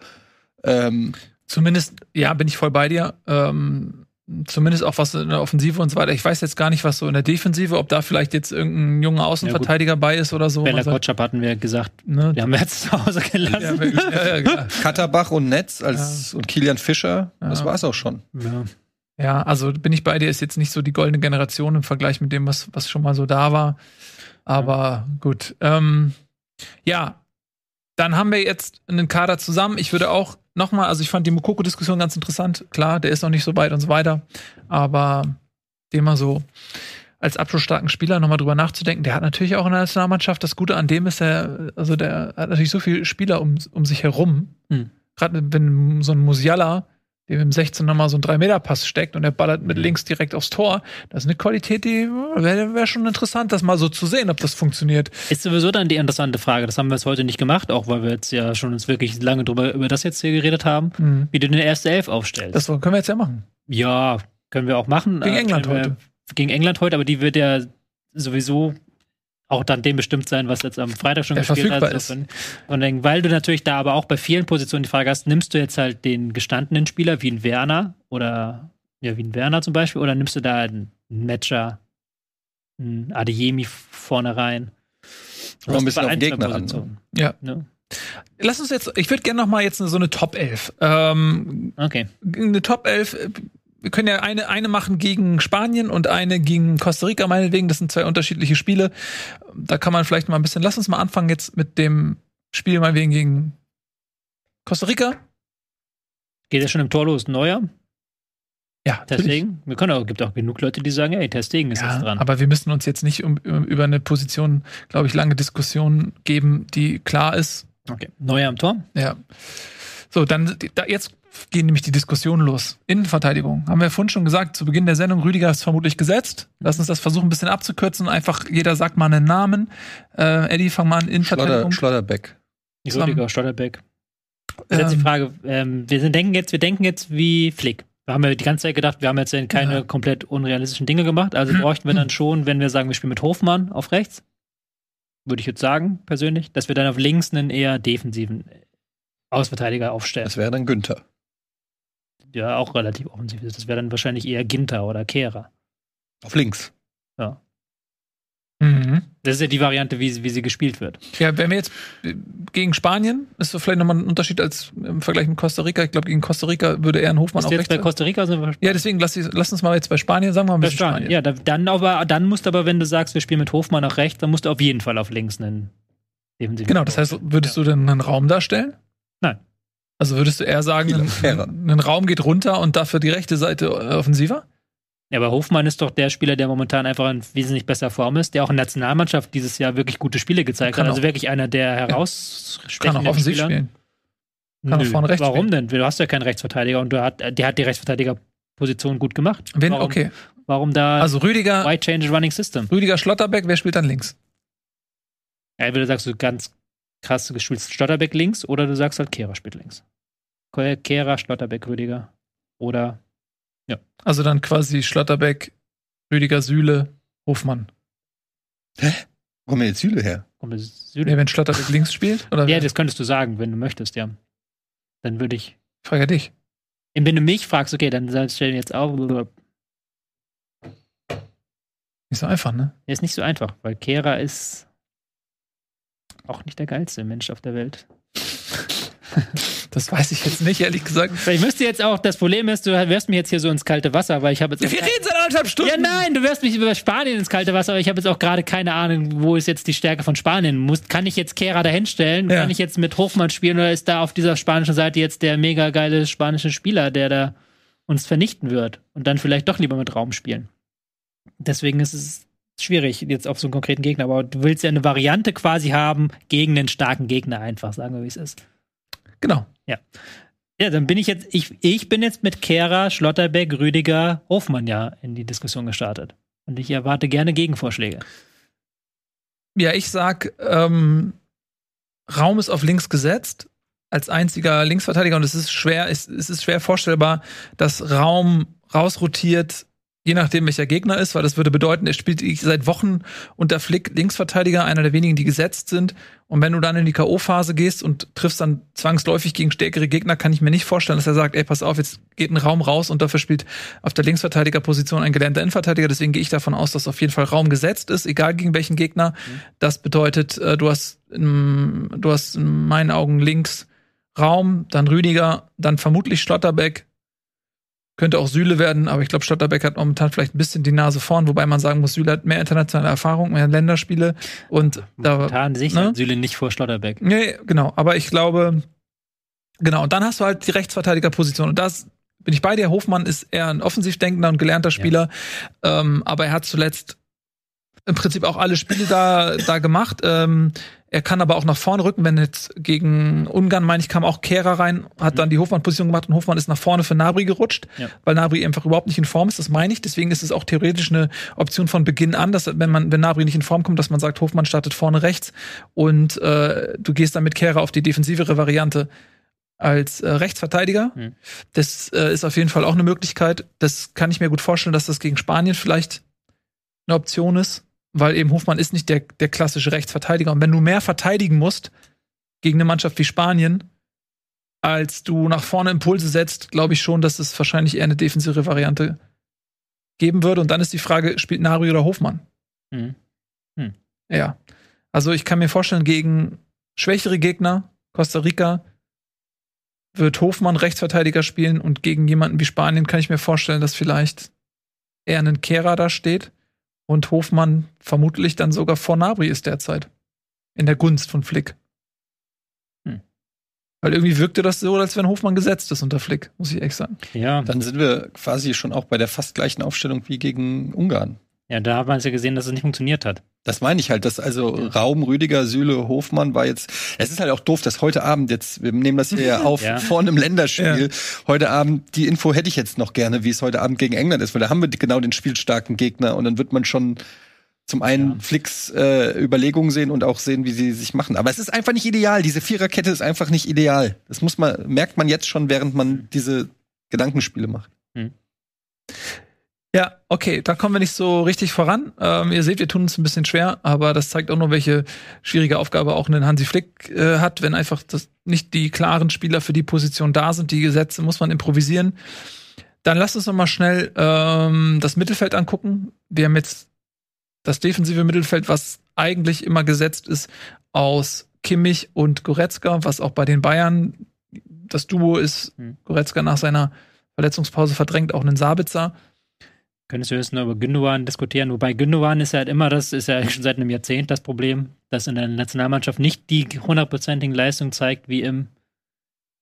Ähm, Zumindest, ja, bin ich voll bei dir. Ähm, zumindest auch was in der Offensive und so weiter. Ich weiß jetzt gar nicht, was so in der Defensive, ob da vielleicht jetzt irgendein junger Außenverteidiger ja, bei ist oder so. Bella Kotschap hatten wir gesagt, ne? die haben wir jetzt zu Hause gelassen. Ja, ja, Katterbach und Netz als, und Kilian Fischer, das war's auch schon. Ja. Ja, also bin ich bei dir, ist jetzt nicht so die goldene Generation im Vergleich mit dem, was, was schon mal so da war. Aber gut. Ähm, ja, dann haben wir jetzt einen Kader zusammen. Ich würde auch nochmal, also ich fand die Mokoko-Diskussion ganz interessant. Klar, der ist noch nicht so weit und so weiter. Aber dem mal so als abschlussstarken Spieler nochmal drüber nachzudenken, der hat natürlich auch in der Nationalmannschaft, das Gute an dem ist, er, also der hat natürlich so viele Spieler um, um sich herum. Hm. Gerade wenn so ein Musiala dem im 16 nochmal so ein 3-Meter-Pass steckt und er ballert mit links direkt aufs Tor. Das ist eine Qualität, die wäre wär schon interessant, das mal so zu sehen, ob das funktioniert. Ist sowieso dann die interessante Frage. Das haben wir jetzt heute nicht gemacht, auch weil wir jetzt ja schon uns wirklich lange drüber über das jetzt hier geredet haben, mhm. wie du den erste Elf aufstellst. Das können wir jetzt ja machen. Ja, können wir auch machen. Gegen England äh, heute. Gegen England heute, aber die wird ja sowieso auch dann dem bestimmt sein, was jetzt am Freitag schon der gespielt hat. Ist. Und, und weil du natürlich da aber auch bei vielen Positionen die Frage hast, nimmst du jetzt halt den gestandenen Spieler wie ein Werner oder ja, wie ein Werner zum Beispiel, oder nimmst du da einen Matcher, einen Adeyemi vorne rein? Oder ein bisschen auf den Gegner an. Ne? Ja. Ne? Lass uns jetzt, ich würde gerne noch mal jetzt so eine Top 11. Ähm, okay. Eine Top 11 wir können ja eine, eine machen gegen Spanien und eine gegen Costa Rica, meinetwegen. Das sind zwei unterschiedliche Spiele. Da kann man vielleicht mal ein bisschen, lass uns mal anfangen jetzt mit dem Spiel meinetwegen gegen Costa Rica. Geht ja schon im Tor los, Neuer? Ja. Deswegen, wir können auch, gibt auch genug Leute, die sagen, ey, Testegen ist Ja, jetzt dran. aber wir müssen uns jetzt nicht um, über eine Position, glaube ich, lange Diskussionen geben, die klar ist. okay. Neuer am Tor. Ja. So, dann da, jetzt gehen nämlich die Diskussionen los. Innenverteidigung. Haben wir vorhin schon gesagt, zu Beginn der Sendung, Rüdiger ist vermutlich gesetzt. Lass uns das versuchen, ein bisschen abzukürzen. Einfach jeder sagt mal einen Namen. Äh, Eddie, fang mal an, Schlotter, Innenverteidigung. Schlotterbeck. Zusammen. Rüdiger, Stotterbeck. Jetzt ist die Ähm, Frage, ähm, wir sind, denken jetzt, wir denken jetzt wie Flick. Wir haben ja die ganze Zeit gedacht, wir haben jetzt keine Ja. komplett unrealistischen Dinge gemacht. Also bräuchten wir dann schon, wenn wir sagen, wir spielen mit Hofmann auf rechts, würde ich jetzt sagen, persönlich, dass wir dann auf links einen eher defensiven Außenverteidiger aufstellen. Das wäre dann Günther. ja, auch relativ offensiv ist. Das wäre dann wahrscheinlich eher Ginter oder Kehrer. Auf links. Mhm. Das ist ja die Variante, wie, sie- wie sie gespielt wird. Ja, wenn wir jetzt äh, gegen Spanien, ist so vielleicht nochmal ein Unterschied als im Vergleich mit Costa Rica. Ich glaube, gegen Costa Rica würde eher ein Hofmann Ist auch jetzt bei Costa Rica sind wir Ja, deswegen lass, lass uns mal jetzt bei Spanien, sagen wir mal ein bisschen Spanien. Spanien. Ja, da, dann, aber, dann musst du aber, wenn du sagst, wir spielen mit Hofmann nach rechts, dann musst du auf jeden Fall auf links einen defensiven. Genau, das heißt, würdest du denn einen Raum darstellen? Nein. Also würdest du eher sagen, ein, ein Raum geht runter und dafür die rechte Seite äh, offensiver? Ja, aber Hofmann ist doch der Spieler, der momentan einfach in wesentlich besser Form ist, der auch in der Nationalmannschaft dieses Jahr wirklich gute Spiele gezeigt Kann hat. Also auch. wirklich einer der Kann herausstechenden auch offensiv Spieler. spielen. Kann auch Nö. vorne rechts Warum spielen. denn? Du hast ja keinen Rechtsverteidiger und du hat, der hat die Rechtsverteidigerposition gut gemacht. Wen? warum, Okay. Warum da Also Rüdiger, Why change running system? Rüdiger Schlotterbeck, wer spielt dann links? Ja, entweder sagst du ganz krass, du spielst Schlotterbeck links oder du sagst halt Kehrer spielt links. Ke- Kehrer, Schlotterbeck, Rüdiger. Oder Also dann quasi Schlotterbeck, Rüdiger Süle, Hofmann. Wo kommen jetzt Süle her? kommt das Ja, wenn Schlotterbeck links spielt? Oder Ja, wer? das könntest du sagen, wenn du möchtest, ja. Dann würde ich. ich frage ja dich. Wenn du mich fragst, okay, dann stellen wir jetzt auf. Nicht so einfach, ne? Der ist nicht so einfach, weil Kehrer ist auch nicht der geilste Mensch auf der Welt. Das weiß ich jetzt nicht, ehrlich gesagt. Vielleicht müsste jetzt auch, das Problem ist, du wirst mich jetzt hier so ins kalte Wasser, weil ich habe jetzt. auch Wir reden seit anderthalb Stunden. ja, nein, du wirst mich über Spanien ins kalte Wasser, aber ich habe jetzt auch gerade keine Ahnung, wo ist jetzt die Stärke von Spanien. Muss, kann ich jetzt Kehrer dahinstellen? Ja. Kann ich jetzt mit Hofmann spielen oder ist da auf dieser spanischen Seite jetzt der mega geile spanische Spieler, der da uns vernichten wird und dann vielleicht doch lieber mit Raum spielen? Deswegen ist es schwierig jetzt auf so einen konkreten Gegner, aber du willst ja eine Variante quasi haben gegen einen starken Gegner einfach, sagen wir, wie es ist. Genau. Ja, dann bin ich jetzt, ich, ich bin jetzt mit Kehrer, Schlotterbeck, Rüdiger, Hofmann ja in die Diskussion gestartet. Und ich erwarte gerne Gegenvorschläge. Ja, ich sag, ähm, Raum ist auf links gesetzt als einziger Linksverteidiger und es ist schwer, es, es ist schwer vorstellbar, dass Raum rausrotiert, je nachdem welcher Gegner ist, weil das würde bedeuten, er spielt seit Wochen unter Flick Linksverteidiger, einer der wenigen, die gesetzt sind. Und wenn du dann in die K.O.-Phase gehst und triffst dann zwangsläufig gegen stärkere Gegner, kann ich mir nicht vorstellen, dass er sagt, ey, pass auf, jetzt geht ein Raum raus und dafür spielt auf der Linksverteidigerposition ein gelernter Innenverteidiger. Deswegen gehe ich davon aus, dass auf jeden Fall Raum gesetzt ist, egal gegen welchen Gegner. Das bedeutet, äh, du hast, du hast in meinen Augen links Raum, dann Rüdiger, dann vermutlich Schlotterbeck. Könnte auch Süle werden, aber ich glaube, Schlotterbeck hat momentan vielleicht ein bisschen die Nase vorn, wobei man sagen muss, Süle hat mehr internationale Erfahrung, mehr Länderspiele und da Momentan sehe ich ne? halt Süle nicht vor Schlotterbeck. Nee, genau, aber ich glaube, genau, und dann hast du halt die Rechtsverteidigerposition und das bin ich bei dir. Hofmann ist eher ein offensiv denkender und gelernter Spieler, ähm, aber er hat zuletzt im Prinzip auch alle Spiele da, da gemacht. Ähm, er kann aber auch nach vorne rücken, wenn jetzt gegen Ungarn, meine ich, kam auch Kehrer rein, hat dann die Hofmann-Position gemacht und Hofmann ist nach vorne für Nabri gerutscht, Ja. weil Nabri einfach überhaupt nicht in Form ist, das meine ich. Deswegen ist es auch theoretisch eine Option von Beginn an, dass wenn man, wenn Nabri nicht in Form kommt, dass man sagt, Hofmann startet vorne rechts und äh, du gehst dann mit Kehrer auf die defensivere Variante als äh, Rechtsverteidiger. Mhm. Das äh, ist auf jeden Fall auch eine Möglichkeit. Das kann ich mir gut vorstellen, dass das gegen Spanien vielleicht eine Option ist, weil eben Hofmann ist nicht der, der klassische Rechtsverteidiger. Und wenn du mehr verteidigen musst gegen eine Mannschaft wie Spanien, als du nach vorne Impulse setzt, glaube ich schon, dass es wahrscheinlich eher eine defensive Variante geben würde. Und dann ist die Frage, spielt Nari oder Hofmann? Mhm. Ja. Also ich kann mir vorstellen, gegen schwächere Gegner, Costa Rica, wird Hofmann Rechtsverteidiger spielen und gegen jemanden wie Spanien kann ich mir vorstellen, dass vielleicht eher ein Kehrer da steht und Hofmann vermutlich dann sogar vor Nabri ist derzeit. In der Gunst von Flick. Weil irgendwie wirkte das so, als wenn Hofmann gesetzt ist unter Flick, muss ich ehrlich sagen. Ja, Dann sind wir quasi schon auch bei der fast gleichen Aufstellung wie gegen Ungarn. Ja, da hat man es ja gesehen, dass es nicht funktioniert hat. Das meine ich halt, dass also Raum, Rüdiger, Süle, Hofmann war jetzt. Es ist halt auch doof, dass heute Abend jetzt, wir nehmen das hier ja auf Ja. vor einem Länderspiel. Heute Abend, die Info hätte ich jetzt noch gerne, wie es heute Abend gegen England ist, weil da haben wir genau den spielstarken Gegner und dann wird man schon zum einen Ja. Flicks äh, Überlegungen sehen und auch sehen, wie sie sich machen. Aber es ist einfach nicht ideal. Diese Viererkette ist einfach nicht ideal. Das muss man, merkt man jetzt schon, während man diese Gedankenspiele macht. Ja, okay, da kommen wir nicht so richtig voran. Ähm, ihr seht, wir tun uns ein bisschen schwer, aber das zeigt auch nur, welche schwierige Aufgabe auch ein Hansi Flick äh, hat, wenn einfach das nicht die klaren Spieler für die Position da sind, die Gesetze muss man improvisieren. Dann lasst uns noch mal schnell ähm, das Mittelfeld angucken. Wir haben jetzt das defensive Mittelfeld, was eigentlich immer gesetzt ist aus Kimmich und Goretzka, was auch bei den Bayern das Duo ist. Hm. Goretzka nach seiner Verletzungspause verdrängt auch einen Sabitzer. Könntest du jetzt nur über Gündogan diskutieren, wobei Gündogan ist ja halt immer das, ist ja schon seit einem Jahrzehnt das Problem, dass in der Nationalmannschaft nicht die hundertprozentigen Leistungen zeigt wie im,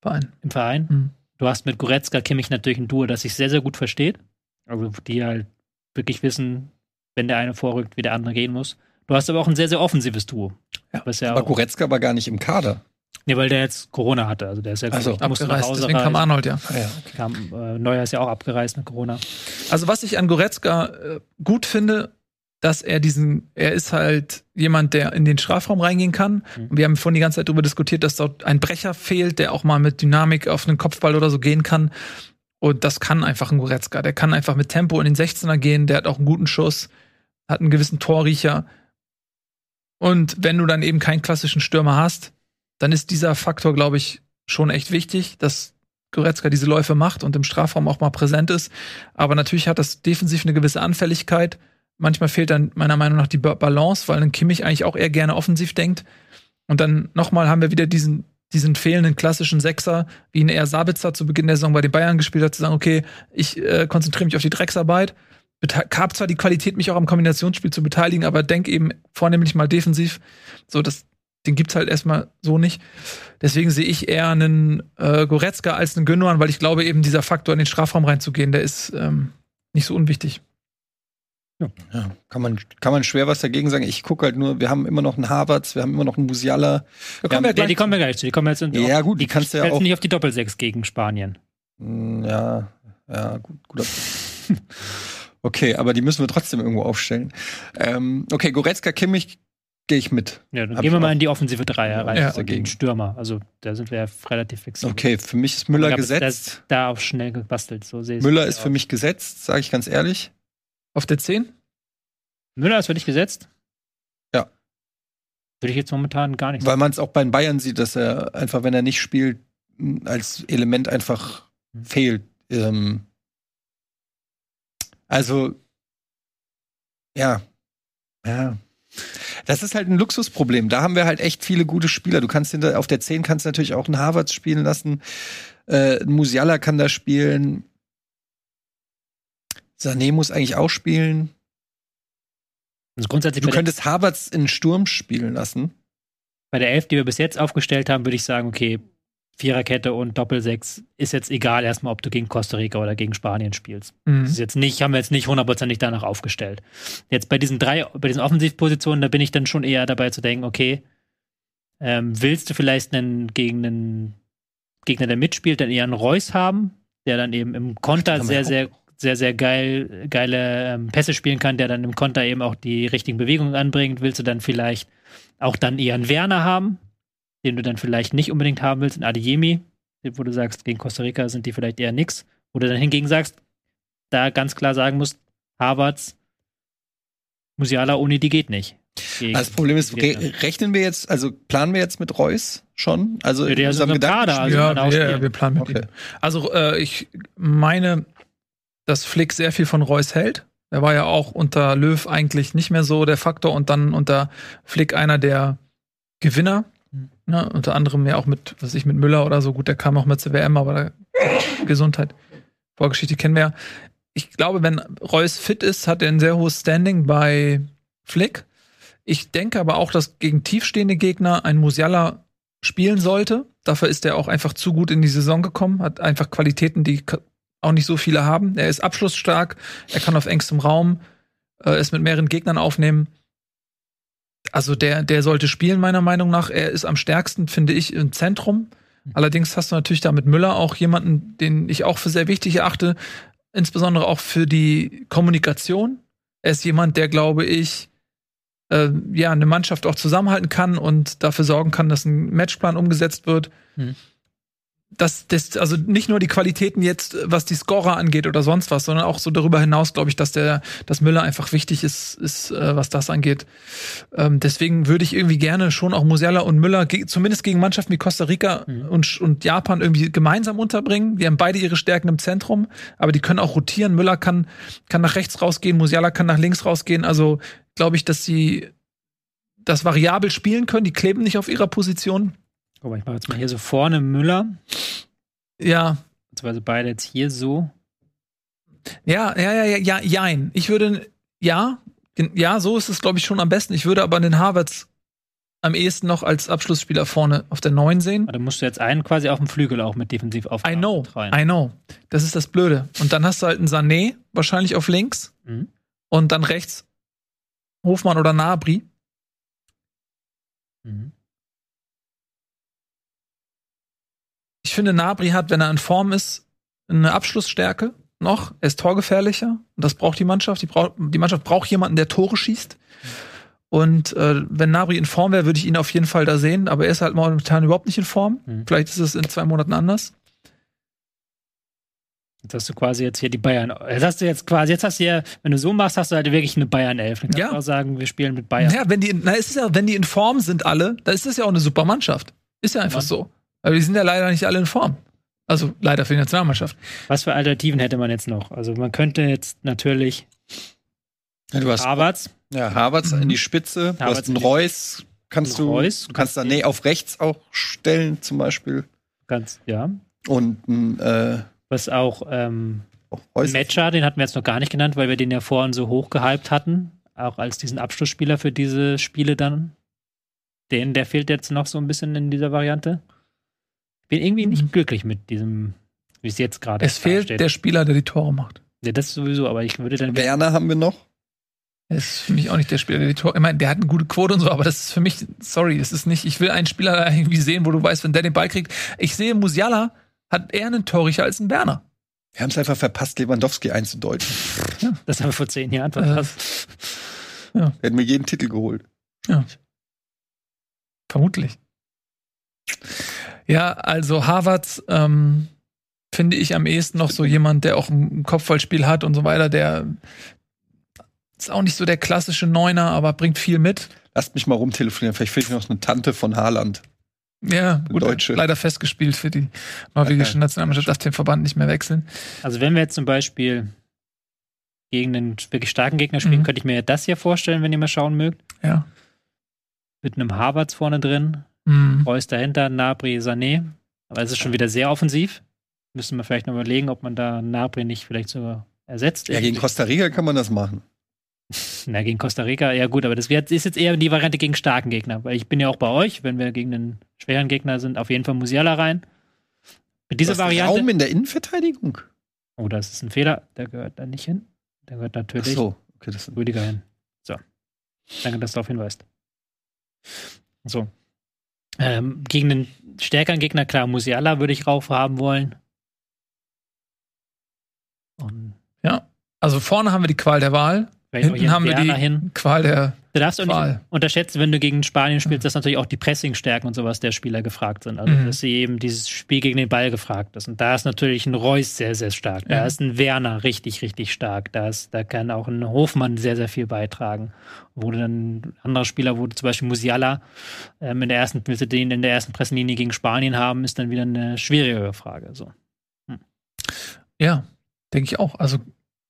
Verein. im Verein. Hm. Du hast mit Goretzka, Kimmich natürlich ein Duo, das sich sehr, sehr gut versteht. Also die halt wirklich wissen, wenn der eine vorrückt, wie der andere gehen muss. Du hast aber auch ein sehr, sehr offensives Duo. Ja, ja Aber Goretzka war gar nicht im Kader. Nee, weil der jetzt Corona hatte. Also der ist ja Ach so, glaub ich, musste nach Abgereist, Hause deswegen kam reisen. Arnold, ja. Ah, ja. Kam, äh, Neuer ist ja auch abgereist mit Corona. Also was ich an Goretzka äh, gut finde, dass er diesen, er ist halt jemand, der in den Strafraum reingehen kann. Mhm. Und wir haben vorhin die ganze Zeit darüber diskutiert, dass dort ein Brecher fehlt, der auch mal mit Dynamik auf einen Kopfball oder so gehen kann. Und das kann einfach ein Goretzka. Der kann einfach mit Tempo in den 16er gehen, der hat auch einen guten Schuss, hat einen gewissen Torriecher. Und wenn du dann eben keinen klassischen Stürmer hast, dann ist dieser Faktor, glaube ich, schon echt wichtig, dass Goretzka diese Läufe macht und im Strafraum auch mal präsent ist. Aber natürlich hat das defensiv eine gewisse Anfälligkeit. Manchmal fehlt dann meiner Meinung nach die Ba- Balance, weil ein Kimmich eigentlich auch eher gerne offensiv denkt. Und dann nochmal haben wir wieder diesen, diesen fehlenden klassischen Sechser, wie ihn eher Sabitzer zu Beginn der Saison bei den Bayern gespielt hat, zu sagen, okay, ich äh, konzentriere mich auf die Drecksarbeit. Bete- Hab zwar die Qualität, mich auch am Kombinationsspiel zu beteiligen, aber denk eben vornehmlich mal defensiv. So, das, den gibt's halt erstmal so nicht. Deswegen sehe ich eher einen äh, Goretzka als einen Gündogan, weil ich glaube eben dieser Faktor in den Strafraum reinzugehen, der ist ähm, nicht so unwichtig. Ja, kann man, kann man schwer was dagegen sagen. Ich gucke halt nur, wir haben immer noch einen Havertz, wir haben immer noch einen Musiala. Kommen wir Ja, gleich die kommen wir gleich zu. Die kommen jetzt Ja, gut, die kannst du ja auch- nicht auf die Doppelsechs gegen Spanien. Hm, Ja, ja, gut, guter. Okay, aber die müssen wir trotzdem irgendwo aufstellen. Ähm, okay, Goretzka, Kimmich, gehe ich mit. Ja, dann Hab gehen wir mal in die offensive Dreier rein. Ja. Und den Stürmer. Also da sind wir ja relativ flexibel. Okay, für mich ist Müller gesetzt. Da auch schnell gebastelt. So sehe ich Müller ist für mich gesetzt, sage ich ganz ehrlich. auf der 10. Müller ist für dich gesetzt? Ja. Würde ich jetzt momentan gar nicht Weil man es auch bei den Bayern sieht, dass er einfach, wenn er nicht spielt, als Element einfach Mhm. fehlt. Ähm, also, ja, ja. Das ist halt ein Luxusproblem. Da haben wir halt echt viele gute Spieler. Du kannst hinter, auf der 10 kannst du natürlich auch einen Harvards spielen lassen. Äh, ein Musiala kann da spielen. Sané muss eigentlich auch spielen. Also grundsätzlich Du könntest Harvards in Sturm spielen lassen. bei der Elf, die wir bis jetzt aufgestellt haben, würde ich sagen, okay, Viererkette und Doppelsechs ist jetzt egal erstmal, ob du gegen Costa Rica oder gegen Spanien spielst. Mhm. Das ist jetzt nicht, haben wir jetzt nicht hundertprozentig danach aufgestellt. Jetzt bei diesen drei, bei diesen Offensivpositionen, da bin ich dann schon eher dabei zu denken, okay, ähm, willst du vielleicht einen gegen einen Gegner, der mitspielt, dann eher einen Reus haben, der dann eben im Konter sehr, sehr, sehr, sehr geil, geile ähm, Pässe spielen kann, der dann im Konter eben auch die richtigen Bewegungen anbringt. Willst du dann vielleicht auch dann eher einen Werner haben, den du dann vielleicht nicht unbedingt haben willst, einen Adeyemi, wo du sagst, gegen Costa Rica sind die vielleicht eher nix, wo du dann hingegen sagst, da ganz klar sagen musst, Harvards, Musiala ohne die geht nicht. Gegen Also das Problem ist, re rechnen wir jetzt, also planen wir jetzt mit Reus schon? Also Ja, der ist unserem in unserem Kader, Gedankenspiel? also- ja, spielen. wir planen mit Okay. ihm. Also äh, ich meine, dass Flick sehr viel von Reus hält. Er war ja auch unter Löw eigentlich nicht mehr so der Faktor und dann unter Flick einer der Gewinner. Ne, unter anderem ja auch mit, was ich, mit Müller oder so. Gut, der kam auch mit zur WM, aber da, Gesundheit. Vorgeschichte kennen wir ja. Ich glaube, wenn Reus fit ist, hat er ein sehr hohes Standing bei Flick. Ich denke aber auch, dass gegen tiefstehende Gegner ein Musiala spielen sollte. Dafür ist er auch einfach zu gut in die Saison gekommen, hat einfach Qualitäten, die auch nicht so viele haben. Er ist abschlussstark, er kann auf engstem Raum äh, es mit mehreren Gegnern aufnehmen. Also der, der sollte spielen, meiner Meinung nach. Er ist am stärksten, finde ich, im Zentrum. Allerdings hast du natürlich da mit Müller auch jemanden, den ich auch für sehr wichtig erachte, insbesondere auch für die Kommunikation. Er ist jemand, der, glaube ich, äh, ja, eine Mannschaft auch zusammenhalten kann und dafür sorgen kann, dass ein Matchplan umgesetzt wird. Hm. Das, das, also nicht nur die Qualitäten jetzt, was die Scorer angeht oder sonst was, sondern auch so darüber hinaus, glaube ich, dass der, dass Müller einfach wichtig ist, ist, äh, was das angeht. Ähm, deswegen würde ich irgendwie gerne schon auch Musiala und Müller ge zumindest gegen Mannschaften wie Costa Rica Mhm. und, und Japan irgendwie gemeinsam unterbringen. Die haben beide ihre Stärken im Zentrum, aber die können auch rotieren. Müller kann, kann nach rechts rausgehen, Musiala kann nach links rausgehen. Also glaube ich, dass sie das variabel spielen können. Die kleben nicht auf ihrer Position. Guck mal, ich mache jetzt mal hier so vorne Müller. Ja, Beziehungsweise beide jetzt hier so. ja, ja, ja, ja, ja, jein. Ich würde, ja, ja, so ist es, glaube ich, schon am besten. Ich würde aber den Harvards am ehesten noch als Abschlussspieler vorne auf der 9 sehen. Aber Da musst du jetzt einen quasi auf dem Flügel auch mit defensiv I aufbauen. know, Rein. I know. Das ist das Blöde. Und dann hast du halt einen Sané, wahrscheinlich auf links. Mhm. Und dann rechts Hofmann oder Nabri. Mhm. Finde, Nabri hat, wenn er in Form ist, eine Abschlussstärke noch. Er ist torgefährlicher. Und das braucht die Mannschaft. Die, braucht, die Mannschaft braucht jemanden, der Tore schießt. Und äh, wenn Nabri in Form wäre, würde ich ihn auf jeden Fall da sehen. Aber er ist halt momentan überhaupt nicht in Form. Mhm. Vielleicht ist es in zwei Monaten anders. Jetzt hast du quasi jetzt hier die Bayern. Jetzt hast du jetzt quasi, jetzt hast du ja, wenn du so machst, hast du halt wirklich eine Bayern-Elf. Dann kannst Ja. du auch sagen, wir spielen mit Bayern. Ja, wenn die, in- na, ist ja, wenn die in Form sind alle, dann ist das ja auch eine super Mannschaft. Ist ja einfach Ja. so. Aber die sind ja leider nicht alle in Form. Also leider für die Nationalmannschaft. Was für Alternativen hätte man jetzt noch? Also man könnte jetzt natürlich Ja, du hast Harvards, ja, Harvards in die Spitze, du Havertz hast einen Reus, kannst du, Reus, du kannst Sané auf rechts auch stellen zum Beispiel. ganz, ja. Und ein äh, Was auch ähm, auch Reus. Matcher, den hatten wir jetzt noch gar nicht genannt, weil wir den ja vorhin so hoch gehypt hatten. Auch als diesen Abschlussspieler für diese Spiele dann. Den, der fehlt jetzt noch so ein bisschen in dieser Variante. Bin irgendwie nicht Mhm. glücklich mit diesem, wie es jetzt gerade Es fehlt dasteht. der Spieler, der die Tore macht. Ja, das sowieso, aber ich würde dann. Werner haben wir noch. Er ist für mich auch nicht der Spieler, der die Tore. Ich meine, der hat eine gute Quote und so, aber das ist für mich, sorry, es ist nicht. Ich will einen Spieler irgendwie sehen, wo du weißt, wenn der den Ball kriegt. Ich sehe, Musiala hat eher einen Torrichter als ein Werner. Wir haben es einfach verpasst, Lewandowski einzudeuten. Das haben wir vor zehn Jahren verpasst. Wir hätten mir jeden Titel geholt. Vermutlich. Ja, also Harvards ähm, finde ich am ehesten noch so jemand, der auch ein Kopfballspiel hat und so weiter. Der ist auch nicht so der klassische Neuner, aber bringt viel mit. Lasst mich mal rumtelefonieren. Vielleicht finde ich noch eine Tante von Haaland. Ja, gut, Deutsche. leider festgespielt für die norwegische Okay. Nationalmannschaft, darf den Verband nicht mehr wechseln. Also wenn wir jetzt zum Beispiel gegen einen wirklich starken Gegner spielen, Mhm. könnte ich mir das hier vorstellen, wenn ihr mal schauen mögt. Ja. Mit einem Harvards vorne drin, Mhm. Reus dahinter, Nabri, Sané. Aber es ist schon wieder sehr offensiv. Müsste man vielleicht noch überlegen, ob man da Nabri nicht vielleicht sogar ersetzt. Ja, gegen Costa Rica kann man das machen. Na, gegen Costa Rica, ja gut, aber das ist jetzt eher die Variante gegen starken Gegner, weil ich bin ja auch bei euch, wenn wir gegen einen schweren Gegner sind, auf jeden Fall Musiala rein. Mit dieser Variante. Raum in der Innenverteidigung? Oh, das ist ein Fehler, der gehört da nicht hin. Der gehört Ach natürlich so. Okay, das Rüdiger hin. So. Danke, dass du darauf hinweist. So. Ähm, gegen einen stärkeren Gegner, klar, Musiala würde ich rauf haben wollen. Und Also vorne haben wir die Qual der Wahl, hinten haben wir die hin. Qual der Du darfst auch nicht unterschätzen, wenn du gegen Spanien spielst, dass natürlich auch die Pressingstärken und sowas der Spieler gefragt sind. Also, Mhm. dass sie eben dieses Spiel gegen den Ball gefragt ist. Und da ist natürlich ein Reus sehr, sehr stark. Da Ja. ist ein Werner richtig, richtig stark. Da, ist, da kann auch ein Hofmann sehr, sehr viel beitragen. Wo du dann ein anderer Spieler, wo du zum Beispiel Musiala ähm, in der ersten, willst du den in der ersten Pressenlinie gegen Spanien haben, ist dann wieder eine schwierigere Frage. So. Ja, denke ich auch. Also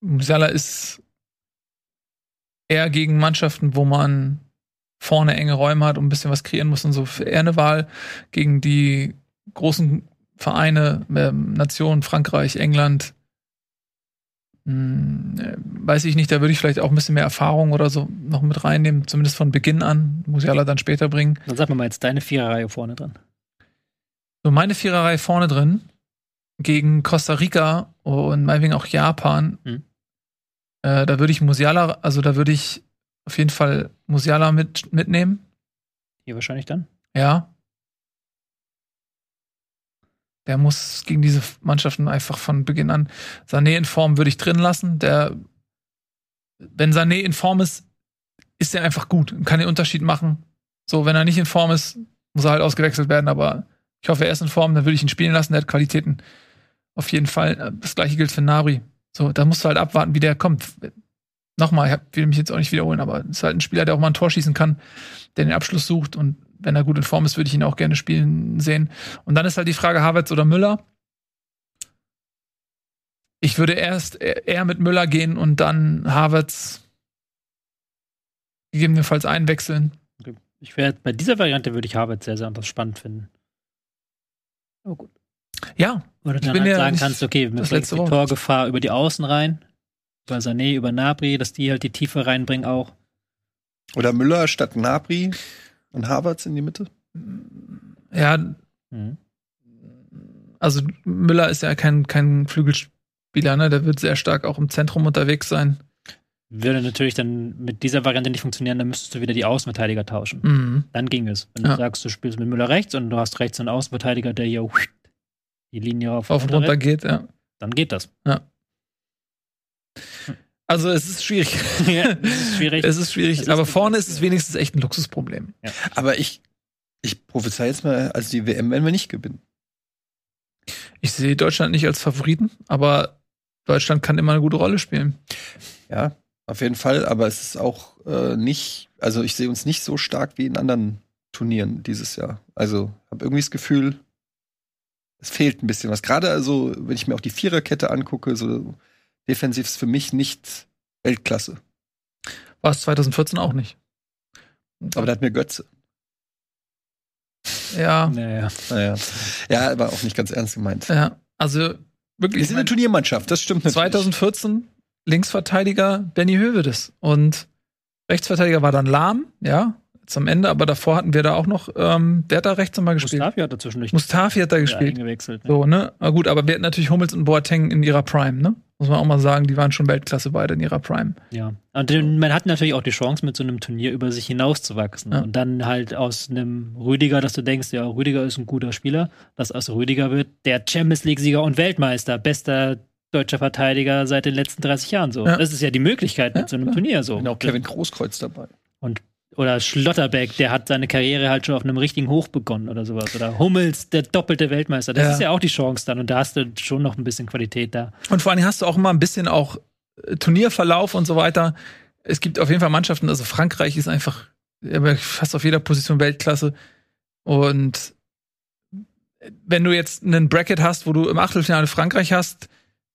Musiala ist eher gegen Mannschaften, wo man vorne enge Räume hat und ein bisschen was kreieren muss und so eher eine Wahl gegen die großen Vereine, ähm, Nationen, Frankreich, England. Hm, äh, weiß ich nicht, da würde ich vielleicht auch ein bisschen mehr Erfahrung oder so noch mit reinnehmen, zumindest von Beginn an. Musiala dann später bringen. Dann sag mir mal jetzt deine Viererreihe vorne drin. So meine Viererreihe vorne drin gegen Costa Rica und meinetwegen auch Japan. Hm. Äh, da würde ich Musiala, also da würde ich auf jeden Fall Musiala mit, mitnehmen. Hier wahrscheinlich dann. Ja. Der muss gegen diese Mannschaften einfach von Beginn an. Sané in Form würde ich drin lassen. Der, wenn Sané in Form ist, ist er einfach gut und kann den Unterschied machen. So, wenn er nicht in Form ist, muss er halt ausgewechselt werden, aber ich hoffe, er ist in Form, dann würde ich ihn spielen lassen, der hat Qualitäten. Auf jeden Fall. Das gleiche gilt für Nari. So, da musst du halt abwarten, wie der kommt. Nochmal, ich will mich jetzt auch nicht wiederholen, aber es ist halt ein Spieler, der auch mal ein Tor schießen kann, der den Abschluss sucht und wenn er gut in Form ist, würde ich ihn auch gerne spielen sehen. Und dann ist halt die Frage Havertz oder Müller. Ich würde erst eher mit Müller gehen und dann Havertz gegebenenfalls einwechseln. Ich werde bei dieser Variante würde ich Harvard sehr, sehr spannend finden. Oh gut. Ja. Oder dann halt ja sagen kannst, okay, wir bringen die Torgefahr über die Außen rein, über Sané, über Nabri, dass die halt die Tiefe reinbringen auch. Oder Müller statt Nabri und Havertz in die Mitte. Ja. Mhm. Also Müller ist ja kein, kein Flügelspieler, ne? Der wird sehr stark auch im Zentrum unterwegs sein. Würde natürlich dann mit dieser Variante nicht funktionieren, dann müsstest du wieder die Außenverteidiger tauschen. Mhm. Dann ging es. Wenn ja. du sagst, du spielst mit Müller rechts und du hast rechts einen Außenverteidiger, der hier die Linie auf, auf und runter geht, ja. Dann geht das. Ja. Also es ist schwierig. ja, es ist schwierig. es ist schwierig. Es aber ist vorne ist es wenigstens echt ein Luxusproblem. Ja. Aber ich, ich prophezei jetzt mal, also die WM werden wir nicht gewinnen. Ich sehe Deutschland nicht als Favoriten, aber Deutschland kann immer eine gute Rolle spielen. Ja, auf jeden Fall, aber es ist auch äh, nicht, also ich sehe uns nicht so stark wie in anderen Turnieren dieses Jahr. Also habe irgendwie das Gefühl, es fehlt ein bisschen was. Gerade also, wenn ich mir auch die Viererkette angucke, so defensiv ist für mich nicht Weltklasse. War es 2014 auch nicht. Aber da hat mir Götze. Ja. Naja. Naja. Ja, aber auch nicht ganz ernst gemeint. Ja, also wirklich. Wir sind eine Turniermannschaft, das stimmt natürlich. 2014 Linksverteidiger Benny Hövedes und Rechtsverteidiger war dann Lahm, ja, zum Ende, aber davor hatten wir da auch noch, ähm, wer hat da rechts nochmal gespielt? Mustafi hat da zwischendurch. Mustafi hat da gespielt. Ne? So, ne? Aber gut, aber wir hatten natürlich Hummels und Boateng in ihrer Prime, ne? Muss man auch mal sagen, die waren schon Weltklasse beide in ihrer Prime. Ja. Und man hat natürlich auch die Chance, mit so einem Turnier über sich hinauszuwachsen. Ja. Und dann halt aus einem Rüdiger, dass du denkst, ja, Rüdiger ist ein guter Spieler, dass aus Rüdiger wird der Champions League-Sieger und Weltmeister, bester deutscher Verteidiger seit den letzten 30 Jahren so. Ja. Das ist ja die Möglichkeit mit ja, so einem Turnier so. Genau, Kevin Großkreuz dabei. Und oder Schlotterbeck, der hat seine Karriere halt schon auf einem richtigen Hoch begonnen oder sowas. Oder Hummels, der doppelte Weltmeister. Das ja. ist ja auch die Chance dann. Und da hast du schon noch ein bisschen Qualität da. Und vor allem hast du auch immer ein bisschen auch äh, Turnierverlauf und so weiter. Es gibt auf jeden Fall Mannschaften, also Frankreich ist einfach fast auf jeder Position Weltklasse. Und wenn du jetzt einen Bracket hast, wo du im Achtelfinale Frankreich hast,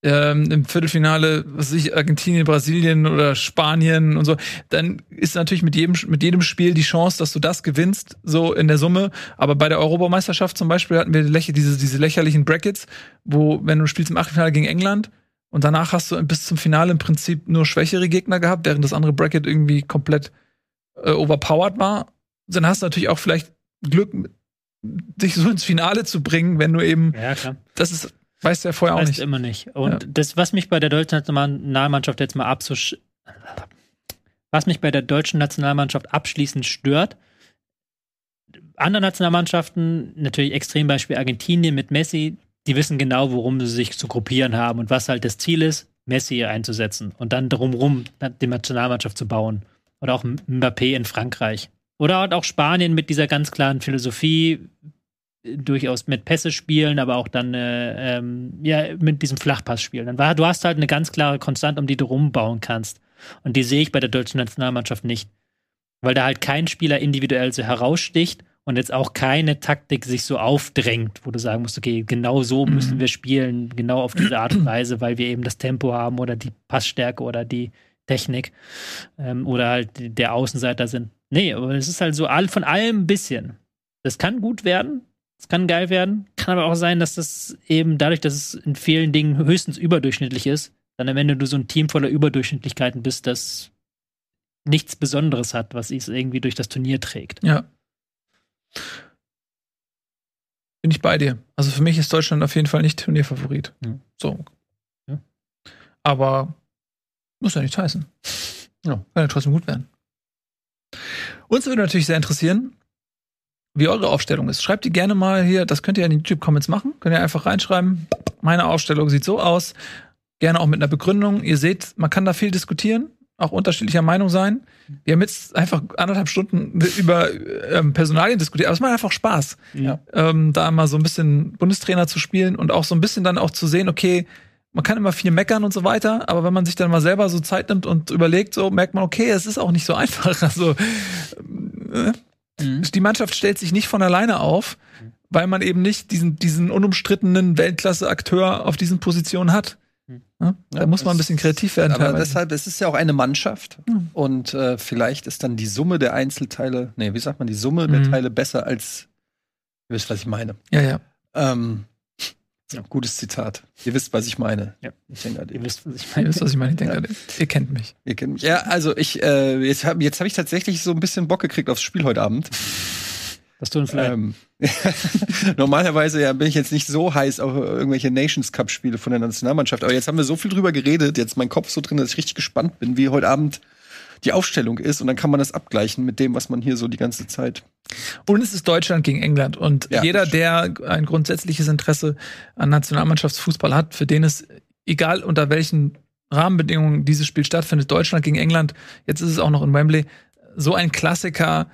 ähm, im Viertelfinale, was weiß ich, Argentinien, Brasilien oder Spanien und so, dann ist natürlich mit jedem, mit jedem Spiel die Chance, dass du das gewinnst, so in der Summe. Aber bei der Europameisterschaft zum Beispiel hatten wir diese, diese lächerlichen Brackets, wo, wenn du spielst im Achtelfinale gegen England und danach hast du bis zum Finale im Prinzip nur schwächere Gegner gehabt, während das andere Bracket irgendwie komplett äh, overpowered war, dann hast du natürlich auch vielleicht Glück, dich so ins Finale zu bringen, wenn du eben. Ja, klar. Das ist Weißt du ja vorher auch nicht. immer nicht. Und ja. das, was mich bei der deutschen Nationalmannschaft jetzt mal abzusch was mich bei der deutschen Nationalmannschaft abschließend stört, andere Nationalmannschaften, natürlich Extrembeispiel Argentinien mit Messi, die wissen genau, worum sie sich zu gruppieren haben und was halt das Ziel ist, Messi einzusetzen und dann drumherum die Nationalmannschaft zu bauen. Oder auch Mbappé in Frankreich. Oder halt auch Spanien mit dieser ganz klaren Philosophie, durchaus mit Pässe spielen, aber auch dann äh, ähm, ja mit diesem Flachpass spielen. Dann war, du hast halt eine ganz klare Konstante, um die du rumbauen kannst. Und die sehe ich bei der deutschen Nationalmannschaft nicht. Weil da halt kein Spieler individuell so heraussticht und jetzt auch keine Taktik sich so aufdrängt, wo du sagen musst, okay, genau so mhm. müssen wir spielen, genau auf diese Art und Weise, weil wir eben das Tempo haben oder die Passstärke oder die Technik ähm, oder halt der Außenseiter sind. Nee, aber es ist halt so all, von allem ein bisschen. Das kann gut werden, es kann geil werden. Kann aber auch sein, dass das eben dadurch, dass es in vielen Dingen höchstens überdurchschnittlich ist, dann am Ende du so ein Team voller Überdurchschnittlichkeiten bist, das nichts Besonderes hat, was es irgendwie durch das Turnier trägt. Ja. bin ich bei dir. Also für mich ist Deutschland auf jeden Fall nicht Turnierfavorit. Ja. So. Ja. Aber muss ja nichts heißen. Ja, kann ja trotzdem gut werden. Uns würde natürlich sehr interessieren, wie eure Aufstellung ist. Schreibt die gerne mal hier, das könnt ihr in den YouTube-Comments machen. Könnt ihr einfach reinschreiben. Meine Aufstellung sieht so aus. Gerne auch mit einer Begründung. Ihr seht, man kann da viel diskutieren, auch unterschiedlicher Meinung sein. Wir haben jetzt einfach anderthalb Stunden über ähm, Personalien diskutiert, aber es macht einfach Spaß, Ja. ähm, da mal so ein bisschen Bundestrainer zu spielen und auch so ein bisschen dann auch zu sehen, okay, man kann immer viel meckern und so weiter, aber wenn man sich dann mal selber so Zeit nimmt und überlegt, so merkt man, okay, es ist auch nicht so einfach. Also äh, die Mannschaft stellt sich nicht von alleine auf, weil man eben nicht diesen, diesen unumstrittenen Weltklasse-Akteur auf diesen Positionen hat. Ja? Da Ja, muss man ein bisschen kreativ werden. Aber teilweise. deshalb, es ist ja auch eine Mannschaft. Mhm. Und äh, vielleicht ist dann die Summe der Einzelteile, nee, wie sagt man, die Summe der Mhm. Teile besser als, ihr wisst, was ich meine. ja, ja. Ähm, Gutes Zitat. Ihr wisst, was ich meine. Ja. Ich denke an Ihr wisst, was ich Ihr meine. wisst, was ich meine. Ich denke, ihr kennt mich. Ihr kennt mich. Ja, also ich, äh, jetzt habe jetzt hab ich tatsächlich so ein bisschen Bock gekriegt aufs Spiel heute Abend. Das tun vielleicht. Ähm, normalerweise ja, bin ich jetzt nicht so heiß auf irgendwelche Nations Cup Spiele von der Nationalmannschaft, aber jetzt haben wir so viel drüber geredet, jetzt mein Kopf so drin, dass ich richtig gespannt bin, wie heute Abend die Aufstellung ist und dann kann man das abgleichen mit dem, was man hier so die ganze Zeit. Und es ist Deutschland gegen England. Und Ja, jeder, der ein grundsätzliches Interesse an Nationalmannschaftsfußball hat, für den es, egal unter welchen Rahmenbedingungen dieses Spiel stattfindet, Deutschland gegen England, jetzt ist es auch noch in Wembley, so ein Klassiker,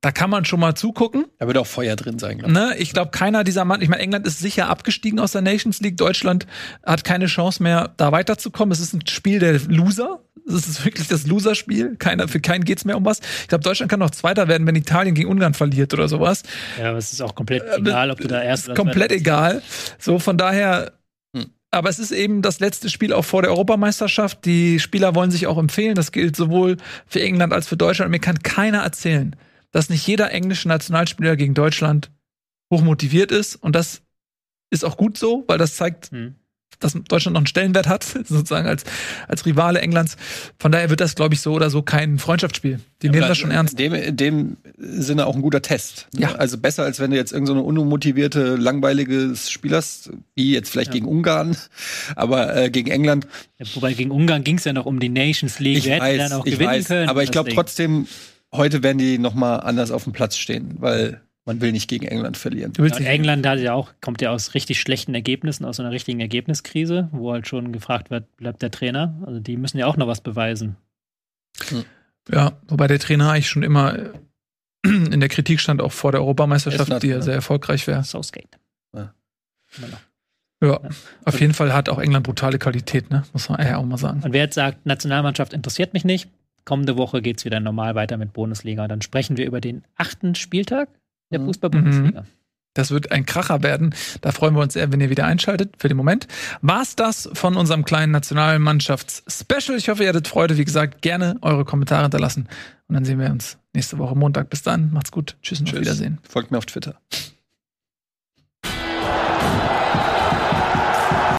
da kann man schon mal zugucken. Da wird auch Feuer drin sein, glaube Ne? Ich glaube, keiner dieser Mann, ich meine, England ist sicher abgestiegen aus der Nations League. Deutschland hat keine Chance mehr, da weiterzukommen. Es ist ein Spiel der Loser. Es ist wirklich das Loser-Spiel. Keiner, für keinen geht's mehr um was. Ich glaube, Deutschland kann noch Zweiter werden, wenn Italien gegen Ungarn verliert oder sowas. ja, aber es ist auch komplett egal, ob du da erst Komplett egal. So, von daher. Hm. Aber es ist eben das letzte Spiel auch vor der Europameisterschaft. Die Spieler wollen sich auch empfehlen. Das gilt sowohl für England als für Deutschland. Und mir kann keiner erzählen, dass nicht jeder englische Nationalspieler gegen Deutschland hochmotiviert ist. Und das ist auch gut so, weil das zeigt, Hm. Dass Deutschland noch einen Stellenwert hat, sozusagen als, als Rivale Englands. Von daher wird das, glaube ich, so oder so kein Freundschaftsspiel. Die nehmen das schon ernst. In dem, in dem Sinne auch ein guter Test. ne? Ja. Also besser, als wenn du jetzt irgendeine so eine unmotivierte, langweiliges Spiel hast, wie jetzt vielleicht Ja. gegen Ungarn, aber äh, gegen England Ja, wobei gegen Ungarn ging es ja noch um die Nations League. Ich Wir hätten weiß, dann auch ich gewinnen weiß, können. aber ich glaube trotzdem, heute werden die noch mal anders auf dem Platz stehen, weil man will nicht gegen England verlieren. Du willst Ja, England hat ja auch, kommt ja aus richtig schlechten Ergebnissen, aus einer richtigen Ergebniskrise, wo halt schon gefragt wird, bleibt der Trainer? Also die müssen ja auch noch was beweisen. Ja, wobei der Trainer eigentlich schon immer äh, in der Kritik stand, auch vor der Europameisterschaft, Esnat, die ja ne? sehr erfolgreich wäre. Southgate. Ja. Ja, auf jeden Fall hat auch England brutale Qualität, ne? Muss man ja auch mal sagen. Und wer jetzt sagt, Nationalmannschaft interessiert mich nicht, kommende Woche geht es wieder normal weiter mit Bundesliga. Dann sprechen wir über den achten Spieltag der Mhm. Fußball-Bundesliga. Das wird ein Kracher werden. Da freuen wir uns sehr, wenn ihr wieder einschaltet. Für den Moment war's das von unserem kleinen Nationalmannschafts-Special. Ich hoffe, ihr hattet Freude. Wie gesagt, gerne eure Kommentare hinterlassen. Und dann sehen wir uns nächste Woche Montag. Bis dann. Macht's gut. Tschüss und auf Tschüss. Wiedersehen. Folgt mir auf Twitter.